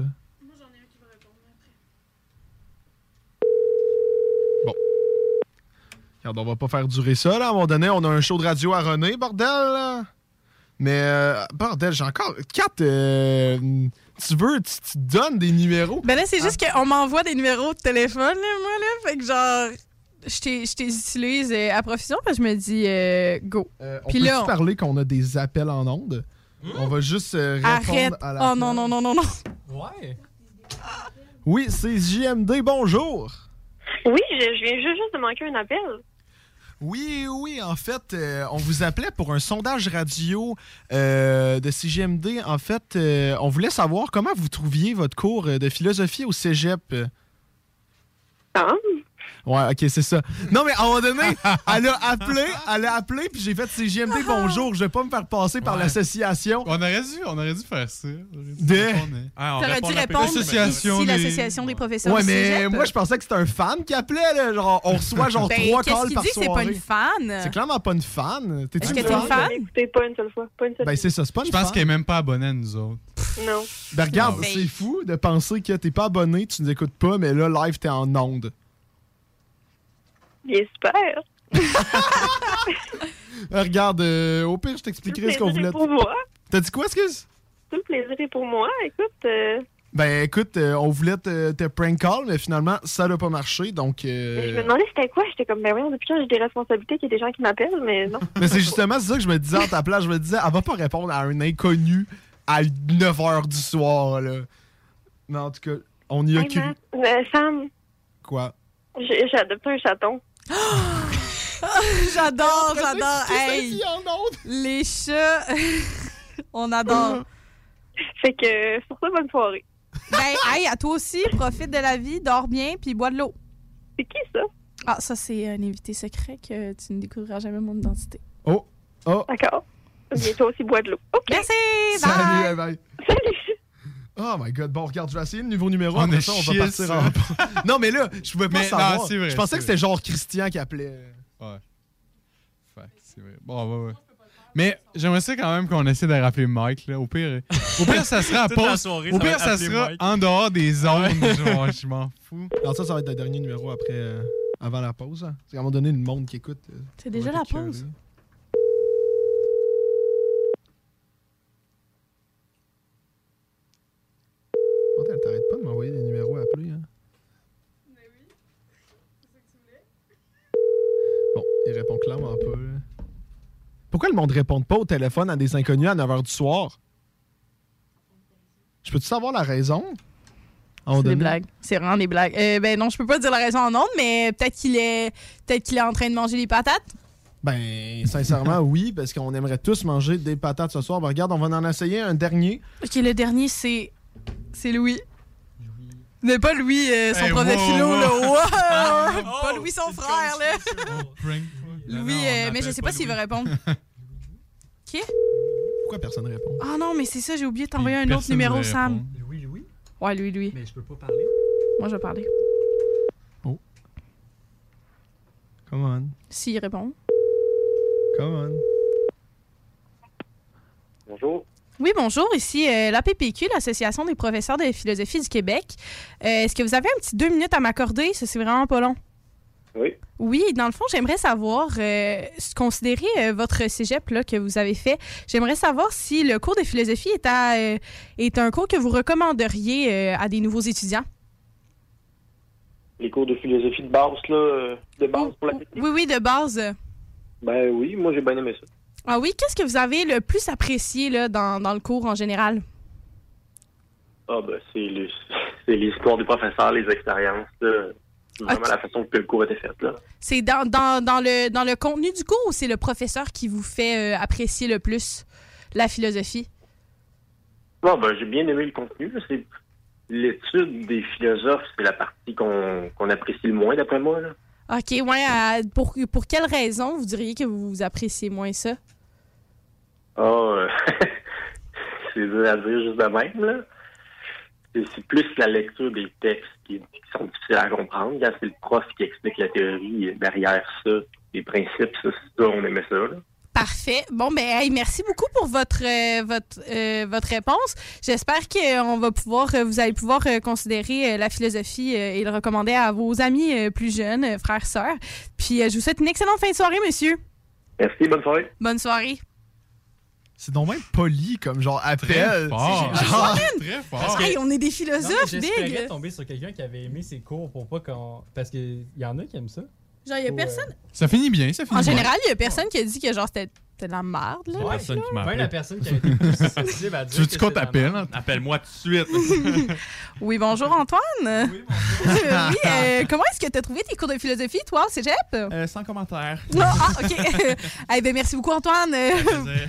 S2: Bon. Regarde, on va pas faire durer ça, là. À un moment donné, on a un show de radio à René, bordel, là. Mais, euh, bordel, j'ai encore. Kat, euh, tu veux, tu, tu donnes des numéros.
S5: Ben là, c'est juste qu'on m'envoie des numéros de téléphone, là, moi, là. Fait que genre, je t'ai- utilise euh, à profusion, parce que je me dis, euh, go.
S2: On
S5: Puis
S2: peut
S5: là, on-
S2: parler qu'on a des appels en ondes? On va juste euh, répondre
S5: arrête.
S2: à la.
S5: Oh non, non, non, non, non.
S6: Ouais.
S2: Oui, c'est JMD, bonjour.
S12: Oui, je, je viens juste, juste de manquer un appel.
S2: Oui, oui, en fait, euh, on vous appelait pour un sondage radio euh, de CGMD. En fait, euh, on voulait savoir comment vous trouviez votre cours de philosophie au cégep.
S12: Ah?
S2: Ouais, ok, c'est ça. Non, mais à un moment donné, elle a appelé, elle a appelé, puis j'ai fait CGMD, bonjour, je vais pas me faire passer par
S3: Ouais.
S2: l'association.
S3: On aurait dû, on aurait dû faire ça. On aurait dû
S2: De-
S3: répondre, hein.
S4: Ah, on
S5: T'aurais dû répondre
S3: L'association
S5: ici,
S3: des-
S5: l'association des professeurs
S2: Ouais, mais
S5: cégep.
S2: moi, je pensais que c'était un fan qui appelait, là. Genre, on reçoit genre
S5: Ben,
S2: trois
S5: qu'est-ce
S2: calls
S5: qu'il
S2: par
S5: dit? Que c'est
S2: soirée.
S5: pas une fan?
S2: C'est clairement pas une fan. T'es-tu
S5: Est-ce
S2: une
S5: que t'es une fan?
S12: Écoutez, pas une seule fois. Pas une seule
S2: Ben, c'est ça, c'est pas une
S3: Je pense
S2: fan.
S3: qu'elle est même pas abonnée à nous autres.
S12: Non.
S2: Ben regarde,
S3: Ah,
S2: c'est fou de penser que t'es pas abonné, tu nous écoutes pas, mais là, live, t'es en onde.
S12: Bien super.
S2: Euh, regarde, euh, au pire, je t'expliquerai ce qu'on voulait.
S12: pour moi.
S2: T'as dit quoi, excuse?
S12: Tout le plaisir est pour moi. Écoute, euh,
S2: Ben écoute, euh, on voulait te, te prank call, mais finalement, ça n'a pas marché, donc...
S12: je
S2: euh,
S12: me demandais c'était quoi. J'étais comme, ben oui, depuis là, j'ai des responsabilités, qu'il y a des gens qui m'appellent, mais non.
S2: Mais c'est justement ça que je me disais en ta place. Je me disais, elle va pas répondre à un inconnu à 9h du soir, là. Mais en tout cas, on y a
S12: Hey. Matt, euh, Sam,
S2: Quoi?
S12: j'ai j'ai adopté un chaton.
S5: j'adore, j'adore. Hey, les chats, on adore.
S12: Fait que, sur ça, bonne soirée.
S5: Ben, hey, à toi aussi, profite de la vie, dors bien, puis bois de l'eau.
S12: C'est qui ça?
S5: Ah, ça, c'est un invité secret que tu ne découvriras jamais mon identité.
S2: Oh! Oh!
S12: D'accord. Bien, toi aussi, bois de l'eau. OK.
S5: Merci!
S2: Salut,
S5: bye.
S2: bye bye.
S12: Salut!
S2: Oh my god, bon, regarde, je vais essayer le nouveau numéro.
S3: On
S2: après
S3: a
S2: ça, on va partir en. non, mais là, je pouvais pas
S3: Mais
S2: savoir.
S3: c'est vrai,
S2: je pensais
S3: c'est
S2: que c'était genre Christian qui appelait.
S3: Ouais. Fait que c'est vrai. Bon, ouais, ouais. Mais j'aimerais ça quand même qu'on essaie de rappeler Mike, là. Au pire, au pire ça sera à pause.
S6: soirée,
S3: Au pire, ça sera
S6: Mike.
S3: en dehors des ondes. genre, je m'en fous.
S2: Alors, ça, ça va être le dernier numéro après, euh, avant la pause. hein. Parce qu'à un moment donné, le monde qui écoute. euh,
S5: C'est déjà la pause
S2: t'as- T'arrêtes pas de m'envoyer des numéros à appeler, hein? Bon, il répond clairement pas. là. Pourquoi le monde répond pas au téléphone à des inconnus à 9h du soir? Je peux-tu savoir la raison?
S5: C'est des blagues. C'est vraiment des blagues. Euh, ben non, je peux pas dire la raison en ondes, mais peut-être qu'il est peut-être qu'il est en train de manger des patates.
S2: Ben, sincèrement, oui, parce qu'on aimerait tous manger des patates ce soir. Ben, regarde, on va en essayer un dernier.
S5: Ok, le dernier, c'est. C'est Louis. Mais pas Louis, euh, son
S2: Hey,
S5: prof de
S2: wow,
S5: philo,
S2: wow.
S5: là. Wow!
S2: Oh,
S5: pas Louis, son frère, là. Louis, euh, mais je sais pas s'il veut répondre. Qui?
S2: Pourquoi personne ne répond?
S5: Ah non, mais c'est ça, j'ai oublié de t'envoyer un autre numéro, Sam.
S6: Louis, Louis?
S5: Ouais, Louis, Louis.
S6: Mais je peux pas parler?
S5: Moi, je vais parler.
S2: Come on.
S5: S'il répond.
S2: Come on.
S11: Bonjour.
S5: Oui, bonjour. Ici euh, l'APPQ, l'Association des professeurs de philosophie du Québec. Euh, Est-ce que vous avez un petit deux minutes à m'accorder? Ça, c'est vraiment pas long.
S11: Oui.
S5: Oui, dans le fond, j'aimerais savoir, euh, considérer euh, votre cégep là, que vous avez fait, j'aimerais savoir si le cours de philosophie est, à, est un cours que vous recommanderiez à des nouveaux étudiants?
S11: Les cours de philosophie de base, là, de base pour la technique?
S5: Oui, oui, de base.
S11: Ben oui, moi j'ai bien aimé ça.
S5: Ah oui, qu'est-ce que vous avez le plus apprécié là, dans, dans le cours en général?
S11: Ah ben c'est les- c'est l'histoire des professeurs, les expériences. C'est vraiment la façon que le cours était fait, là.
S5: C'est dans, dans, dans le, dans le contenu du cours ou c'est le professeur qui vous fait euh, apprécier le plus la philosophie?
S13: Bon, ben, j'ai bien aimé le contenu. C'est l'étude des philosophes, c'est la partie qu'on qu'on apprécie le moins, d'après moi. Là.
S5: OK, ouais. pour, pour quelle raison vous diriez que vous appréciez moins ça?
S13: Euh, c'est à dire juste de même, là. C'est plus la lecture des textes qui, sont difficiles à comprendre. Quand c'est le prof qui explique la théorie derrière ça, les principes, ça, ça, on aimait ça, là.
S5: Parfait. Bon, ben, hey, merci beaucoup pour votre, euh, votre, euh, votre réponse. J'espère qu'on va pouvoir, euh, vous allez pouvoir euh, considérer euh, la philosophie euh, et le recommander à vos amis euh, plus jeunes, euh, frères, sœurs. Puis, euh, je vous souhaite une excellente fin de soirée, monsieur.
S13: Merci, bonne soirée.
S5: Bonne soirée.
S2: C'est donc même poli comme genre appel.
S3: fort.
S2: C'est genre-
S3: Très
S6: Parce que-
S5: Hey, on est des
S6: Non,
S5: philosophes,
S6: J'espérais
S5: big.
S6: tomber sur quelqu'un qui avait aimé ses cours pour pas qu'on. Parce qu'il y en a qui aiment ça.
S5: Genre, il y a personne.
S3: Ça finit bien, ça finit
S5: En
S3: bien.
S5: général, il y a personne qui a dit que genre c'était de la merde, là.
S6: Ouais,
S4: personne qui m'a
S6: Même
S4: appelé.
S6: la personne qui avait été plus sensible à dire.
S3: Tu veux-tu
S6: que
S3: qu'on
S6: c'est de la
S3: t'appelle?
S6: merde?
S4: Appelle-moi tout de suite.
S5: Oui, bonjour Antoine. Oui, euh, comment est-ce que tu as trouvé tes cours de philosophie, toi, au cégep?
S4: Euh, sans commentaire.
S5: Non, ah, OK. eh ben, merci beaucoup, Antoine. Euh,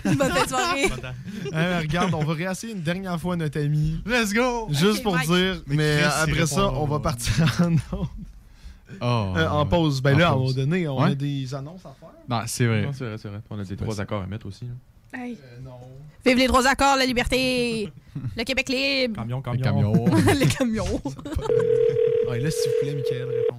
S5: Bonne fin de soirée.
S2: Hein, regarde, on va réessayer une dernière fois notre ami.
S3: Let's go!
S2: Juste pour
S5: Mike.
S2: dire, mais,
S3: Mais Chris, il
S2: après ça, on va partir en, onde.
S3: Oh,
S2: Euh, en pause. Ben
S3: En
S2: là, à un moment donné, on
S3: Ouais.
S2: a des annonces à faire.
S3: Non, c'est vrai.
S4: Non, c'est vrai, c'est vrai. On a des trois accords à mettre aussi. là.
S5: Hey.
S2: Euh, non.
S5: Vive les droits accords, la liberté, le Québec libre,
S4: Camion,
S3: Les
S4: camion.
S3: camions.
S5: les camions.
S2: Ouais, là, s'il vous plaît, Michael, réponds.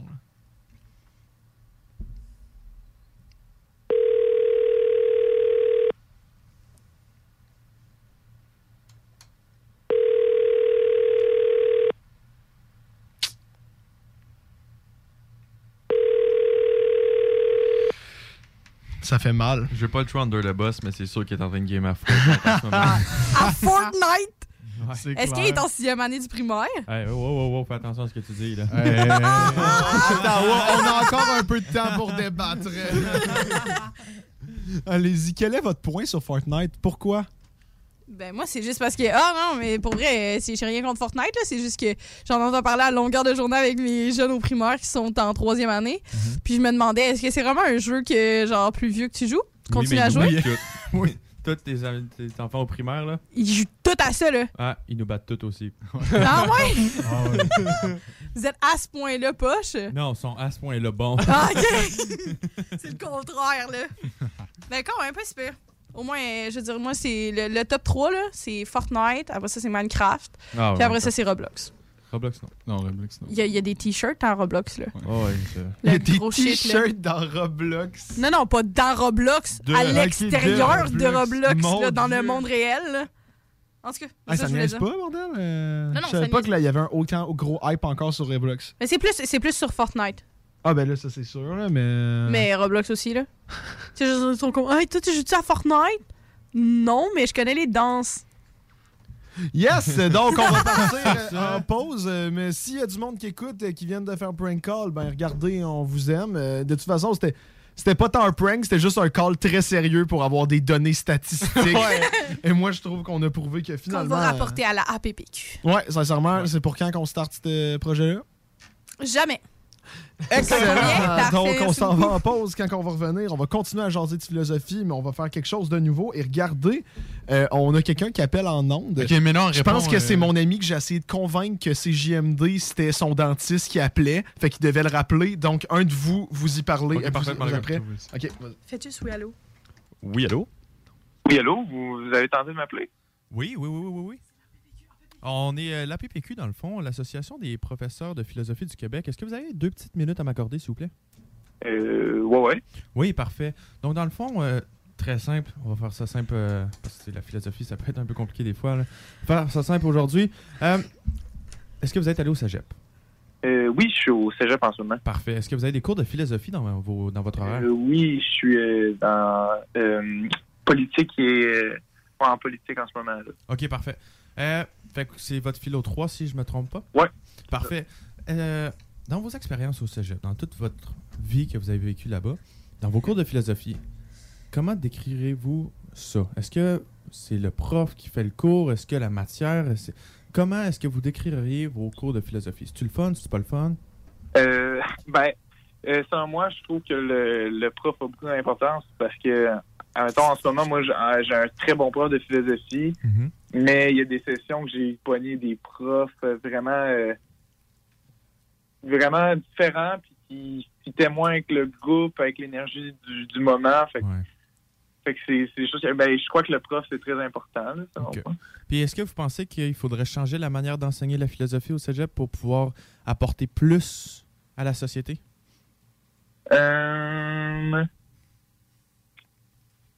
S2: Ça fait mal.
S4: Je vais pas le tuer under le boss, mais c'est sûr qu'il est en train de game à Fortnite en ce moment.
S5: À Fortnite! Est-ce qu'il est en sixième année du primaire?
S4: Hey, oh, oh, oh, fais attention à ce que tu dis, là.
S3: Hey, hey, hey.
S2: Attends, ouais, on a encore un peu de temps pour débattre. Allez-y, quel est votre point sur Fortnite? Pourquoi?
S5: Ben moi, c'est juste parce que... Ah non, mais pour vrai, euh, c'est- j'ai rien contre Fortnite, là. C'est juste que j'en entends parler à longueur de journée avec les jeunes au primaire qui sont en troisième année. Puis je me demandais, est-ce que c'est vraiment un jeu que, genre, plus vieux que tu joues? Tu
S4: Oui,
S5: continues
S4: mais
S5: à jouer?
S4: oui. Oui. Tous tes, enfants au primaire, là?
S5: Ils jouent tout à ça, là.
S4: Ah, ils nous battent tous aussi.
S5: Ah ouais?
S3: Ah ouais.
S5: Vous êtes à ce point-là, poche?
S4: Non, ils sont à ce point-là bons.
S5: Ah, OK! c'est le contraire, là. Ben, quand même, pas super. Au moins, euh, je veux dire, moi, c'est le, le top 3, là, c'est Fortnite. Après ça, c'est Minecraft.
S4: Ah,
S5: Puis
S4: ouais,
S5: après ça, c'est Roblox.
S4: Roblox, non.
S3: Non, Roblox, non.
S5: Il y, a- il y a des t-shirts en Roblox, là.
S4: Oh, ouais, c'est-
S2: Il y
S5: Le
S2: a des t-shirts dans Roblox.
S5: Non, non, pas dans Roblox,
S2: De-
S5: à l'extérieur
S2: de
S5: de
S2: Roblox.
S5: Là, dans le monde réel. là. En tout cas,
S2: Ah,
S5: ça,
S2: ça niaise pas, bordel? Euh,
S5: Non, non,
S2: je savais pas
S5: niaise
S2: que là, il y avait un autant gros hype encore sur Roblox.
S5: Mais c'est plus, c'est plus sur Fortnite.
S2: Ah, ben là, ça, c'est sûr, là, mais...
S5: Mais Roblox aussi, là. tu sais, ils sont comme, hey, toi, tu joues-tu à Fortnite? Non, mais je connais les danses.
S2: Yes! Donc, on va partir euh, en pause. euh, mais s'il y a du monde qui écoute, euh, qui viennent de faire un prank call, ben regardez, on vous aime. Euh, de toute façon, c'était... C'était pas tant un prank, c'était juste un call très sérieux pour avoir des données statistiques. Et moi, je trouve qu'on a prouvé que
S5: Qu'on
S2: finalement.
S5: va rapporter à la APPQ.
S2: euh, Ouais, sincèrement, c'est pour quand qu'on starte ce projet-là?
S5: Jamais.
S2: Excellent!
S5: Parfait,
S2: Donc, on s'en va en pause. Quand on va revenir, on va continuer à jaser de philosophie, mais on va faire quelque chose de nouveau. Et regardez, euh, on a quelqu'un qui appelle en onde.
S3: Ok, mais non,
S2: Je pense que
S3: euh,
S2: c'est mon ami que j'ai essayé de convaincre que c'est JMD, c'était son dentiste qui appelait. Fait qu'il devait le rappeler. Donc, un de vous, vous y parlez.
S4: Ok, parfait,
S2: vous-
S4: Margot.
S2: après. Ok, vas-y.
S5: Faites juste oui, allô.
S4: Oui, allô?
S14: Oui, allô? Vous, vous avez tenté de m'appeler?
S4: Oui, oui, oui, oui, oui. On est euh, l'APPQ, dans le fond, l'Association des professeurs de philosophie du Québec. Est-ce que vous avez deux petites minutes à m'accorder, s'il vous plaît?
S14: Euh, ouais, ouais.
S4: Oui, parfait. Donc, dans le fond, euh, très simple. On va faire ça simple euh, parce que la philosophie, ça peut être un peu compliqué des fois. là. Faire ça simple aujourd'hui. Est-ce que vous êtes allé au cégep?
S14: Oui, je suis au cégep en ce moment.
S4: Parfait. Est-ce que vous avez des cours de philosophie dans, vos, dans votre horaire?
S14: Oui, je suis dans politique et en politique en ce moment. Là.
S4: Ok, parfait. Euh, fait que c'est votre philo 3, si je me trompe pas?
S14: Ouais.
S4: Parfait. Euh, dans vos expériences au cégep, dans toute votre vie que vous avez vécue là-bas, dans vos cours de philosophie, comment décrirez-vous ça? Est-ce que c'est le prof qui fait le cours? Est-ce que la matière? Comment est-ce que vous décririez vos cours de philosophie? C'est-tu le fun? C'est pas le fun?
S14: Euh, ben, euh, selon moi, je trouve que le, le prof a beaucoup d'importance parce que admettons, en ce moment, moi, j'ai un- j'ai un très bon prof de philosophie, mais il y a des sessions que j'ai pogné des profs euh, vraiment, euh, vraiment différents, puis qui moins avec le groupe, avec l'énergie du, du moment. Fait, que- fait que c'est ben, je crois que le prof, c'est très important. là.
S4: Puis est-ce que vous pensez qu'il faudrait changer la manière d'enseigner la philosophie au cégep pour pouvoir apporter plus à la société?
S14: Euh,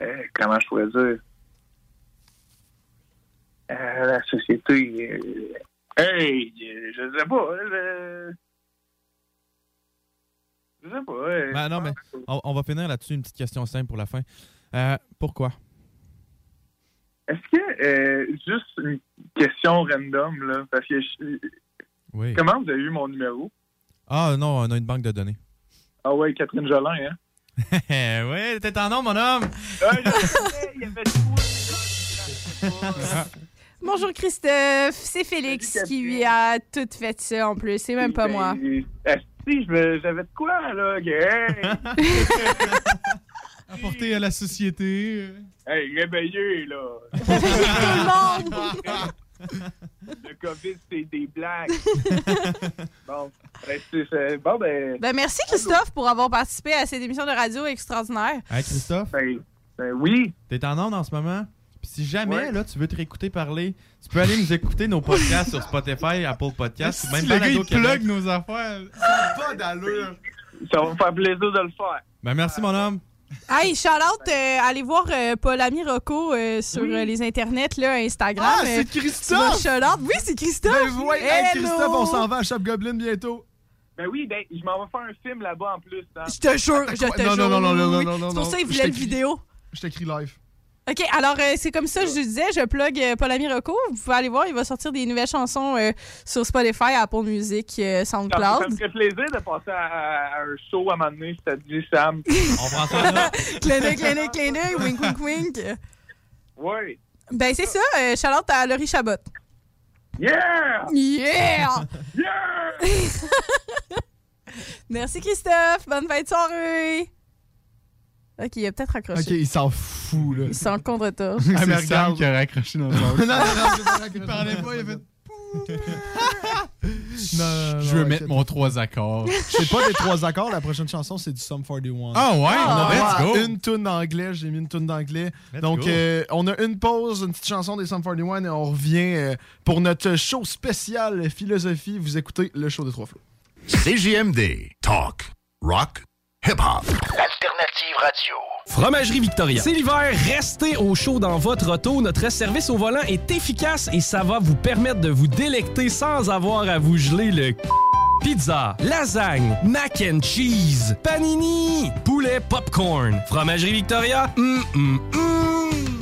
S14: euh, comment je pourrais dire? Euh, la société. euh, hey, je sais pas. euh, je sais pas. euh,
S4: Ben non, mais on, on va finir là-dessus. Une petite question simple pour la fin. Euh, pourquoi?
S14: Est-ce que, euh, juste une question random, là, parce que je-
S4: Oui.
S14: comment vous avez eu mon numéro?
S4: Ah non, on a une banque de données.
S14: Ah ouais, Catherine Jolin, hein?
S4: ouais, t'es en nom, mon homme!
S5: Bonjour Christophe, c'est Félix qui lui a tout fait ça en plus, c'est même pas moi.
S14: Ben, esti, je me- j'avais de quoi, là? Hey,
S3: Apporter à la société.
S14: hey réveillez, là!
S5: Tout le monde!
S14: Le COVID, c'est des blagues. bon, ben, bon, ben.
S5: Ben merci Christophe pour avoir participé à cette émission de radio extraordinaire.
S4: Hey, Christophe?
S14: Ben, oui.
S4: T'es en onde en ce moment? Puis si jamais
S14: Ouais.
S4: là, tu veux te réécouter parler, tu peux aller nous écouter nos podcasts sur Spotify, Apple Podcasts, ou même
S3: le gars,
S4: Balado
S3: il
S4: Québec.
S3: plug nos affaires.
S2: Pas d'allure.
S14: Ça va me faire plaisir de le faire.
S4: Ben merci, mon homme.
S5: Hey, out, euh, allez voir euh, Paul Ami Rocco euh, sur les internets, là, Instagram.
S2: Ah, c'est Christophe!
S5: out. Oui, c'est Christophe!
S2: Ben ouais, hey! Christophe, on s'en va à Shop Goblin bientôt.
S14: Ben oui, ben, je m'en vais faire un film là-bas en plus. hein.
S5: Je te jure, je te
S2: Non,
S5: jure.
S2: non, non, non, non,
S5: oui,
S2: non,
S5: oui.
S2: non,
S5: C'est pour
S2: non.
S5: ça qu'il voulait le
S2: t'écris.
S5: vidéo.
S2: Je t'écris live.
S5: OK, alors euh, c'est comme ça, je disais, je plug euh, Paul Ami Rocco. Vous pouvez aller voir, il va sortir des nouvelles chansons euh, sur Spotify, Apple Music, euh,
S14: Ça, ça me
S5: SoundCloud.
S14: ferait plaisir de passer à, à- à un show à un moment donné, si t'as dit Sam.
S4: On prend ça là.
S5: clin d'œil, clin d'œil, clin d'œil, wink, wink, wink.
S14: Ouais.
S5: Ben c'est ça, euh, shout out à Laurie Chabot.
S14: Yeah!
S5: Yeah!
S14: Yeah!
S5: Merci Christophe, bonne fin de soirée! Ok, il a peut-être raccroché.
S2: Ok, il s'en fout, là.
S5: Il s'en contre toi.
S2: Ah, mais
S3: C'est Sam
S2: regarde.
S3: qui a raccroché dans le
S2: non, non, non,
S3: Il parlait pas, il a fait.
S2: Non, non,
S3: Je veux mettre mon trois accords.
S2: C'est pas des trois accords, la prochaine chanson, c'est du Sum 41.
S3: Ah ouais?
S2: On
S3: let's
S2: a
S3: go.
S2: une tune d'anglais, j'ai mis une tune d'anglais.
S4: Let's
S2: Donc,
S4: go.
S2: euh, on a une pause, une petite chanson des Sum 41 et on revient euh, pour notre show spécial philosophie. Vous écoutez le show des trois flots.
S15: CJMD. Talk. Rock. Hip-hop.
S16: Alternative radio.
S17: Fromagerie Victoria. C'est l'hiver, restez au chaud dans votre auto. Notre service au volant est efficace et ça va vous permettre de vous délecter sans avoir à vous geler le Pizza, lasagne, mac and cheese, panini, poulet popcorn. Fromagerie Victoria, hum, hum, hum.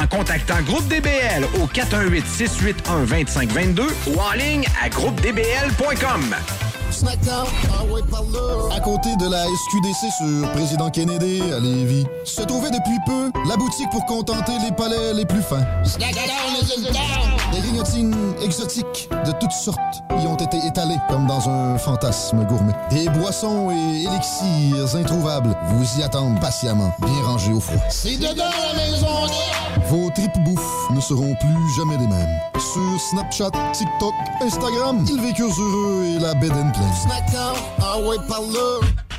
S18: en contactant Groupe DBL au 418-681-2522 ou en ligne à groupedbl.com.
S19: À côté de la SQDC sur Président Kennedy à Lévis, se trouvait depuis peu la boutique pour contenter les palais les plus fins.
S7: Snackdown
S19: grignotines exotiques de toutes sortes y ont été étalées comme dans un fantasme gourmet. Des boissons et élixirs introuvables vous y attendent patiemment, bien rangés au froid.
S7: C'est dedans la maison.
S19: Vos tripes bouffe ne seront plus jamais les mêmes. Sur Snapchat, TikTok, Instagram, ils vécurent heureux et la bed and pleine.
S7: Snackdown, ah ouais.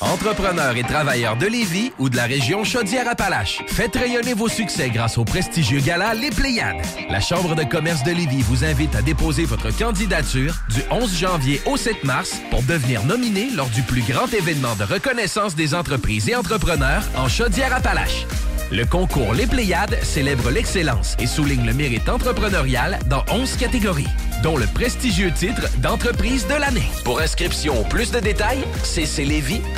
S20: Entrepreneurs et travailleurs de Lévis ou de la région Chaudière-Appalaches, faites rayonner vos succès grâce au prestigieux gala Les Pléiades. La Chambre de commerce de Lévis vous invite à déposer votre candidature du 11 janvier au 7 mars pour devenir nominé lors du plus grand événement de reconnaissance des entreprises et entrepreneurs en Chaudière-Appalaches. Le concours Les Pléiades célèbre l'excellence et souligne le mérite entrepreneurial dans 11 catégories, dont le prestigieux titre d'entreprise de l'année. Pour inscription ou plus de détails,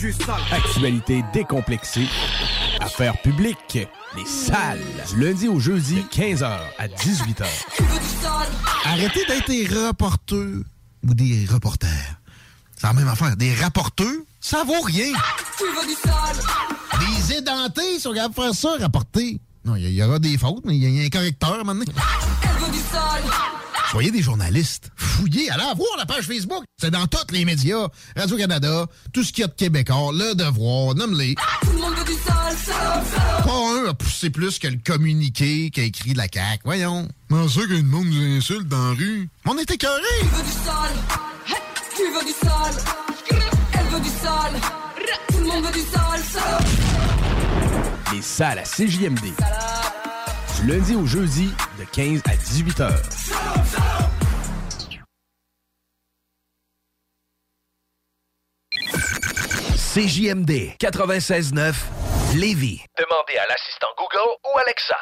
S21: du sale.
S15: Actualité décomplexée. Affaires publiques. Les salles. Du lundi au jeudi, 15h à 18h.
S22: Arrêtez d'être des reporters ou des reporters. C'est la même affaire. Des rapporteurs, ça vaut rien.
S21: Tu veux du sale?
S22: Des édentés sont capables de faire ça, rapporter. Non, il y, y aura des fautes, mais il y, a un correcteur maintenant.
S21: Elle veut du sale.
S22: Soyez des journalistes. Fouillez, allez voir la page Facebook. C'est dans tous les médias. Radio-Canada, tout ce qu'il y a de québécois, Le Devoir, nomme-les.
S21: Tout le monde veut du sale, sale, sale.
S22: Pas un a poussé plus que le communiqué qu'a écrit de la CAQ. Voyons. Comment ça que le monde nous insulte dans la rue? On est écœurés.
S21: Tu veux du sale? Hey, Tu veux du sale? Elle veut du sale. Tout le monde veut du sale, sale.
S15: Les salles à CJMD.
S23: Lundi au jeudi, de 15 à 18 heures.
S24: CJMD 96.9 Lévis.
S16: Demandez à l'assistant Google ou Alexa.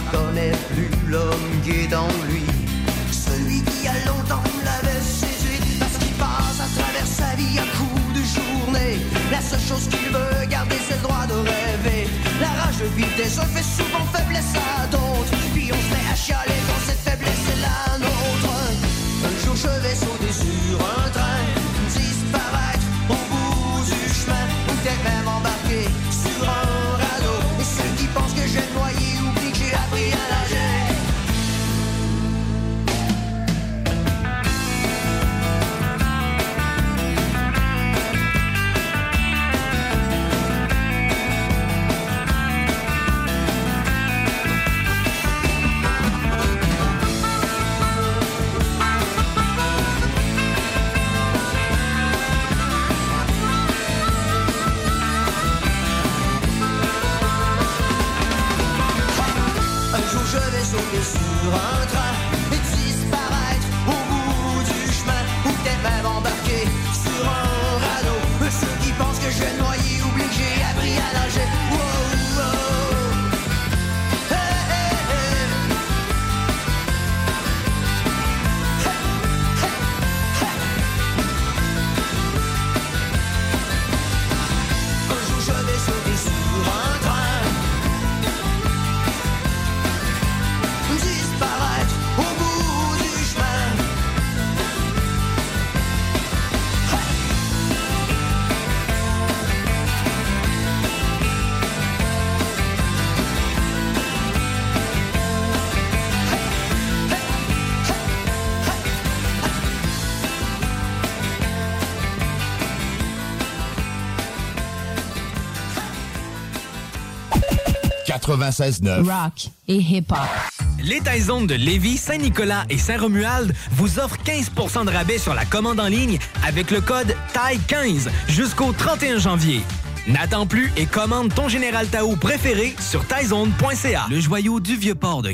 S7: Reconnaît plus l'homme qui est en lui. Celui qui a longtemps l'avait séduite parce qu'il passe à travers sa vie à coups de journée. La seule chose qu'il veut garder, c'est le droit de rêver. La rage de uns fait souvent faiblesse à d'autres.
S25: Rock et hip-hop.
S20: Les Taizones de Lévis, Saint-Nicolas et Saint-Romuald vous offrent 15 de rabais sur la commande en ligne avec le code TAI15 jusqu'au 31 janvier. N'attends plus et commande ton Général Tao préféré sur taizone.ca. Le joyau du Vieux-Port de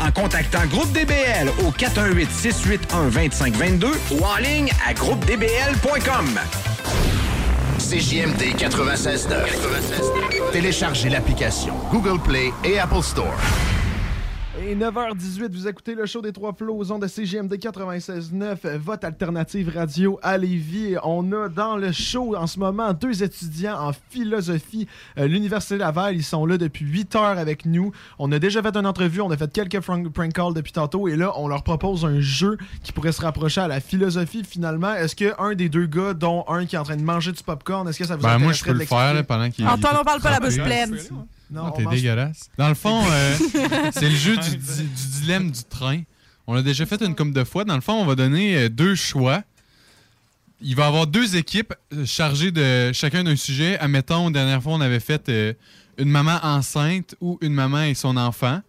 S18: en contactant Groupe DBL au 418-681-2522 ou en ligne à groupedbl.com.
S15: CJMD 96.9. Téléchargez l'application Google Play et Apple Store.
S2: Et 9h18, vous écoutez le show des Trois Flots aux ondes de CGMD 96.9, votre alternative radio à Lévis. On a dans le show en ce moment deux étudiants en philosophie. Euh, L'Université Laval, ils sont là depuis 8 heures avec nous. On a déjà fait une entrevue, on a fait quelques prank, calls depuis tantôt et là, on leur propose un jeu qui pourrait se rapprocher à la philosophie finalement. Est-ce que un des deux gars, dont un qui est en train de manger du popcorn, est-ce que ça vous
S3: Ben, moi, je peux
S2: de
S3: le faire là, pendant qu'il.
S5: Antoine, on parle pas la bouche
S3: Ouais.
S5: pleine.
S2: Non, on
S3: t'es
S2: mange-
S3: dégueulasse. Dans le fond, euh, c'est le jeu du, di- du dilemme du train. On l'a déjà fait une couple de fois. Dans le fond, on va donner euh, deux choix. Il va y avoir deux équipes euh, chargées de chacun d'un sujet. Admettons, dernière fois, on avait fait euh, une maman enceinte ou une maman et son enfant.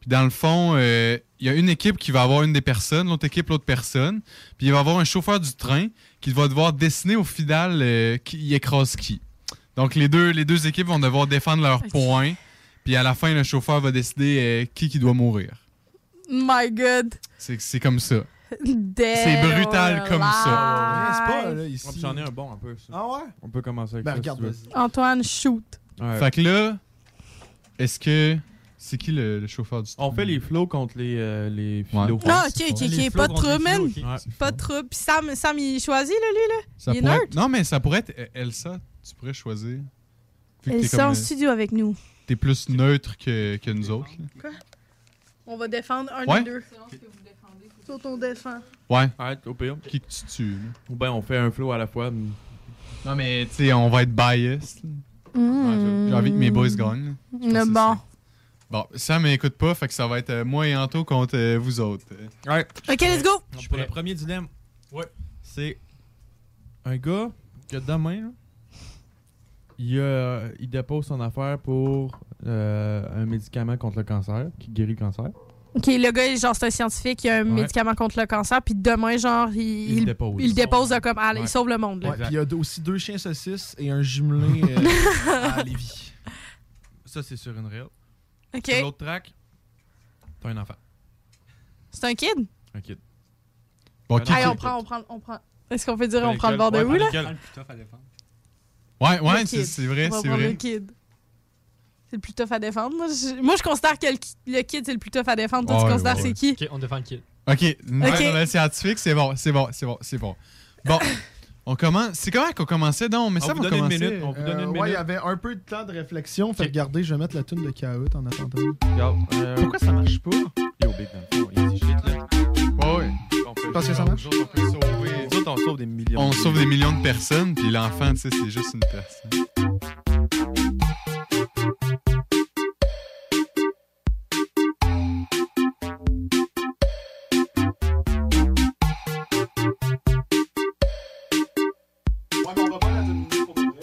S3: Puis dans le fond, euh, il y a une équipe qui va avoir une des personnes, l'autre équipe l'autre personne. Puis il va y avoir un chauffeur du train qui va devoir dessiner au final qui écrase qui. Donc les deux, les deux équipes vont devoir défendre leurs points. Puis à la fin, le chauffeur va décider euh, qui qui doit mourir.
S5: My God.
S3: C'est c'est comme ça. C'est brutal comme ça.
S5: alive.
S2: C'est pas, là, ici.
S4: Puis J'en ai un bon un peu. ça.
S2: Ah ouais?
S4: On peut commencer avec
S2: Ben,
S4: ça. si
S2: regarde, vas-y.
S5: Antoine, shoot.
S4: Ouais.
S3: Fait que là, est-ce que. C'est qui le, le chauffeur du train?
S4: On fait les flots contre les, euh, les philos.
S5: Ah, ok, ok, ok. Pas de trouble, man.
S4: Ouais.
S5: Pas de trouble. Puis Sam, Sam, il choisit, là, lui, là?
S3: Ça
S5: il est
S3: pourrait
S5: nerd.
S3: être- Non, mais ça pourrait être euh, Elsa. Tu pourrais choisir.
S5: Elle
S3: comme,
S5: en
S3: euh,
S5: studio avec nous.
S3: T'es plus neutre que, que nous autres. là.
S5: Quoi? On va défendre un
S3: Ouais.
S5: des deux. Sur ton défend.
S3: Ouais.
S4: Arrête, au pire.
S3: Qui que tu tues? là?
S4: Ou bien on fait un flow à la fois.
S3: Non, mais tu sais, on va être biased. là.
S5: Mmh.
S3: J'ai envie que mes boys gagnent. là.
S5: Bon.
S3: Bon, ça m'écoute pas, fait que ça va être euh, moi et Anto contre euh, vous autres. Euh,
S4: Ouais.
S5: Ok, let's go.
S4: Pour le premier dilemme,
S6: Ouais.
S4: c'est un gars que demain, là, il, euh, il dépose son affaire pour euh, un médicament contre le cancer, qui guérit le cancer.
S5: Ok, le gars, genre, c'est un scientifique, il a un
S4: Ouais.
S5: médicament contre le cancer, puis demain, genre, il,
S4: Il dépose.
S5: il dépose de comme, ah,
S4: Ouais.
S5: il sauve le monde, là.
S2: Ouais, puis il y a aussi deux chiens saucisses et un jumelé euh, à Lévis.
S4: Ça, c'est sur une rail.
S5: Ok.
S4: Sur l'autre track, t'as un enfant.
S5: C'est un kid?
S4: Un kid.
S3: Bon,
S5: Allez, on prend, on prend, on prend. Est-ce qu'on peut dire on prend le bord de où, là?
S3: Ouais, ouais,
S5: Le
S3: c'est vrai,
S5: On va
S3: c'est vrai.
S5: le kid. C'est le plus tough à défendre. Moi, je, moi, je considère que le, ki- le kid, c'est le plus tough à défendre. Toi,
S3: Ouais,
S5: tu considères
S3: ouais,
S5: c'est qui?
S6: Ok, on défend le kid.
S3: Ok, une
S5: Ok.
S3: vraie nouvelle scientifique, c'est bon, c'est bon, c'est bon, c'est bon. Bon, on commence. C'est comment qu'on commençait donc? Mais
S4: On
S3: ça
S4: vous
S3: va
S4: donne une
S3: commencer.
S4: minute, on vous donne
S2: Euh, ouais, il y
S4: minute.
S2: avait un peu de temps de réflexion. Fait que regardez, je vais mettre la tune de KO en attendant.
S4: Euh,
S2: Pourquoi ça marche pas?
S4: Yo, big, dans le là.
S3: Ouais, ouais.
S4: On
S2: Parce que ça marche?
S3: On
S4: sauve des millions.
S3: On
S4: de
S3: sauve des millions de personnes, puis l'enfant, tu sais, c'est juste une personne.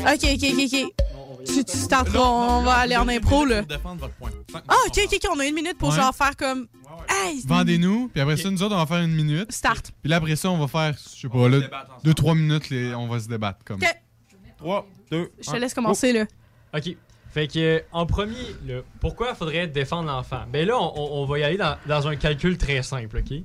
S5: Ok, ok, ok, ok. Tu, tu on va aller en impro, là.
S4: Défendre votre point.
S5: Ah, ok, ok, ok, on a une minute pour
S3: Ouais.
S5: genre faire comme. Hey!
S3: Vendez-nous, puis après ça, nous autres, on va faire une minute.
S5: Start.
S3: Puis là, après ça, on va faire, je sais pas, là, deux, trois minutes, les- on va se débattre comme.
S5: Ok.
S4: 3, 2,
S5: Je te laisse commencer, là.
S6: OK. Fait que, euh, en premier, là, pourquoi faudrait défendre l'enfant? Ben là, on, on- on va y aller dans, dans un calcul très simple, OK?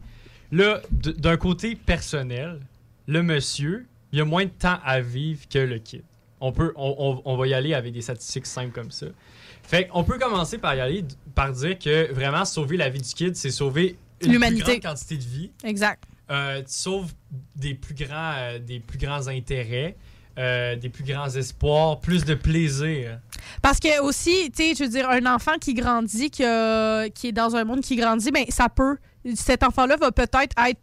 S6: Là, d- d'un côté personnel, le monsieur, il a moins de temps à vivre que le kid. On, peut, on, on- on va y aller avec des statistiques simples comme ça. Fait qu'on peut commencer par y aller, par dire que vraiment sauver la vie du kid, c'est sauver une plus grande quantité de vie.
S5: Exact.
S6: Euh, tu sauves des plus grands, euh, des plus grands intérêts. euh, des plus grands espoirs, plus de plaisir.
S5: Parce que aussi, tu sais, je veux dire, un enfant qui grandit, qui, a- qui est dans un monde qui grandit, ben ça peut. Cet enfant-là va peut-être être.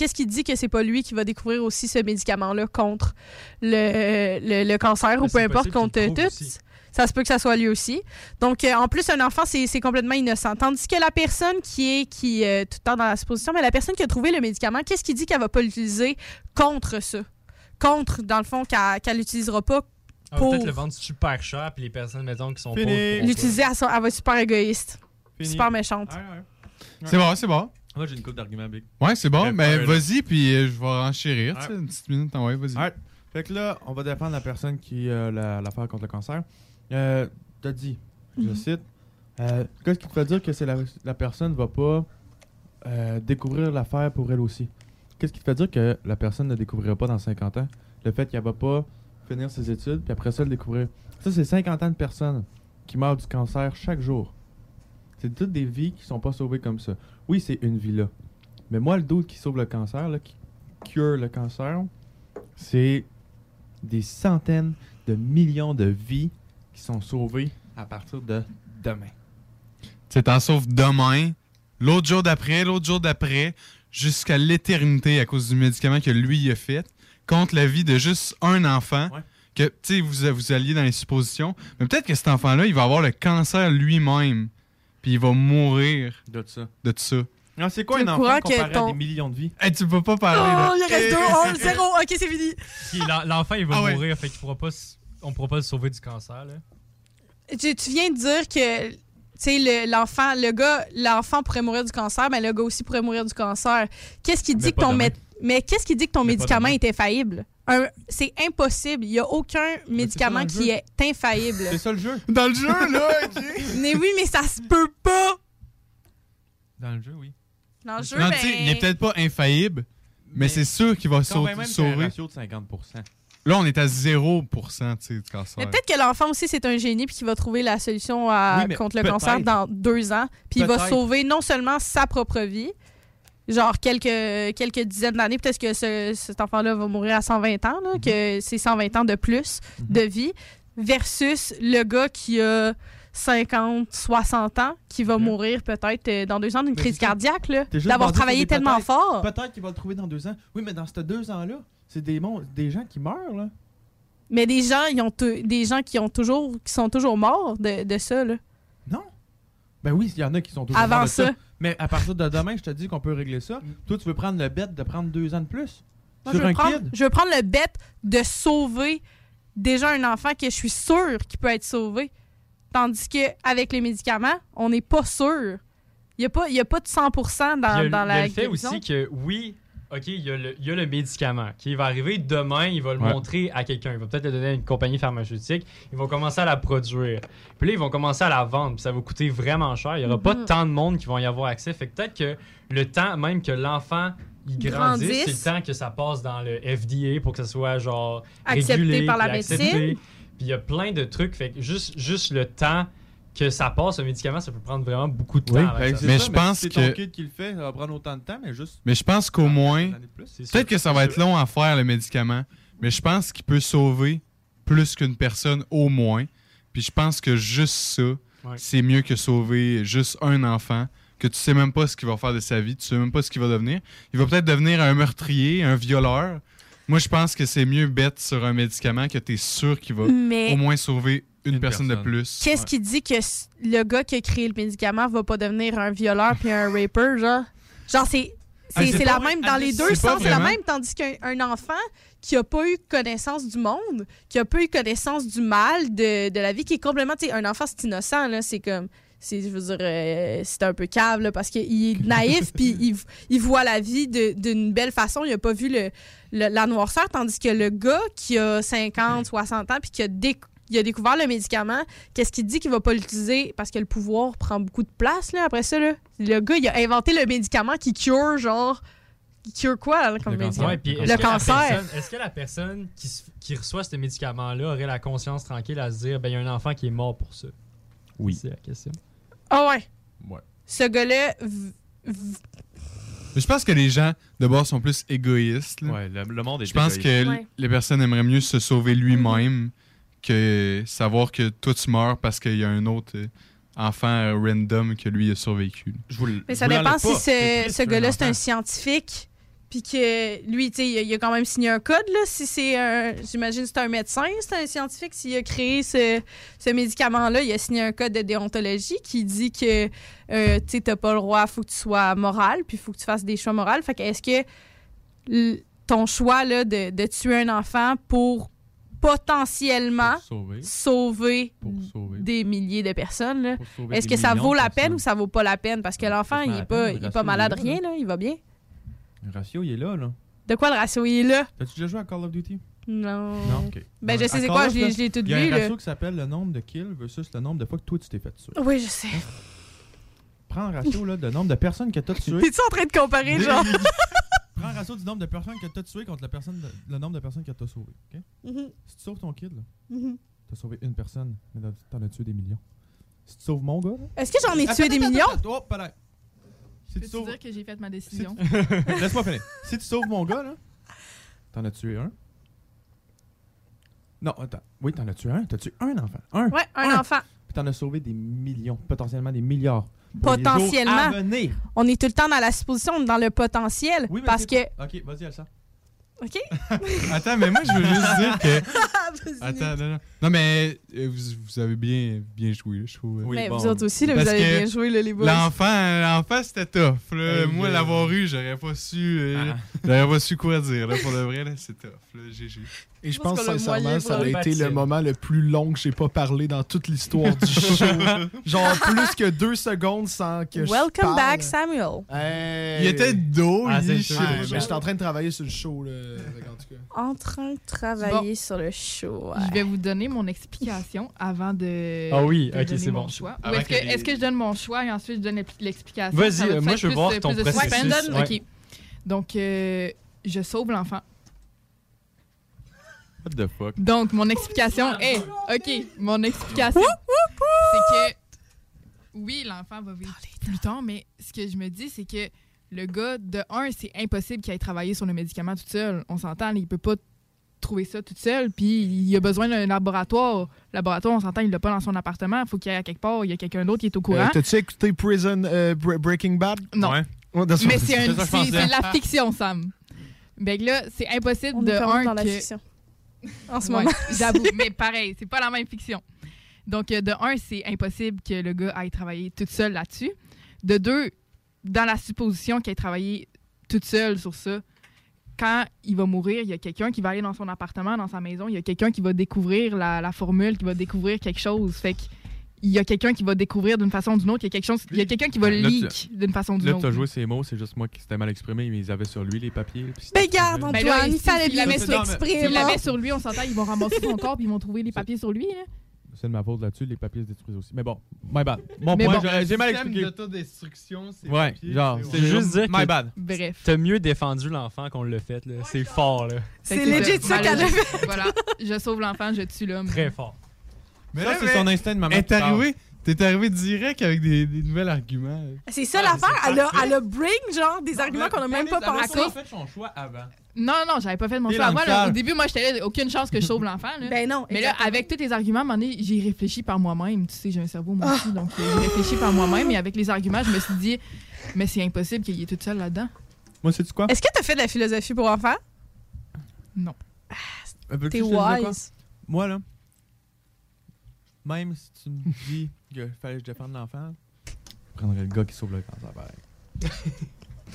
S5: Qu'est-ce qui dit que c'est pas lui qui va découvrir aussi ce médicament-là contre le, le, le cancer ou peu importe contre tout? Ça se peut que ça soit lui aussi. Donc, euh, en plus, un enfant, c'est complètement innocent. Tandis que la personne qui est qui euh, tout le temps dans la supposition, mais la personne qui a trouvé le médicament, qu'est-ce qui dit qu'elle va pas l'utiliser contre ça? Contre, dans le fond, qu'elle qu'elle l'utilisera pas
S6: Ah,
S5: pour
S6: Peut-être le vendre super cher, puis les personnes, mettons, qui sont
S4: Fini.
S6: pauvres.
S5: l'utiliser. Elle, elle va être super égoïste.
S4: Fini.
S5: Super méchante.
S3: C'est bon, c'est bon.
S4: Moi, j'ai une coupe d'arguments, Big.
S3: Ouais, c'est bon.
S4: Ouais,
S3: vas-y, puis euh, je vais enchérir.
S4: Ouais.
S3: Une petite minute, ouais, vas-y.
S4: Ouais. Fait que là, on va défendre la personne qui a la- l'affaire contre le cancer. Euh, T'as dit, je
S5: Mhm.
S4: cite, euh, qu'est-ce qui te fait dire que c'est la, la personne va pas euh, découvrir l'affaire pour elle aussi? Qu'est-ce qui te fait dire que la personne ne découvrira pas dans 50 ans? Le fait qu'elle va pas finir ses études, puis après ça, le découvrir. Ça, c'est 50 ans de personnes qui meurent du cancer chaque jour. C'est toutes des vies qui sont pas sauvées comme ça. Oui, c'est une vie là. Mais moi, le doute qui sauve le cancer, là, qui cure le cancer, c'est des centaines de millions de vies qui sont sauvées à partir de demain.
S3: Tu t'en sauves demain, l'autre jour d'après, l'autre jour d'après, jusqu'à l'éternité à cause du médicament que lui il a fait, contre la vie de juste un enfant. Que, tu sais, vous, vous alliez dans les suppositions. Mais peut-être que cet enfant-là, il va avoir le cancer lui-même. Puis il va mourir
S4: de ça.
S3: De ça.
S4: Non, c'est quoi un enfant comparé à
S5: ton-
S4: des millions de vies?
S3: Hey, tu peux pas parler, là.
S5: Oh, il reste
S3: Eh,
S5: deux, un,
S3: eh,
S5: zéro. Ok, c'est fini.
S6: Puis L'enfant, il va
S3: Ah ouais.
S6: mourir, fait qu'il pourra pas, s- on pourra pas le sauver du cancer. Là.
S5: Tu, tu viens de dire que tu sais, le- l'enfant, le gars, l'enfant pourrait mourir du cancer, mais le gars aussi pourrait mourir du cancer. Qu'est-ce qui dit
S4: Mais
S5: que ton mais qu'est-ce qui dit que ton médicament est infaillible? Un- C'est impossible. Il n'y a aucun médicament qui
S4: jeu.
S5: est infaillible.
S4: C'est ça le jeu?
S3: Dans le jeu, là, ok.
S5: Mais oui, mais ça se peut pas.
S4: Dans le jeu, oui.
S5: Dans le jeu,
S3: Non,
S5: ben,
S3: tu sais, il est peut-être pas infaillible, mais, c'est sûr qu'il va
S4: Quand
S3: sau-
S4: même, même c'est un
S3: sauver.
S4: ratio de 50
S3: Là, on est à 0% tu sais, du cancer.
S5: Mais peut-être que l'enfant aussi, c'est un génie puis qu'il va trouver la solution à-
S4: Oui,
S5: contre le cancer dans deux ans. Puis il va sauver non seulement sa propre vie, genre quelques, quelques dizaines d'années, peut-être que ce- cet enfant-là va mourir à 120 ans, là, que c'est 120 ans de plus de vie, versus le gars qui a 50, 60 ans, qui va mourir peut-être euh, dans deux ans d'une
S4: Mais
S5: crise
S4: ça.
S5: cardiaque, d'avoir travaillé tellement fort.
S4: Peut-être qu'il va le trouver dans deux ans. Oui, mais dans ces deux ans-là, c'est des, des gens qui meurent, là.
S5: Mais des gens, ils ont des gens qui ont toujours qui sont toujours morts de, de ça, là.
S4: Ben oui, il y en a qui sont toujours
S5: Avant
S4: morts de
S5: ça.
S4: Mais à partir de demain, je te dis qu'on peut régler ça. Toi, tu veux prendre le bet de prendre deux ans de plus?
S5: Moi,
S4: sur
S5: je, veux
S4: un
S5: prendre,
S4: kid?
S5: je veux prendre le bet de sauver déjà un enfant que je suis sûre qu'il peut être sauvé. Tandis qu'avec les médicaments, on n'est pas sûr. Il n'y a, pas- il y a pas de 100 dans,
S6: a,
S5: dans
S6: il y
S5: la
S6: a le fait
S5: guérison.
S6: aussi que, oui, OK, il y, a le, il y a le médicament qui va arriver demain, il va le
S3: Ouais.
S6: montrer à quelqu'un. Il va peut-être le donner à une compagnie pharmaceutique. Ils vont commencer à la produire. Puis là, ils vont commencer à la vendre. Puis ça va coûter vraiment cher. Il n'y aura pas
S5: Mhm.
S6: tant de monde qui vont y avoir accès. Fait que peut-être que le temps, même que l'enfant il grandisse, c'est le temps que ça passe dans le FDA pour que ça soit genre
S5: Accepté
S6: régulé,
S5: par la
S6: accepté.
S5: médecine.
S6: Puis il y a plein de trucs. Fait que juste, juste le temps que ça passe, un médicament, ça peut prendre vraiment beaucoup de temps.
S3: Oui, ben,
S6: ça
S3: mais je pense
S4: si
S3: que-
S4: ton kid qui le fait, ça va prendre autant de temps, mais juste.
S3: Mais je pense qu'au moins, peut-être que ça va être long à faire le médicament, mais je pense qu'il peut sauver plus qu'une personne au moins. Puis je pense que juste ça,
S6: Ouais.
S3: c'est mieux que sauver juste un enfant que tu sais même pas ce qu'il va faire de sa vie, tu sais même pas ce qu'il va devenir. Il va peut-être devenir un meurtrier, un violeur. Moi, je pense que c'est mieux bête sur un médicament que tu es sûr qu'il va
S5: Mais-
S3: au moins sauver une,
S4: Une
S3: personne, de plus.
S5: Qu'est-ce qui dit que le gars qui a créé le médicament va pas devenir un violeur puis un raper, genre? Genre, c'est.
S3: Ah,
S5: C'est la même dans
S3: Ah,
S5: les deux sens, c'est la même. Tandis qu'un un enfant qui a pas eu connaissance du monde, qui a pas eu connaissance du mal, de, de la vie, qui est complètement. Tu sais, un enfant, c'est innocent, là. C'est comme. c'est, Je veux dire, euh, c'est un peu cave, là, parce qu'il est naïf, puis il, il voit la vie de- d'une belle façon. Il a pas vu le, le- la noirceur, tandis que le gars qui a 50, 60 ans, puis qui a, déc- il a découvert le médicament, qu'est-ce qu'il dit qu'il va pas l'utiliser? Parce que le pouvoir prend beaucoup de place, là, après ça, là. Le gars, il a inventé le médicament qui cure, genre. Qui cure quoi, là, comme médicament?
S6: Ouais, puis est-ce
S5: le cancer.
S6: Est-ce que la personne qui, reçoit ce médicament-là aurait la conscience tranquille à se dire, ben il y a un enfant qui est mort pour ça?
S4: Oui.
S6: C'est la question.
S5: Ah ouais.
S4: Ouais.
S5: Ce gars-là. v- v-
S3: Mais je pense que les gens, de base, sont plus égoïstes. là.
S4: Ouais, le, le monde est
S3: Je pense
S4: égoïste.
S3: que
S5: Ouais.
S3: les personnes aimeraient mieux se sauver lui-même que savoir que toi tu meurs parce qu'il y a un autre euh, enfant euh, random que lui a survécu.
S4: Je vous
S5: Mais ça dépend si ce, ce gars-là, c'est un scientifique. Puis que lui, tu sais, il a- quand même signé un code, là. Si c'est un. J'imagine que c'est un médecin, c'est un scientifique. S'il a créé ce, ce médicament-là, il a signé un code de déontologie qui dit que, euh, tu sais, t'as pas le droit, faut que tu sois moral, puis faut que tu fasses des choix moraux. Fait que est-ce que ton choix, là, de, de tuer un enfant pour potentiellement
S4: sauver.
S5: sauver
S4: sauver.
S5: des milliers de personnes, Est-ce que ça vaut la peine ou ça vaut pas la peine? Parce que l'enfant, il
S4: la
S5: est pas, il est pas malade, rien, là. Il va bien.
S4: Le ratio, il est là, là.
S5: De quoi le ratio il est là?
S4: T'as-tu déjà joué à Call of Duty?
S5: Non.
S4: Non, ok.
S5: Ben, je
S4: À
S5: sais c'est quoi, je l'ai- tout
S4: Il y a
S5: vu,
S4: un
S5: là.
S4: ratio qui s'appelle le nombre de kills versus le nombre de fois que toi tu t'es fait tuer.
S5: Oui, je sais.
S4: Prends un ratio là, de nombre de personnes que t'as tué.
S5: T'es-tu en train de comparer, genre?
S4: Prends un ratio du nombre de personnes que t'as tué contre la personne le nombre de personnes que t'as sauvé. ok?
S5: Mhm.
S4: Si tu sauves ton kid, là,
S5: Mhm.
S4: t'as sauvé une personne, mais t'en as tué des millions. Si tu sauves mon gars.
S5: Est-ce que j'en ai
S4: Attends,
S5: tué des
S4: attends,
S5: millions?
S4: attends, Oh, pas là. Si tu sauves.
S26: dire que j'ai fait ma décision?
S4: Laisse-moi finir. Si tu sauves mon gars, là, t'en as tué un. Non, attends. Oui, t'en as tué un. T'as tué un enfant. Un.
S5: Ouais, un enfant.
S4: Puis t'en as sauvé des millions, potentiellement des milliards. Pour les jours
S5: Potentiellement.
S4: à venir.
S5: On est tout le temps dans la supposition, dans le potentiel.
S4: Oui, mais
S5: parce que.
S4: Ok, vas-y, Elsa.
S5: OK?
S3: Attends, mais moi je veux juste dire que.
S5: Vas-y.
S3: Attends, non, non. Non, mais euh, vous, vous avez bien, bien joué, je trouve.
S5: Mais vous autres aussi, là, vous
S3: Parce
S5: avez
S3: que
S5: bien joué, là, les boys.
S3: L'enfant, l'enfant c'était tough. là. Moi,
S4: euh,
S3: l'avoir eu, j'aurais pas su. euh,
S4: Ah.
S3: J'aurais pas su quoi dire. Là, pour le vrai, là, c'est tough. Là, GG.
S2: Et je
S5: pense
S2: pense
S5: a
S2: sincèrement ça a été le moment le plus long que j'ai pas parlé dans toute l'histoire du show. Genre plus que deux secondes sans que je
S5: Welcome back, Samuel.
S2: Hey.
S3: Il était dos,
S2: Ah,
S3: il
S2: Mais j'étais en train de travailler sur le show. Là, qu'en tout cas.
S5: En train de travailler sur le show.
S26: Je vais vous donner mon explication avant de.
S6: Ah oui,
S26: de
S6: ok, c'est
S26: mon
S6: bon.
S26: choix. Ou est-ce que,
S6: que les-
S26: que je donne mon choix et ensuite je donne l'ex- l'explication?
S6: Vas-y, euh, moi, je veux voir
S26: euh,
S6: ton
S26: de
S6: processus. Ouais.
S26: Ok. Donc, euh, je sauve l'enfant.
S4: What the fuck?
S26: Donc, mon explication est. Ok, mon explication. c'est que. Oui, l'enfant va vivre plus tard, mais ce que je me dis, c'est que le gars, de un, c'est impossible qu'il aille travailler sur le médicament tout seul. On s'entend, il peut pas trouver ça tout seul, puis il a besoin d'un laboratoire. Le laboratoire, on s'entend, il l'a pas dans son appartement. Il faut qu'il aille à quelque part. Il y a quelqu'un d'autre qui est au courant.
S2: Euh, T'as-tu écouté Prison euh, Bre- Breaking Bad?
S26: Non.
S2: Ouais.
S26: Mais c'est la fiction, Sam. Ben là, c'est impossible
S5: On
S26: de un
S5: dans la
S26: que-
S5: fiction. En ce
S26: Ouais,
S5: moment.
S26: J'avoue, mais pareil, c'est pas la même fiction. Donc, euh, de un, c'est impossible que le gars aille travailler toute seule là-dessus. De deux, dans la supposition qu'il aille travailler toute seule sur ça, quand il va mourir, il y a quelqu'un qui va aller dans son appartement, dans sa maison, il y a quelqu'un qui va découvrir la, la formule, qui va découvrir quelque chose. Fait que il y a quelqu'un qui va découvrir d'une façon ou d'une autre, il y a quelque chose, il y a quelqu'un qui va
S4: tu-
S26: leak d'une façon ou d'une
S4: Là,
S26: autre.
S4: t'as joué ces mots, c'est juste moi qui s'était mal exprimé, mais ils avaient sur lui les papiers. puis
S5: Ben garde,
S26: Ben
S5: Antoine, il fallait bien tu
S26: sur- lui, on s'entend, ils vont ramasser son corps puis ils vont trouver les papiers sur lui. hein.
S4: C'est de ma faute là-dessus, les papiers se détruisent aussi. Mais bon, my bad. Mon
S26: Mais
S4: point,
S26: bon.
S4: j'ai mal
S3: Système
S4: expliqué.
S3: d'autodestruction, c'est
S4: Ouais, genre,
S3: c'est-
S6: juste dire
S4: my
S6: que
S4: bad.
S26: Bref.
S6: t'as mieux défendu l'enfant qu'on l'a fait. là. C'est fort, là.
S5: C'est legit ça qu'elle a fait.
S26: Voilà, je sauve l'enfant, je tue l'homme.
S6: Très fort.
S3: Mais
S4: Ça,
S3: là,
S4: c'est son instinct de maman.
S3: Elle est t'es arrivé direct avec des, des nouveaux arguments.
S5: C'est ça l'affaire. Elle a, elle a bring, genre, des arguments qu'on a même pas pensé.
S26: cause-
S4: fait son choix avant.
S26: Non, non, j'avais pas fait mon choix. Là,
S4: l'enfer.
S26: au début, moi, j'étais là, aucune chance que je sauve l'enfant.
S5: Ben non.
S26: Mais là, avec tous les arguments, j'ai réfléchi par moi-même. Tu sais, j'ai un cerveau, moi
S5: Ah.
S26: aussi. Donc, j'ai réfléchi par moi-même. Et avec les arguments, je me suis dit, mais c'est impossible qu'il y ait toute seule là-dedans.
S4: Moi, sais-tu quoi?
S5: Est-ce que t'as fait de la philosophie pour enfants?
S26: Non.
S4: Veux-tu
S5: T'es wise.
S4: Moi, là, même si tu me dis qu'il fallait que je défende l'enfant, je prendrais le gars qui sauve le cancer, pareil.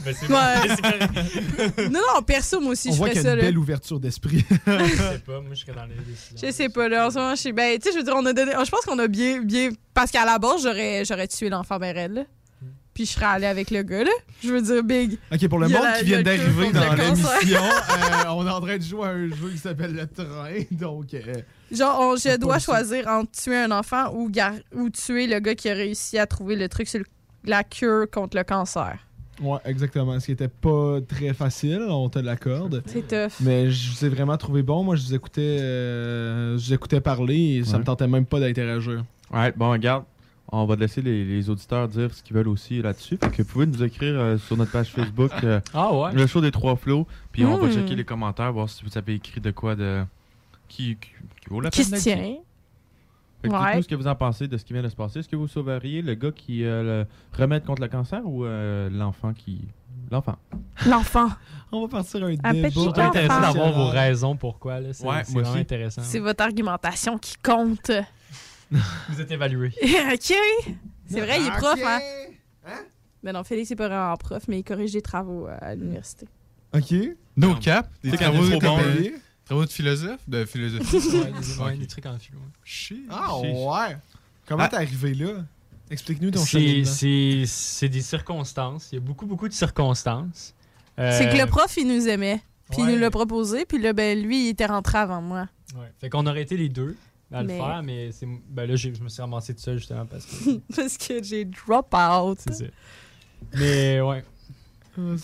S6: Ben, c'est
S5: Ouais. non, non, perso, moi aussi,
S2: On
S5: je
S2: voit
S5: ferais
S2: qu'il y a
S5: ça.
S2: une
S5: Là.
S2: belle ouverture d'esprit.
S6: Je sais pas, moi, je serais dans les décisions.
S5: Je sais pas, là. En ce moment, je suis. Ben, tu sais, je veux dire, on a donné. Je pense qu'on a bien. bien... Parce qu'à la base, j'aurais, j'aurais tué l'enfant ben raide, là. Puis je serais allée avec le gars, là. Je veux dire, big.
S2: Ok, pour le monde
S5: la-
S2: qui vient d'arriver dans l'émission, euh, on est en train de jouer à un jeu qui s'appelle Le Train. Donc, euh,
S5: Genre, on- je dois choisir entre tuer un enfant ou, gar- ou tuer le gars qui a réussi à trouver le truc sur le- la cure contre le cancer.
S2: ouais, exactement. Ce qui était pas très facile, on te l'accorde.
S5: C'est tough.
S2: Mais je vous ai vraiment trouvé bon. Moi, je vous écoutais, euh, je vous écoutais parler et ça
S4: Ouais.
S2: me tentait même pas d'interagir.
S4: Ouais, bon, regarde. On va laisser les, les auditeurs dire ce qu'ils veulent aussi là-dessus. Fait que vous pouvez nous écrire euh, sur notre page Facebook euh,
S6: Ah ouais?
S4: le show des trois flots. Puis on va
S5: Hmm.
S4: checker les commentaires, voir si vous avez écrit de quoi de qui, qui, qui vaut la
S5: Qui
S4: peine
S5: se tient.
S4: dit. Fait que
S5: Ouais.
S4: dites-nous ce que vous en pensez de ce qui vient de se passer. Est-ce que vous sauveriez le gars qui euh, le remède contre le cancer ou euh, l'enfant qui. L'enfant?
S5: L'enfant.
S2: On va partir un
S5: Un
S2: débat.
S5: petit
S6: Surtout intéressant d'avoir vos raisons pourquoi. Là. C'est
S4: Ouais,
S6: c'est
S4: moi
S6: vraiment
S4: aussi.
S6: intéressant.
S5: C'est votre argumentation qui compte.
S6: Vous êtes évalué.
S5: OK. C'est vrai, il est prof,
S2: Ok.
S5: hein? Ben non, Félix, c'est pas vraiment prof, mais il corrige des travaux euh, à l'université.
S2: OK.
S3: No cap. Des travaux,
S2: trop bon,
S3: euh,
S2: hein.
S3: Travaux de philosophe? De philosophie?
S6: Ouais, des, ouais, des trucs en philo.
S3: Shit.
S2: Ah ouais. Comment
S3: Ah.
S2: t'es arrivé là? Explique-nous ton
S6: C'est-
S2: cheminement.
S6: C'est c'est des circonstances. Il y a beaucoup, beaucoup de circonstances. Euh,
S5: C'est que le prof, il nous aimait. Puis il nous l'a proposé, puis là, ben lui, il était rentré avant moi.
S6: Ouais. Fait qu'on aurait été les deux à le
S5: Mais-
S6: faire, mais c'est ben là, j'ai- je me suis ramassé tout seul justement parce que
S5: Parce que j'ai drop out.
S6: c'est ça. Mais ouais.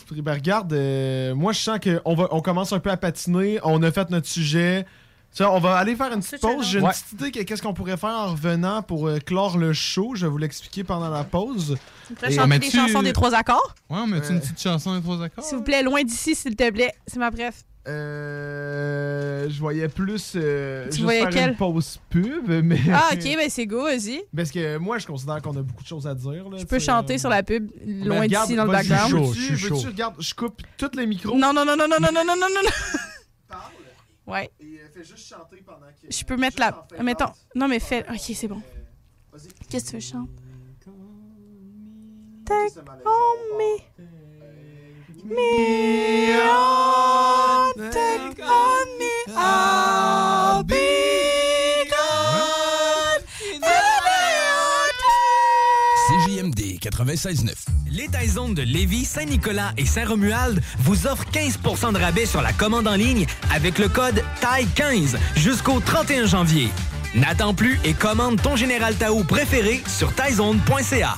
S2: Pris. Ben, regarde, euh, moi je sens qu'on va, on commence un peu à patiner. On a fait notre sujet. Ça, on va aller faire une petite pause. J'ai une
S6: Ouais.
S2: petite idée que qu'est-ce qu'on pourrait faire en revenant pour euh, clore le show. Je vais vous l'expliquer pendant la pause.
S5: Tu
S2: Et-
S5: chanter
S3: met
S5: des
S3: tu-
S5: chansons des trois accords?
S3: Ouais, on met une petite chanson des trois accords?
S5: S'il vous plaît, loin d'ici, s'il te plaît. C'est ma bref.
S2: Euh, je voyais plus euh,
S5: Tu
S2: juste
S5: voyais
S2: faire
S5: quel?
S2: une pause pub, mais
S5: Ah, ok, ben c'est go, vas-y.
S2: parce que moi je considère qu'on a beaucoup de choses à dire. Là,
S5: Je peux chanter sur la pub,
S2: Mais
S5: loin d'ici, dans le
S2: vas-y,
S5: background.
S6: chaud, je suis
S2: veux-tu,
S6: chaud.
S2: regarde, je coupe tous les micros.
S5: Non, non, non, non, non, non, non, non, non, non, non. Ouais.
S2: Et euh, fais juste chanter pendant que.
S5: Je peux mettre la. Mettons. Non, mais fais. Ok, c'est bon. Qu'est-ce que tu veux chanter? Take on me. Me on, take on me. I'll be gone.
S23: CJMD 96.9.
S20: Les Taizones de Lévis, Saint-Nicolas et Saint-Romuald vous offrent 15 de rabais sur la commande en ligne avec le code TAI15 jusqu'au 31 janvier. N'attends plus et commande ton Général Tao préféré sur taizone.ca.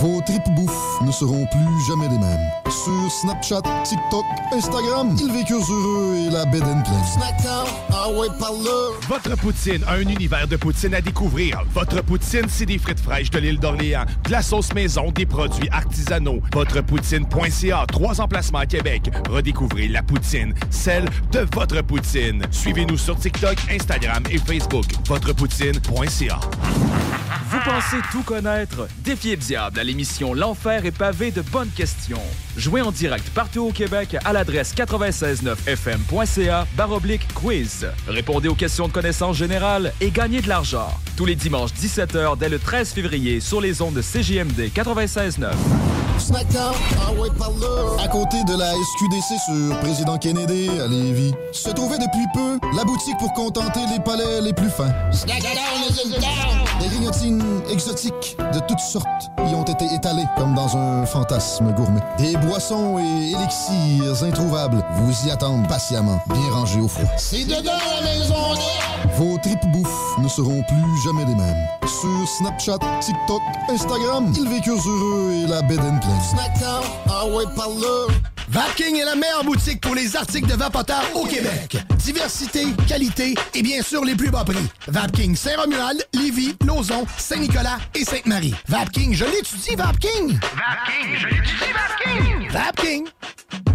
S19: Vos tripes bouffe ne seront plus jamais les mêmes. Sur Snapchat, TikTok, Instagram, ils vécurent heureux et la bed and pleine.
S22: Snackdown, ah ouais.
S15: Votre poutine, un univers de poutine à découvrir. Votre poutine, c'est des frites fraîches de l'île d'Orléans, de la sauce maison, des produits artisanaux. Votrepoutine.ca, trois emplacements à Québec. Redécouvrez la poutine, celle de votre poutine. Suivez-nous sur TikTok, Instagram et Facebook. Votrepoutine.ca.
S27: Vous pensez tout connaître? Défiez le diable à l'émission L'Enfer est pavé de bonnes questions. Jouez en direct partout au Québec à l'adresse 969fm.ca baroblique quiz. Répondez aux questions de connaissance générale et gagnez de l'argent. Tous les dimanches 17h dès le 13 février sur les ondes de CJMD 96.9.
S19: Snackdown, ah ouais, par là. À côté de la SQDC sur Président Kennedy à Lévis, se trouvait depuis peu la boutique pour contenter les palais les plus fins. Des grignotines exotiques de toutes sortes y ont été étalées comme dans un fantasme gourmet. Des boissons et élixirs introuvables vous y attendent patiemment, bien rangés au froid.
S22: C'est dedans la maison
S19: Vos tripes bouffe ne seront plus jamais les mêmes. Sur Snapchat, TikTok, Instagram, ils vécurent heureux et la bed and pleine.
S22: Snackdown, ah ouais, par là. Vapking est la meilleure boutique pour les articles de vapoteurs au Québec. Diversité, qualité et bien sûr les plus bas prix. Vapking Saint-Romuald, Lévis, Lauson, Saint-Nicolas et Sainte-Marie. Vapking, je l'étudie, Vapking!
S7: Vapking, je l'étudie, Vapking!
S22: Vapking!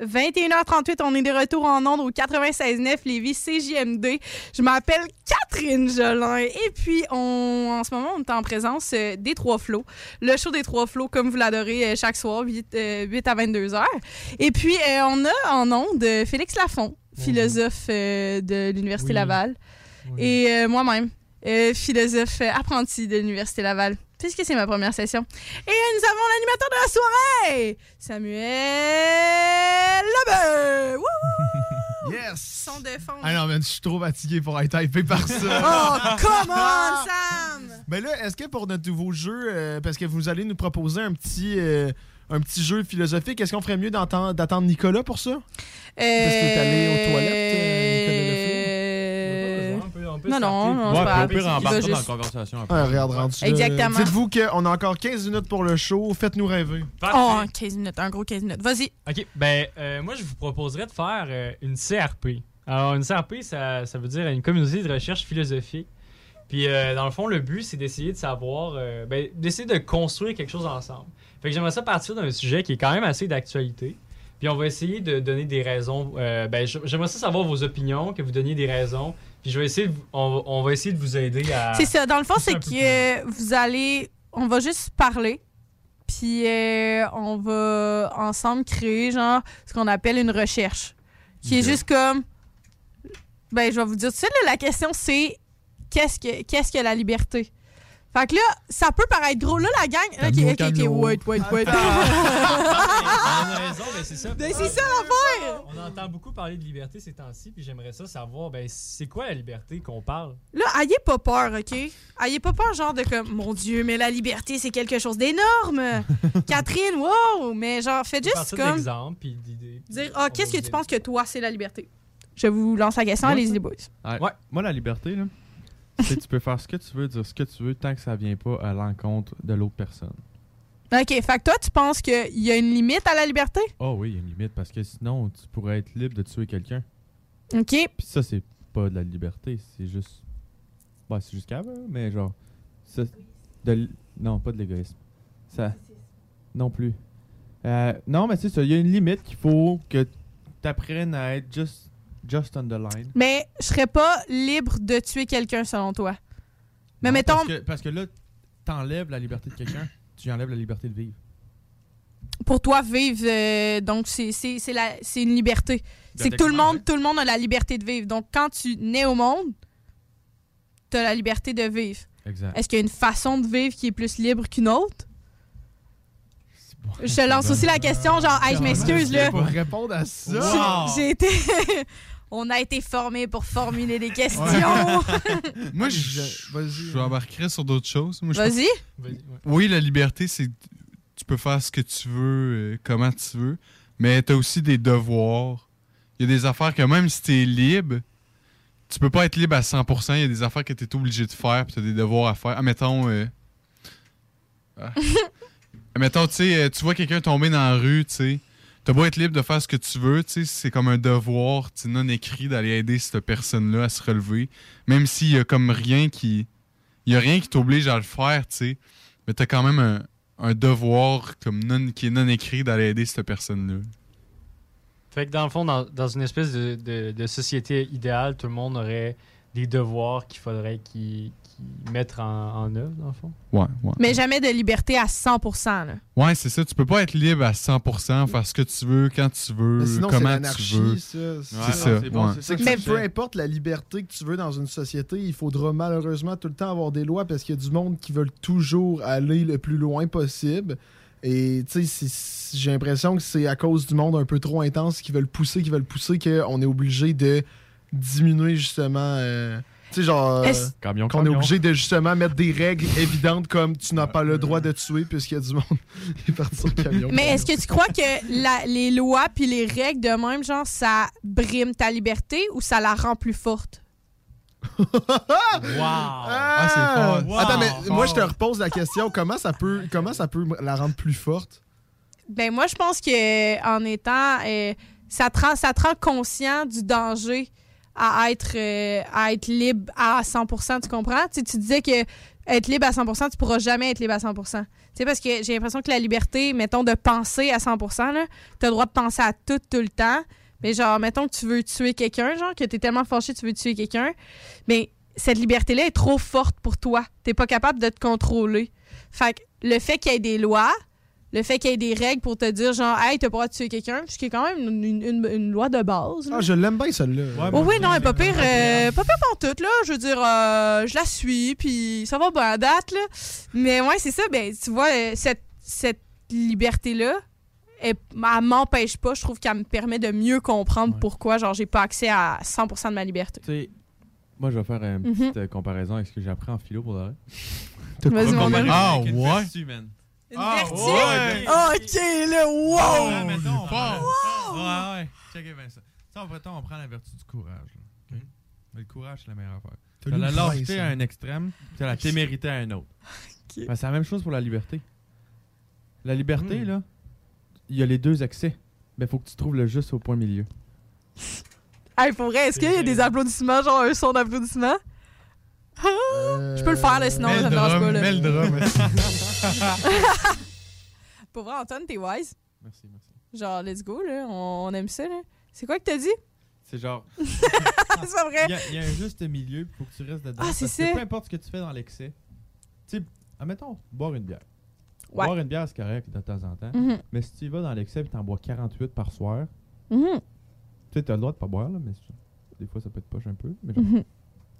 S5: 21h38, on est de retour en ondes au 96.9 Lévis CJMD. Je m'appelle Catherine Jolin et puis on, en ce moment, on est en présence euh, des Trois Flots. Le show des Trois Flots, comme vous l'adorez euh, chaque soir, 8, euh, 8 à 22h. Et puis, on a en ondes Félix Lafont, philosophe euh, de l'Université
S6: Oui.
S5: Laval. Et moi-même, philosophe apprenti de l'Université Laval, puisque c'est ma première session. Et euh, nous avons l'animateur de la soirée, Samuel Lebeu!
S2: Yes!
S5: Son de fond.
S2: Ah non, je suis trop fatigué pour être hypé par ça.
S5: Oh, come on, Sam!
S2: Ben là, est-ce que pour notre nouveau jeu, euh, parce que vous allez nous proposer un petit, euh, un petit jeu philosophique, est-ce qu'on ferait mieux d'attendre Nicolas pour ça? Parce qu'il est allé aux toilettes, euh, Nicolas
S5: Non, non, non,
S4: Ouais,
S5: pas
S4: embarque
S5: Il va
S4: dans la
S5: juste-
S4: conversation un peu.
S2: Ah, regarde, rendu.
S5: Exactement.
S2: Dites-vous qu'on a encore 15 minutes pour le show. Faites-nous rêver.
S5: Oh, 15 minutes, un gros 15 minutes. Vas-y.
S6: OK, ben, euh, moi, je vous proposerais de faire euh, une CRP. Alors, une CRP, ça, ça veut dire une communauté de recherche philosophique. Puis, euh, dans le fond, le but, c'est d'essayer de savoir, euh, ben, d'essayer de construire quelque chose ensemble. Fait que j'aimerais ça partir d'un sujet qui est quand même assez d'actualité. Puis, on va essayer de donner des raisons. euh, ben, j'aimerais ça savoir vos opinions, que vous donniez des raisons. Puis, je vais essayer de, vous- on, va- on va essayer de vous aider à.
S5: C'est ça. Dans le fond, c'est que vous allez. On va juste parler. Puis euh, on va ensemble créer, genre, ce qu'on appelle une recherche. Qui est juste comme. Ben, je vais vous dire tout de suite, là, la question, c'est qu'est-ce que, qu'est-ce que la liberté? Fait que là, ça peut paraître gros. Là, la gang. Ok, ok, ok, wait, wait, wait.
S6: On a raison, ben, c'est ça.
S5: C'est ça l'affaire!
S6: On entend beaucoup parler de liberté ces temps-ci, puis j'aimerais ça savoir, ben, c'est quoi la liberté qu'on parle?
S5: Là, ayez pas peur, OK? Ayez pas peur, genre de comme, mon Dieu, mais la liberté, c'est quelque chose d'énorme! Catherine, wow! Mais genre, faites juste comme.
S6: d'exemples, puis d'idées.
S5: Dire, ah, qu'est-ce que tu penses que toi, c'est la liberté? Je vous lance la question, allez-y, les boys.
S4: Ouais. Moi, la liberté, là, c'est tu peux faire ce que tu veux, dire ce que tu veux, tant que ça vient pas à l'encontre de l'autre personne.
S5: OK, fait que toi, tu penses qu'il y a une limite à la liberté?
S4: Oh oui, il y a une limite, parce que sinon, tu pourrais être libre de tuer quelqu'un.
S5: OK.
S4: Puis ça, c'est pas de la liberté, c'est juste. Bah, c'est juste cave, hein, mais genre. ça- de l- Non, pas de l'égoïsme. Ça. Non plus. Euh, non, mais c'est ça, il y a une limite qu'il faut que tu apprennes à être just, just on the line.
S5: Mais je serais pas libre de tuer quelqu'un, selon toi. Mais
S4: Non,
S5: mettons,
S4: Parce que, parce que là, t'enlèves la liberté de quelqu'un, tu enlèves la liberté de vivre.
S5: pour toi, vivre, euh, donc c'est une liberté. C'est que tout le monde, tout le monde a la liberté de vivre. Donc, quand tu nais au monde, tu as la liberté de vivre.
S4: Exact.
S5: Est-ce qu'il y a une façon de vivre qui est plus libre qu'une autre? Je lance aussi la question, genre, hey, je m'excuse, là.
S2: Pour répondre à ça.
S5: J'ai été. On a été formés pour formuler des questions.
S3: Moi, je, je embarquerais sur d'autres choses.
S5: Vas-y.
S3: pense- Oui, la liberté, c'est tu peux faire ce que tu veux, euh, comment tu veux, mais tu as aussi des devoirs. Il y a des affaires que même si tu es libre, tu peux pas être libre à 100%. Il y a des affaires que tu es obligé de faire, puis tu as des devoirs à faire. Admettons, euh, ah. Admettons, tu sais, euh, tu vois quelqu'un tomber dans la rue, tu sais. T'as beau être libre de faire ce que tu veux, c'est comme un devoir non écrit d'aller aider cette personne-là à se relever. Même s'il y a comme rien qui. Il y a rien qui t'oblige à le faire, tu sais. Mais t'as quand même un, devoir non, qui est non écrit d'aller aider cette personne-là.
S6: Fait que dans le fond, dans, une espèce de, de- de société idéale, tout le monde aurait des devoirs qu'il faudrait qu'ils mettent en, en œuvre, dans le fond?
S3: Ouais, ouais.
S5: Mais jamais de liberté à 100%. Là.
S3: Ouais, c'est ça. Tu peux pas être libre à 100%, faire ce que tu veux, quand tu veux,
S2: Mais sinon, c'est
S3: comment tu
S2: l'anarchie,
S3: veux.
S2: ça.
S3: C'est ça. ouais.
S2: C'est que peu importe la liberté que tu veux dans une société, il faudra malheureusement tout le temps avoir des lois parce qu'il y a du monde qui veulent toujours aller le plus loin possible. Et tu sais, j'ai l'impression que c'est à cause du monde un peu trop intense qui veulent pousser, qui veulent pousser, qu'on est obligé de diminuer justement. euh, tu sais, genre. euh, qu'on est obligé de justement mettre des règles évidentes comme tu n'as pas le droit de tuer puisqu'il y a du monde qui est parti sur le camion.
S5: Mais est-ce que tu crois que la- les lois puis les règles de même, genre, ça brime ta liberté ou ça la rend plus forte?
S2: Ah,
S3: c'est fort. Wow.
S2: Attends, mais moi, je te repose la question. Comment ça peut, comment ça peut la rendre plus forte?
S5: Ben moi, je pense que en étant... euh, ça, te rend, ça te rend conscient du danger à être, euh, à être libre à 100%, tu comprends? Tu, tu disais que être libre à 100%, tu pourras jamais être libre à 100%. Tu sais, parce que j'ai l'impression que la liberté, mettons, de penser à 100%, là, t'as le droit de penser à tout, tout le temps. Mais genre, mettons que tu veux tuer quelqu'un, genre, que t'es tellement fâché tu veux tuer quelqu'un, mais cette liberté-là est trop forte pour toi. T'es pas capable de te contrôler. Fait que le fait qu'il y ait des lois, le fait qu'il y ait des règles pour te dire, genre, hey, t'as pas le droit de tuer quelqu'un, ce qui est quand même une, une- une- une loi de base. là.
S2: Ah, je l'aime bien, celle-là.
S5: Oh oui, non, elle est pas pire, euh, pas pire pantoute, là. Je veux dire, euh, je la suis, puis ça va bien à date, là. Mais ouais, c'est ça, ben, tu vois, euh, cette, cette liberté-là, elle, elle m'empêche pas. Je trouve qu'elle me permet de mieux comprendre pourquoi, genre, j'ai pas accès à 100% de ma liberté.
S4: Tu sais, moi, je vais faire une
S5: Mhm.
S4: petite comparaison avec ce que j'ai appris en philo pour le.
S5: Vas-y, mon gars.
S3: Ah, ouais?
S5: Une
S4: Ah,
S5: vertu?
S4: ouais.
S5: Ok, là, wow!
S4: Ouais, mettons, on prend-
S5: Wow!
S4: Ouais, ouais. Checkez bien ça. Ça, en fait, on prend la vertu du courage. là, ok? Mais le courage, c'est la meilleure affaire.
S2: T'as
S4: la lâcheté à
S2: hein?
S4: un extrême, t'as la témérité à un autre.
S5: Ok.
S4: Ben, c'est la même chose pour la liberté. La liberté,
S2: Hmm.
S4: là, il y a les deux excès. Mais faut que tu trouves le juste au point milieu.
S5: Hey, pour vrai, est-ce qu'il y a des applaudissements, genre un son d'applaudissement? Je peux le faire, là, sinon dérange
S3: drum,
S5: pas. Là.
S3: mets le drum.
S5: Pour vrai, Antoine, t'es wise.
S4: Merci, merci.
S5: Genre, let's go, là. On, on aime ça, là. C'est quoi que t'as dit?
S4: C'est genre.
S5: c'est pas vrai.
S4: Il y, a- il y a un juste milieu, il faut que tu restes dedans.
S5: Ah, c'est ça.
S4: peu importe ce que tu fais dans l'excès. Tu sais, admettons, boire une bière.
S5: Ouais.
S4: Boire une bière, c'est correct de temps en temps.
S5: Mhm.
S4: Mais si tu y vas dans l'excès et t'en bois 48 par soir,
S5: Mhm.
S4: tu sais, t'as le droit de pas boire, là, mais des fois, ça peut être poche un peu. Mais genre,
S5: Mhm.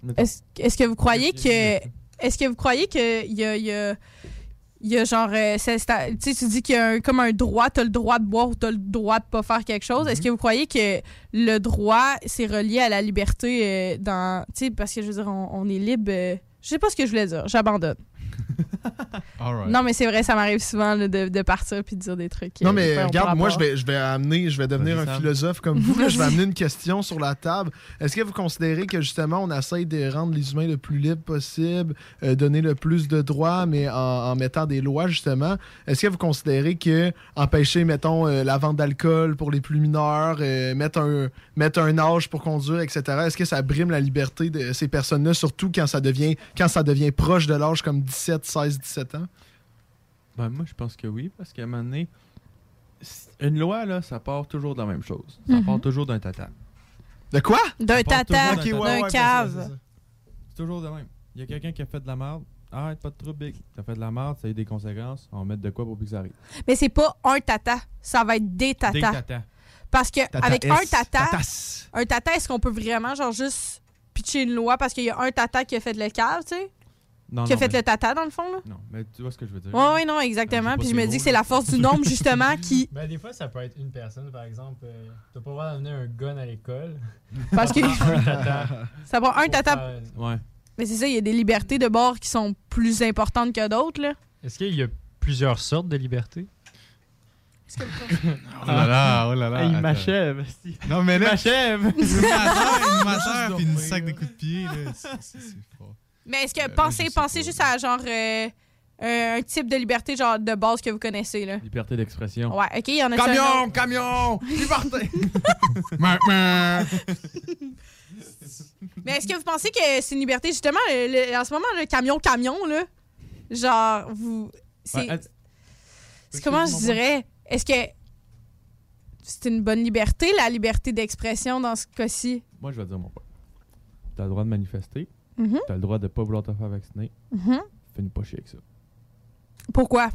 S4: mettons-
S5: Est-ce que vous croyez que. Est-ce que vous croyez que il y a, y a- il y a genre. euh, tu tu dis qu'il y a un- comme un droit, t'as le droit de boire ou t'as le droit de pas faire quelque chose. Est-ce que vous croyez que le droit, c'est relié à la liberté euh, dans. Tu sais, parce que je veux dire, on, on est libre. euh, je sais pas ce que je voulais dire, j'abandonne. Non, mais c'est vrai, ça m'arrive souvent là, de, de partir puis de dire des trucs.
S2: Non,
S5: euh,
S2: mais regarde, moi, je vais, je vais amener, je vais devenir un philosophe comme vous. là. je vais amener une question sur la table. Est-ce que vous considérez que justement, on essaye de rendre les humains le plus libres possible, euh, donner le plus de droits, mais en, en mettant des lois, justement? Est-ce que vous considérez que empêcher, mettons, euh, la vente d'alcool pour les plus mineurs, euh, mettre, un, mettre un âge pour conduire, etc., est-ce que ça brime la liberté de ces personnes-là, surtout quand ça devient, quand ça devient proche de l'âge comme 17, 16, 17 ans?
S4: Ben, moi, je pense que oui, parce qu'à un moment donné, une loi, là, ça part toujours de la même chose. Ça
S5: Mhm.
S4: part toujours d'un tata.
S2: De quoi?
S5: D'un tata, d'un
S4: tata.
S5: cave.
S4: C'est toujours de même. Il y a quelqu'un qui a fait de la merde. Arrête, pas de trouble, big. T'as fait de la merde, ça a eu des conséquences. On va mettre de quoi pour plus que ça arrive.
S5: Mais c'est pas un tata, ça va être des tatas.
S4: Des tatas.
S5: Parce que
S4: Tata
S5: avec
S4: S.
S5: un tata,
S4: Tatas.
S5: un tata, est-ce qu'on peut vraiment genre juste pitcher une loi parce qu'il y a un tata qui a fait le cave, tu sais?
S4: Non,
S5: qui a
S4: non,
S5: fait
S4: mais-
S5: le tata dans le fond, là?
S4: Non, mais tu vois ce que je veux dire.
S5: Ouais, ouais, non, exactement. Puis je me dis que c'est la force du nombre, justement, qui.
S6: Ben, des fois, ça peut être une personne, par exemple. euh, T'as pas le droit d'amener un gun à l'école.
S5: Parce que. Ça prend un tata.
S6: faire-
S4: Ouais.
S5: Mais c'est ça, il y a des libertés de bord qui sont plus importantes que d'autres, là.
S6: Est-ce qu'il y a plusieurs sortes de libertés?
S3: Oh là là, oh là là.
S4: Hey, il m'achève.
S3: Non, mais
S4: Il
S3: là.
S4: m'achève.
S3: Il m'achève, il m'achève, puis il sac des coups de pied. là. C'est- c'est- c'est fort.
S5: Mais est-ce que
S3: Euh,
S5: pensez, pensez juste à genre euh, euh, un type de liberté genre de base que vous connaissez là?
S4: Liberté d'expression.
S5: Ouais, ok, il y en a
S4: Camion, camion, liberté.
S5: Mais est-ce que vous pensez que c'est une liberté? Justement le- le- en ce moment le camion camion là, genre vous c'est
S4: Ouais, att-
S5: c'est comment je dirais? Est-ce que c'est une bonne liberté la liberté d'expression dans ce cas-ci?
S4: Moi, je vais dire mon point. T'as le droit de manifester.
S5: Mhm.
S4: T'as le droit de pas vouloir te faire vacciner.
S5: Mhm.
S4: Fais-nous pas chier avec ça.
S5: Pourquoi?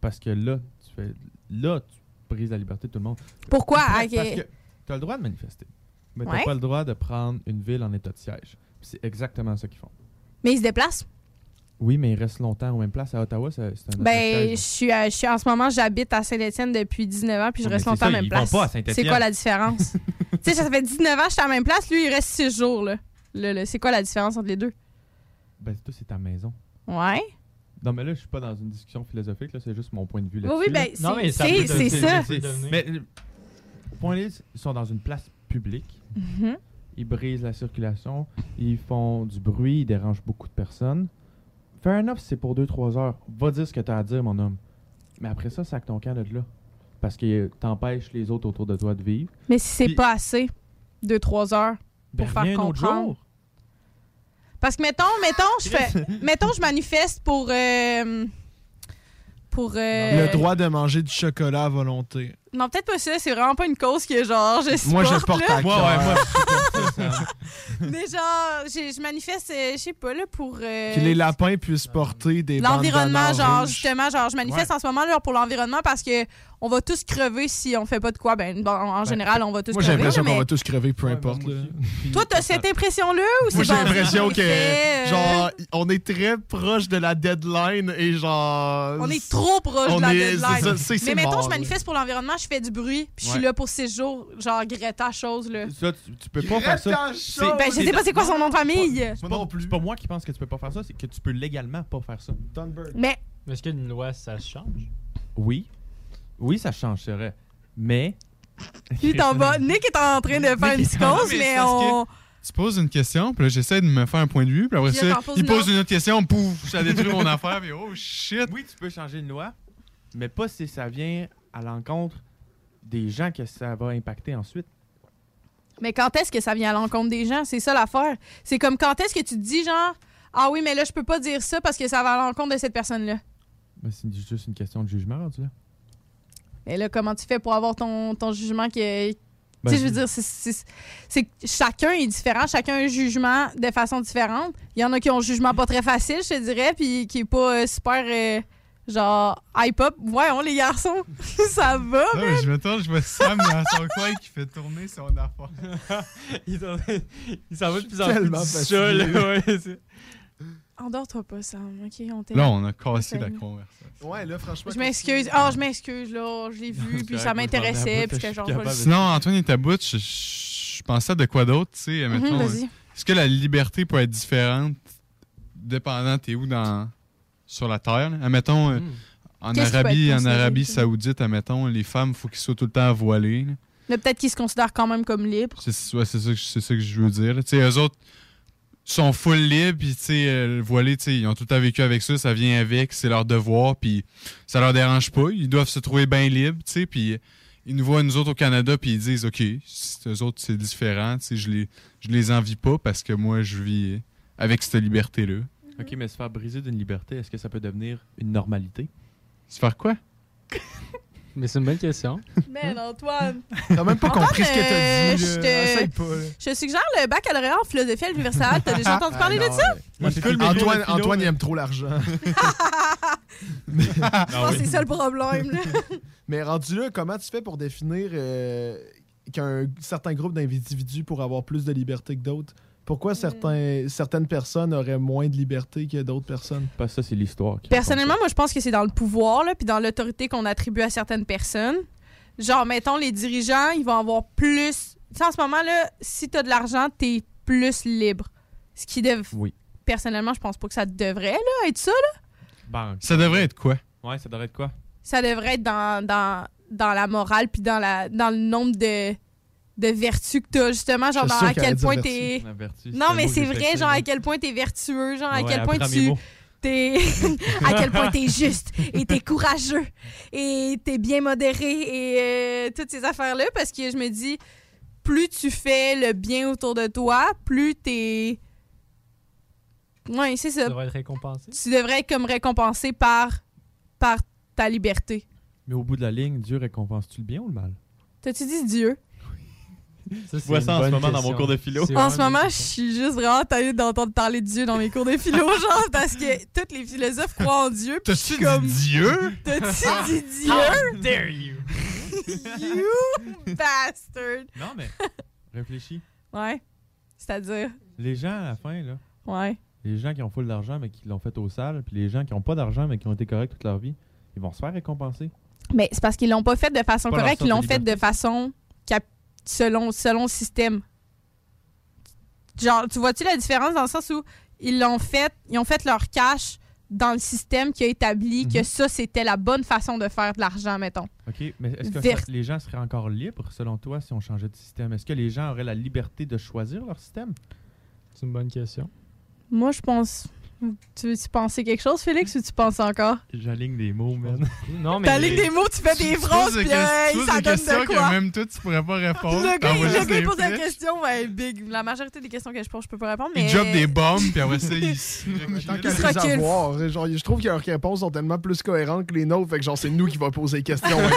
S4: Parce que là, tu fais. Là, tu brises la liberté de tout le monde.
S5: Pourquoi?
S4: Parce que t'as le droit de manifester. Mais t'as
S5: Ouais.
S4: pas le droit de prendre une ville en état de siège. C'est exactement ça qu'ils font.
S5: Mais ils se déplacent?
S4: Oui, mais ils restent longtemps aux mêmes places. À Ottawa, c'est un
S5: Ben, je
S4: siège.
S5: suis, à- je suis en ce moment, j'habite à Saint-Étienne depuis 19 ans, puis je reste longtemps
S4: c'est
S5: à la
S4: ça,
S5: même
S4: ils vont
S5: place.
S4: pas à Saint-Étienne.
S5: C'est quoi la différence? tu sais, ça fait 19 ans que je suis à la même place, lui, il reste 6 jours, là. Là, là, C'est quoi la différence entre les deux?
S4: Ben, toi, c'est ta maison.
S5: Ouais.
S4: Non, mais là, je suis pas dans une discussion philosophique, là, c'est juste mon point de vue
S5: Oui,
S4: là-dessus.
S5: oui, ben,
S4: là.
S5: c'est- Non, mais ça c'est-.
S4: Mais, le point là, ils sont dans une place publique.
S5: Mhm.
S4: Ils brisent la circulation, ils font du bruit, ils dérangent beaucoup de personnes. Fair enough, c'est pour 2-3 heures. Va dire ce que t'as à dire, mon homme. Mais après ça, sac ton camp de là. Parce que t'empêches les autres autour de toi de vivre.
S5: Mais si c'est pas assez, 2-3 heures, pour
S4: Ben,
S5: faire comprendre.
S4: jour.
S5: Parce que, mettons, mettons, je fais, mettons, je manifeste pour. euh, pour. euh,
S2: Le droit de manger du chocolat à volonté.
S5: Non, peut-être pas ça, c'est vraiment pas une cause que, genre, je supporte.
S2: Moi, je porte à cœur. Ouais, ouais, moi,
S5: Mais genre, j'ai- je manifeste, euh, je sais pas, là, pour. euh,
S2: Que les lapins puissent porter des
S5: L'environnement, genre,
S2: rouges.
S5: justement, genre, je manifeste
S2: Ouais.
S5: en ce moment là, pour l'environnement parce que on va tous crever si on fait pas de quoi. Ben, bon, en général, on va tous
S2: Moi, j'ai
S5: crever.
S2: l'impression
S5: là,
S2: qu'on
S5: mais-
S2: va tous crever, peu importe. là.
S5: Toi, t'as cette impression-là ou c'est
S2: Moi, j'ai
S5: genre
S2: l'impression que,
S5: euh,
S2: genre, on est très proche de la deadline et genre.
S5: On est trop proche
S2: on
S5: de la
S2: est-
S5: deadline.
S2: c'est c'est- c'est
S5: mais mettons,
S2: mort,
S5: je manifeste pour l'environnement, je fais du bruit, puis je suis
S4: Ouais.
S5: là pour six jours, genre Greta chose, là.
S4: Ça, tu, tu peux pas faire ça. C'est-
S5: Ben, je sais pas c'est quoi son nom de famille.
S4: C'est pas, c'est pas moi qui pense que tu peux pas faire ça, c'est que tu peux légalement pas faire ça.
S5: Mais.
S6: Mais est-ce qu'une loi, ça change?
S4: Oui. Oui, ça change, c'est vrai. Mais.
S5: Puis t'en vas. Nick est en train de faire une psychose,
S3: mais
S5: mais
S3: c'est parce
S5: on.
S3: Tu poses une question, puis là, j'essaie de me faire un point de vue, puis après
S5: Puis
S3: ça,
S5: là, t'en poses
S3: il
S5: une
S3: pose
S5: autre.
S3: une autre question, pouf, ça détruit mon affaire, puis oh shit.
S4: Oui, tu peux changer une loi, mais pas si ça vient à l'encontre des gens que ça va impacter ensuite.
S5: Mais quand est-ce que ça vient à l'encontre des gens? C'est ça l'affaire. C'est comme quand est-ce que tu te dis, genre, ah oui, mais là, je peux pas dire ça parce que ça va à l'encontre de cette personne-là.
S4: Ben, c'est juste une question de jugement, rendu là.
S5: Et là, comment tu fais pour avoir ton, ton jugement qui est.
S4: Ben,
S5: tu sais, je veux dire, c'est- chacun est différent, chacun a un jugement de façon différente. Il y en a qui ont un jugement pas très facile, je te dirais, puis qui est pas euh, super, euh, genre, hype-up. Voyons, les garçons, ça va,
S3: Là,
S5: man?
S3: je me tourne, je vois Sam dans son coin qui fait tourner son affaire.
S6: il s'en il s'en va de plus en
S2: Tellement
S6: plus du chat,
S5: Endors-toi pas, Sam. OK, on t'aime.
S3: Là, on a cassé la conversation.
S2: Ouais, là, franchement.
S5: Je m'excuse. Oh, je m'excuse, là. Je l'ai vu, puis ça m'intéressait, puis j'étais genre.
S3: Sinon, Antoine et ta bout, je, je pensais à de quoi d'autre, tu sais,
S5: Mhm,
S3: Est-ce que la liberté peut être différente dépendant t'es où dans sur la terre? là? Admettons, euh, en
S5: Hmm. Peut
S3: Arabie, en Arabie? Saoudite, admettons, les femmes, faut qu'ils soient tout le temps voilées. là.
S5: Mais peut-être qu'ils se considèrent quand même comme libres.
S3: C'est ouais, ça, que- c'est ça que je veux dire. là. Tu sais, eux autres sont full libres, puis tu sais, euh, voilés, tu sais, ils ont tout le temps vécu avec ça, ça vient avec, c'est leur devoir, puis ça leur dérange pas. Ils doivent se trouver bien libres, tu sais, puis ils nous voient, nous autres, au Canada, puis ils disent, OK, eux autres, c'est différent, tu sais, je les, je les envie pas parce que moi, je vis avec cette liberté-là.
S4: Ok, mais se faire briser d'une liberté, est-ce que ça peut devenir une normalité?
S3: Se faire quoi?
S6: Mais c'est une bonne question.
S5: Man, Antoine.
S2: T'as même pas
S5: Antoine,
S2: compris ce que
S5: euh,
S2: t'as dit.
S5: je
S2: là.
S5: te-
S2: Essaye pas. là.
S5: Je te suggère le baccalauréat en philosophie à l'université. T'as déjà entendu parler
S2: Ah,
S5: de ça?
S4: Moi, c'est cool, mais
S2: Antoine,
S4: philo,
S2: Antoine, il aime trop l'argent.
S5: Je pense que c'est ça le problème. là.
S2: Mais rendu là, comment tu fais pour définir euh, qu'un certain groupe d'individus pour avoir plus de liberté que d'autres? Pourquoi certains, certaines personnes auraient moins de liberté que d'autres personnes?
S4: Pas ça, c'est l'histoire.
S5: Personnellement, moi, je pense que c'est dans le pouvoir, là, puis dans l'autorité qu'on attribue à certaines personnes. Genre, mettons, les dirigeants, ils vont avoir plus. Tu sais, en ce moment, là, si t'as de l'argent, t'es plus libre. Ce qui dev...
S4: Oui.
S5: Personnellement, je pense pas que ça devrait là, être ça. Là.
S4: Banque.
S3: Ça devrait être quoi?
S4: Ouais, ça devrait être quoi?
S5: Ça devrait être dans, dans, dans la morale, puis dans, la, dans le nombre de, de vertus que t'as, justement. Genre, dans à quel point t'es.
S2: vertu.
S4: Vertu,
S5: Non, mais c'est vrai, genre, à quel point t'es vertueux, genre, à quel point tu. à quel point t'es juste, et t'es courageux, et t'es bien modéré, et euh, toutes ces affaires-là, parce que je me dis, plus tu fais le bien autour de toi, plus t'es. Ouais, c'est ça.
S6: Ça devrait être récompensé.
S5: Tu devrais être comme récompensé par, par ta liberté.
S4: Mais au bout de la ligne, Dieu récompense-tu le bien ou le mal?
S5: T'as-tu dit Dieu?
S4: Je vois ça en ce moment dans mon cours de philo.
S5: En ce moment, je suis juste vraiment taillée d'entendre parler de Dieu dans mes cours de philo, genre, parce que tous les philosophes croient en Dieu.
S3: T'as-tu
S5: comme...
S3: dit Dieu?
S5: T'as-tu dit Dieu?
S6: How dare you?
S5: you bastard!
S4: Non, mais réfléchis.
S5: Ouais. C'est-à-dire,
S4: Les gens, à la fin, là,
S5: ouais.
S4: les gens qui ont full d'argent, mais qui l'ont fait au sale, puis les gens qui ont pas d'argent, mais qui ont été corrects toute leur vie, ils vont se faire récompenser.
S5: Mais c'est parce qu'ils l'ont pas fait de façon correcte, ils l'ont fait de façon cap- selon, selon le système. Genre, tu vois-tu la différence dans le sens où ils l'ont fait, ils ont fait leur cash dans le système qui a établi
S4: Mhm.
S5: que ça, c'était la bonne façon de faire de l'argent, mettons.
S4: OK, mais est-ce que
S5: Vers-
S4: ça- les gens seraient encore libres, selon toi, si on changeait de système? Est-ce que les gens auraient la liberté de choisir leur système?
S6: C'est une bonne question.
S5: Moi, je pense. Tu veux-tu penser quelque chose, Félix, ou tu penses encore?
S4: J'aligne des mots, man.
S6: Non,
S5: T'as ligne des mots, tu fais des phrases, puis hey, ça donne de quoi?
S3: que même toi, tu pourrais pas répondre.
S5: Le gars, le gars, il pose la question, ben, big. La majorité des questions que je pose, je peux pas répondre, mais.
S3: Il job des bombes, puis après ça, il...
S2: Tant
S5: Il
S2: qu'à
S5: se
S2: les
S5: recule.
S2: avoir, genre, je trouve que leurs réponses sont tellement plus cohérentes que les nôtres, fait que genre, c'est nous qui va poser les questions.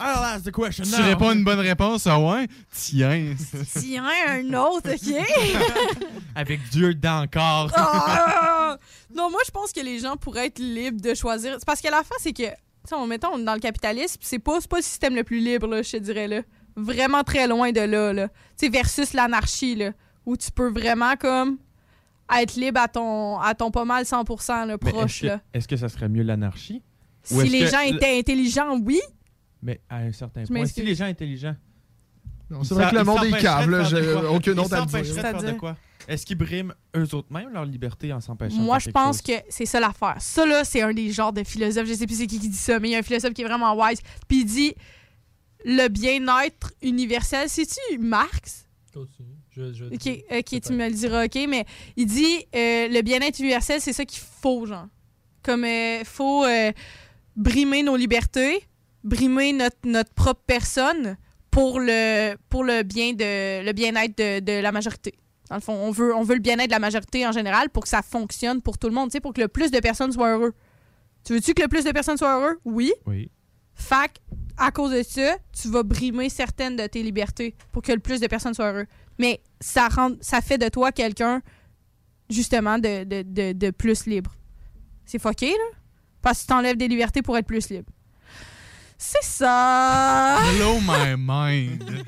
S4: I'll ask the question
S3: Tu réponds une bonne réponse, ah ouais? Tiens.
S5: Tiens, un autre, OK?
S4: Avec Dieu dedans encore.
S5: Ah! Non, moi, je pense que les gens pourraient être libres de choisir. C'est parce que la fin, c'est que, tu on mettons, on est dans le capitalisme, c'est pas, c'est pas le système le plus libre, là, je te dirais, là. Vraiment très loin de là, là. Tu sais, versus l'anarchie, là, où tu peux vraiment, comme, être libre à ton, à ton pas mal 100%, là, proche,
S4: est-ce que,
S5: là.
S4: est-ce que ça serait mieux l'anarchie?
S5: Si les
S4: que
S5: gens
S4: le-
S5: étaient intelligents, oui.
S4: Mais à un certain
S5: Je
S4: point, si les gens intelligents...
S2: Non, c'est vrai que le monde est cave, là, j'ai aucune autre à le dire.
S4: Ils s'empêcheraient de faire de
S5: C'est-à-dire?
S4: quoi? Est-ce qu'ils briment eux autres mêmes leur liberté en s'empêchant de
S5: Moi,
S4: faire
S5: je pense
S4: chose?
S5: que c'est ça l'affaire. Ça, là, c'est un des genres de philosophes. Je sais plus c'est qui qui dit ça, mais il y a un philosophe qui est vraiment wise. Puis il dit le bien-être universel. C'est-tu Marx?
S6: Continue. Je, je
S5: Ok, ok, tu me le diras, ok. Mais il dit euh, le bien-être universel, c'est ça qu'il faut, genre. Comme il faut euh, brimer nos libertés, brimer notre, notre propre personne pour le, pour le bien de le bien-être de, de la majorité. Dans le fond, on veut, on veut le bien-être de la majorité en général pour que ça fonctionne pour tout le monde, pour que le plus de personnes soient heureux. Tu veux-tu que le plus de personnes soient heureux? Oui.
S4: Oui.
S5: Fac, à cause de ça, tu vas brimer certaines de tes libertés pour que le plus de personnes soient heureux. Mais ça, rend, ça fait de toi quelqu'un, justement, de, de, de, de plus libre. C'est fucké, là? Parce que tu t'enlèves des libertés pour être plus libre. C'est ça!
S3: Blow my mind.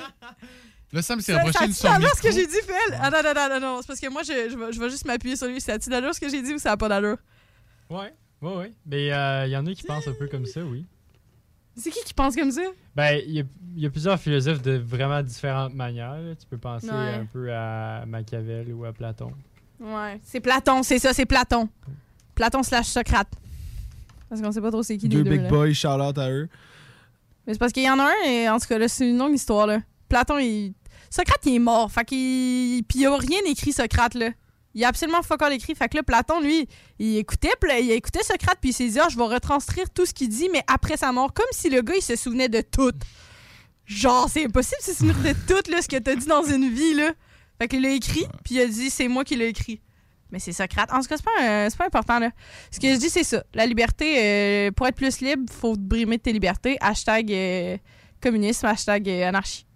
S3: Là, Sam s'est rapproché de son micro.
S5: ce que j'ai dit, Phil? Ah non, non, non, non, non. C'est parce que moi, je, je, vais, je vais juste m'appuyer sur lui. Ça a-tu d'allure ce que j'ai dit ou ça a pas d'allure?
S6: Ouais, ouais, ouais. Mais il y en a qui pensent un peu comme ça, oui.
S5: C'est qui qui pense comme ça?
S6: Ben, il y, a- y a plusieurs philosophes de vraiment différentes manières. là. Tu peux penser
S5: Ouais.
S6: un peu à Machiavel ou à Platon.
S5: Ouais. C'est Platon, c'est ça, c'est Platon. Platon slash Socrate. Parce qu'on sait pas trop c'est qui
S2: Deux
S5: les deux.
S2: big
S5: là.
S2: boys, shout out à eux.
S5: Mais c'est parce qu'il y en a un, et en tout cas, là, c'est une longue histoire, là. Platon, il. Socrate, il est mort. Fait qu'il. Puis il a rien écrit, Socrate, là. Il a absolument fuck all écrit. Fait que là, Platon, lui, il écoutait, il écoutait Socrate, puis il s'est dit, ah, je vais retranscrire tout ce qu'il dit, mais après sa mort, comme si le gars, il se souvenait de tout. Genre, c'est impossible de se souvenir de tout, là, ce que t'as dit dans une vie, là. Fait qu'il l'a écrit, puis il a dit, c'est moi qui l'ai écrit. Mais c'est Socrate. En tout cas, c'est pas, pas important, là. Ce que je dis, c'est ça. La liberté, euh, pour être plus libre, faut te brimer de tes libertés. Hashtag euh, communisme, hashtag euh, anarchie.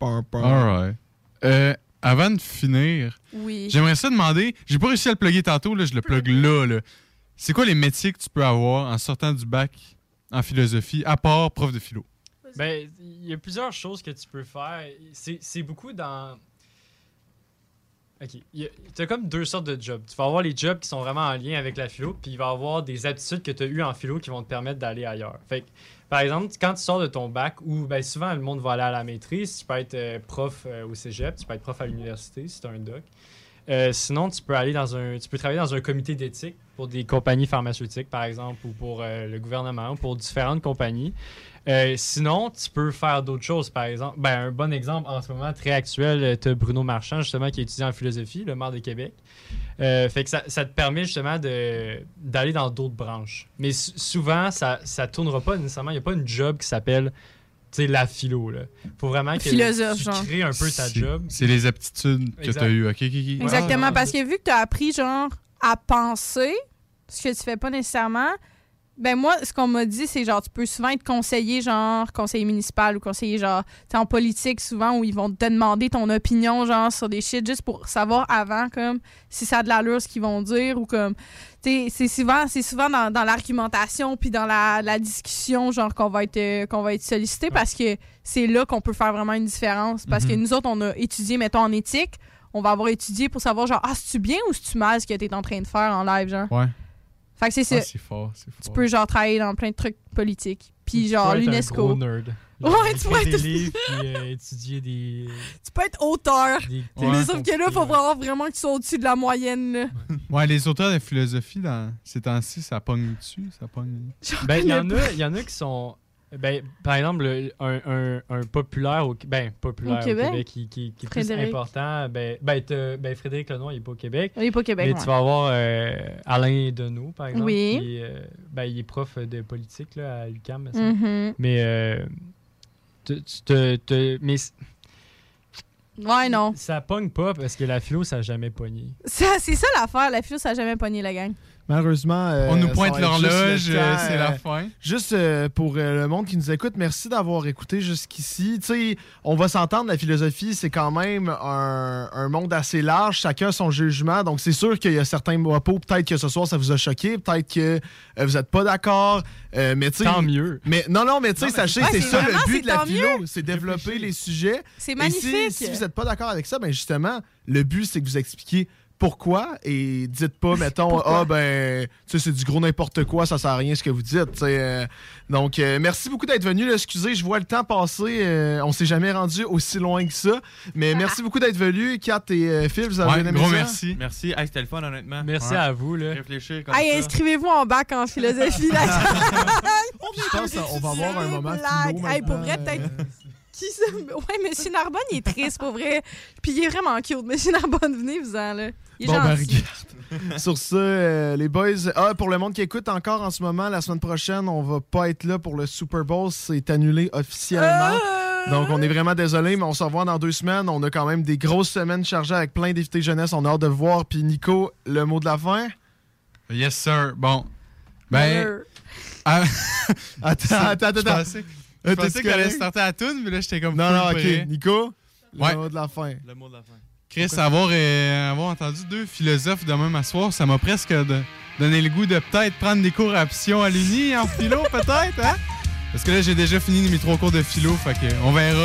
S3: Alright. Euh, avant de finir,
S5: Oui.
S3: j'aimerais ça demander, j'ai pas réussi à le plugger tantôt, là, je le plug là. là. C'est quoi les métiers que tu peux avoir en sortant du bac en philosophie, à part prof de philo?
S6: Ben, il y a plusieurs choses que tu peux faire. C'est c'est beaucoup dans. Ok. Tu as comme deux sortes de jobs. Tu vas avoir les jobs qui sont vraiment en lien avec la philo, puis il va y avoir des aptitudes que tu as eues en philo qui vont te permettre d'aller ailleurs. Fait que, par exemple, quand tu sors de ton bac, ou ben, souvent le monde va aller à la maîtrise, tu peux être euh, prof euh, au cégep, tu peux être prof à l'université si tu as un doc. Euh, sinon, tu peux aller dans un, tu peux travailler dans un comité d'éthique pour des compagnies pharmaceutiques, par exemple, ou pour euh, le gouvernement, ou pour différentes compagnies. Euh, sinon, tu peux faire d'autres choses, par exemple. Ben, un bon exemple en ce moment très actuel, tu as Bruno Marchand, justement, qui est étudiant en philosophie, le maire de Québec. Fait que ça, ça te permet justement d'aller dans d'autres branches. Mais sou- souvent, ça ne tournera pas nécessairement. Il n'y a pas une job qui s'appelle sais, la philo. Il faut vraiment que
S5: Philosophe,
S6: tu
S5: genre.
S6: crées un peu ta job.
S3: C'est les aptitudes que tu as eues. Ok, ok, ok.
S5: Exactement,
S6: Ah,
S5: parce que vu que tu as appris, genre, à penser, ce que tu fais pas nécessairement, Ben moi, ce qu'on m'a dit, c'est genre, tu peux souvent être conseiller, genre, conseiller municipal ou conseiller, genre, tu en politique, souvent, où ils vont te demander ton opinion, genre, sur des shit, juste pour savoir avant, comme, si ça a de l'allure, ce qu'ils vont dire, ou comme, tu sais, c'est souvent, c'est souvent dans, dans l'argumentation, puis dans la, la discussion, genre, qu'on va être, euh, qu'on va être sollicité, parce que c'est là qu'on peut faire vraiment une différence. Parce que
S3: Mhm.
S5: nous autres, on a étudié, mettons, en éthique, on va avoir étudié pour savoir, genre, ah, c'est-tu bien ou c'est-tu mal ce que t'es en train de faire en live, genre?
S3: Ouais.
S5: Fait que c'est ça.
S3: Ah, c'est fort, c'est fort.
S5: Tu peux genre travailler dans plein de trucs politiques. Puis genre
S6: Tu peux être un
S5: l'UNESCO. Ouais, tu peux
S6: des
S5: être.
S6: livres puis euh, étudier des.
S5: Tu peux être auteur.
S6: Des
S5: Mais sauf que là, faut vraiment, vraiment que tu sois au-dessus de la moyenne. Là.
S3: Ouais, les auteurs de philosophie, dans ces temps-ci, ça pogne dessus, ça pogne...
S6: Ben, il y, en a- il y en a qui sont. Ben, par exemple, le- un, un, un populaire au, ben, populaire
S5: Au
S6: au
S5: Québec?
S6: Québec, qui, qui, qui est plus
S5: Frédéric.
S6: important. Ben, ben, ben, Frédéric Lenoir, il n'est pas au Québec.
S5: Il est pas au Québec,
S6: Mais
S5: ouais.
S6: tu vas avoir euh, Alain Deneau, par exemple.
S5: Oui.
S6: Qui, euh, ben, il est prof de politique là, à l'UQAM.
S5: Mhm.
S6: semble. Mais. euh, te- te- mais
S5: Ouais, non.
S6: ça pogne pas parce que la philo, ça n'a jamais pogné.
S5: C'est ça l'affaire. La philo, ça a jamais pogné la gang.
S2: Malheureusement. euh,
S3: On nous pointe l'horloge, euh, c'est la
S2: euh,
S3: fin.
S2: Juste euh, pour le monde qui nous écoute, merci d'avoir écouté jusqu'ici. Tu sais, on va s'entendre, la philosophie, c'est quand même un, un monde assez large. Chacun a son jugement. Donc, c'est sûr qu'il y a certains propos, peut-être que ce soir, ça vous a choqué. Peut-être que vous n'êtes pas d'accord. mais tu sais.
S6: Tant mieux.
S2: Mais non, non, mais tu sais, sachez,
S5: Ouais,
S2: c'est ça
S5: vraiment,
S2: le but de la philo, c'est développer les sujets.
S5: C'est
S2: Et
S5: magnifique.
S2: si, si vous n'êtes pas d'accord avec ça, ben justement, le but, c'est que vous expliquiez pourquoi? Et dites pas, mettons,
S5: Pourquoi?
S2: ah ben, tu sais, c'est du gros n'importe quoi, ça sert à rien ce que vous dites. euh. donc, euh, merci beaucoup d'être venu. là. Excusez, je vois le temps passer. euh, on s'est jamais rendu aussi loin que ça. Mais merci beaucoup d'être venu. Kat et euh, Phil, vous avez
S3: Ouais,
S2: bien aimé
S3: gros
S2: ça?
S3: merci.
S4: Merci. Hey, c'était le fun, honnêtement.
S6: Merci
S4: Ouais.
S6: à vous. Là.
S4: Réfléchir comme
S5: Hey, inscrivez-vous en bac en philosophie. là.
S2: Je pense qu'on va avoir un moment
S5: Hey, pour vrai, peut-être. Qui ça? Ouais, Monsieur Narbonne, il est triste, pour vrai. Puis il est vraiment cute. Monsieur Narbonne, venez-vous-en, là. Il est
S2: Bon, ben,
S5: gentil.
S2: regarde. Sur ça, euh, les boys. Ah, pour le monde qui écoute encore en ce moment, la semaine prochaine, on va pas être là pour le Super Bowl. C'est annulé officiellement. Donc, on est vraiment désolé, mais on se revoit dans deux semaines. On a quand même des grosses semaines chargées avec plein d'invités jeunesse. On a hâte de voir. Puis, Nico, le mot de la fin?
S3: Yes, sir. Bon. Ben.
S5: Euh,
S3: ah-
S2: Attends, attends, attends.
S3: Je pensais, je
S2: Euh,
S3: pensais allait
S2: correct?
S3: starter à la toune, mais là, j'étais comme.
S2: Non, non, ok. Nico, le
S3: Ouais.
S2: mot de la fin.
S4: Le mot de la fin.
S3: Chris, avoir, euh, avoir entendu deux philosophes de même à soir, ça m'a presque de- donné le goût de peut-être prendre des cours à option à l'Uni en philo, peut-être, hein? Parce que là, j'ai déjà fini mes trois cours de philo, fait que on verra.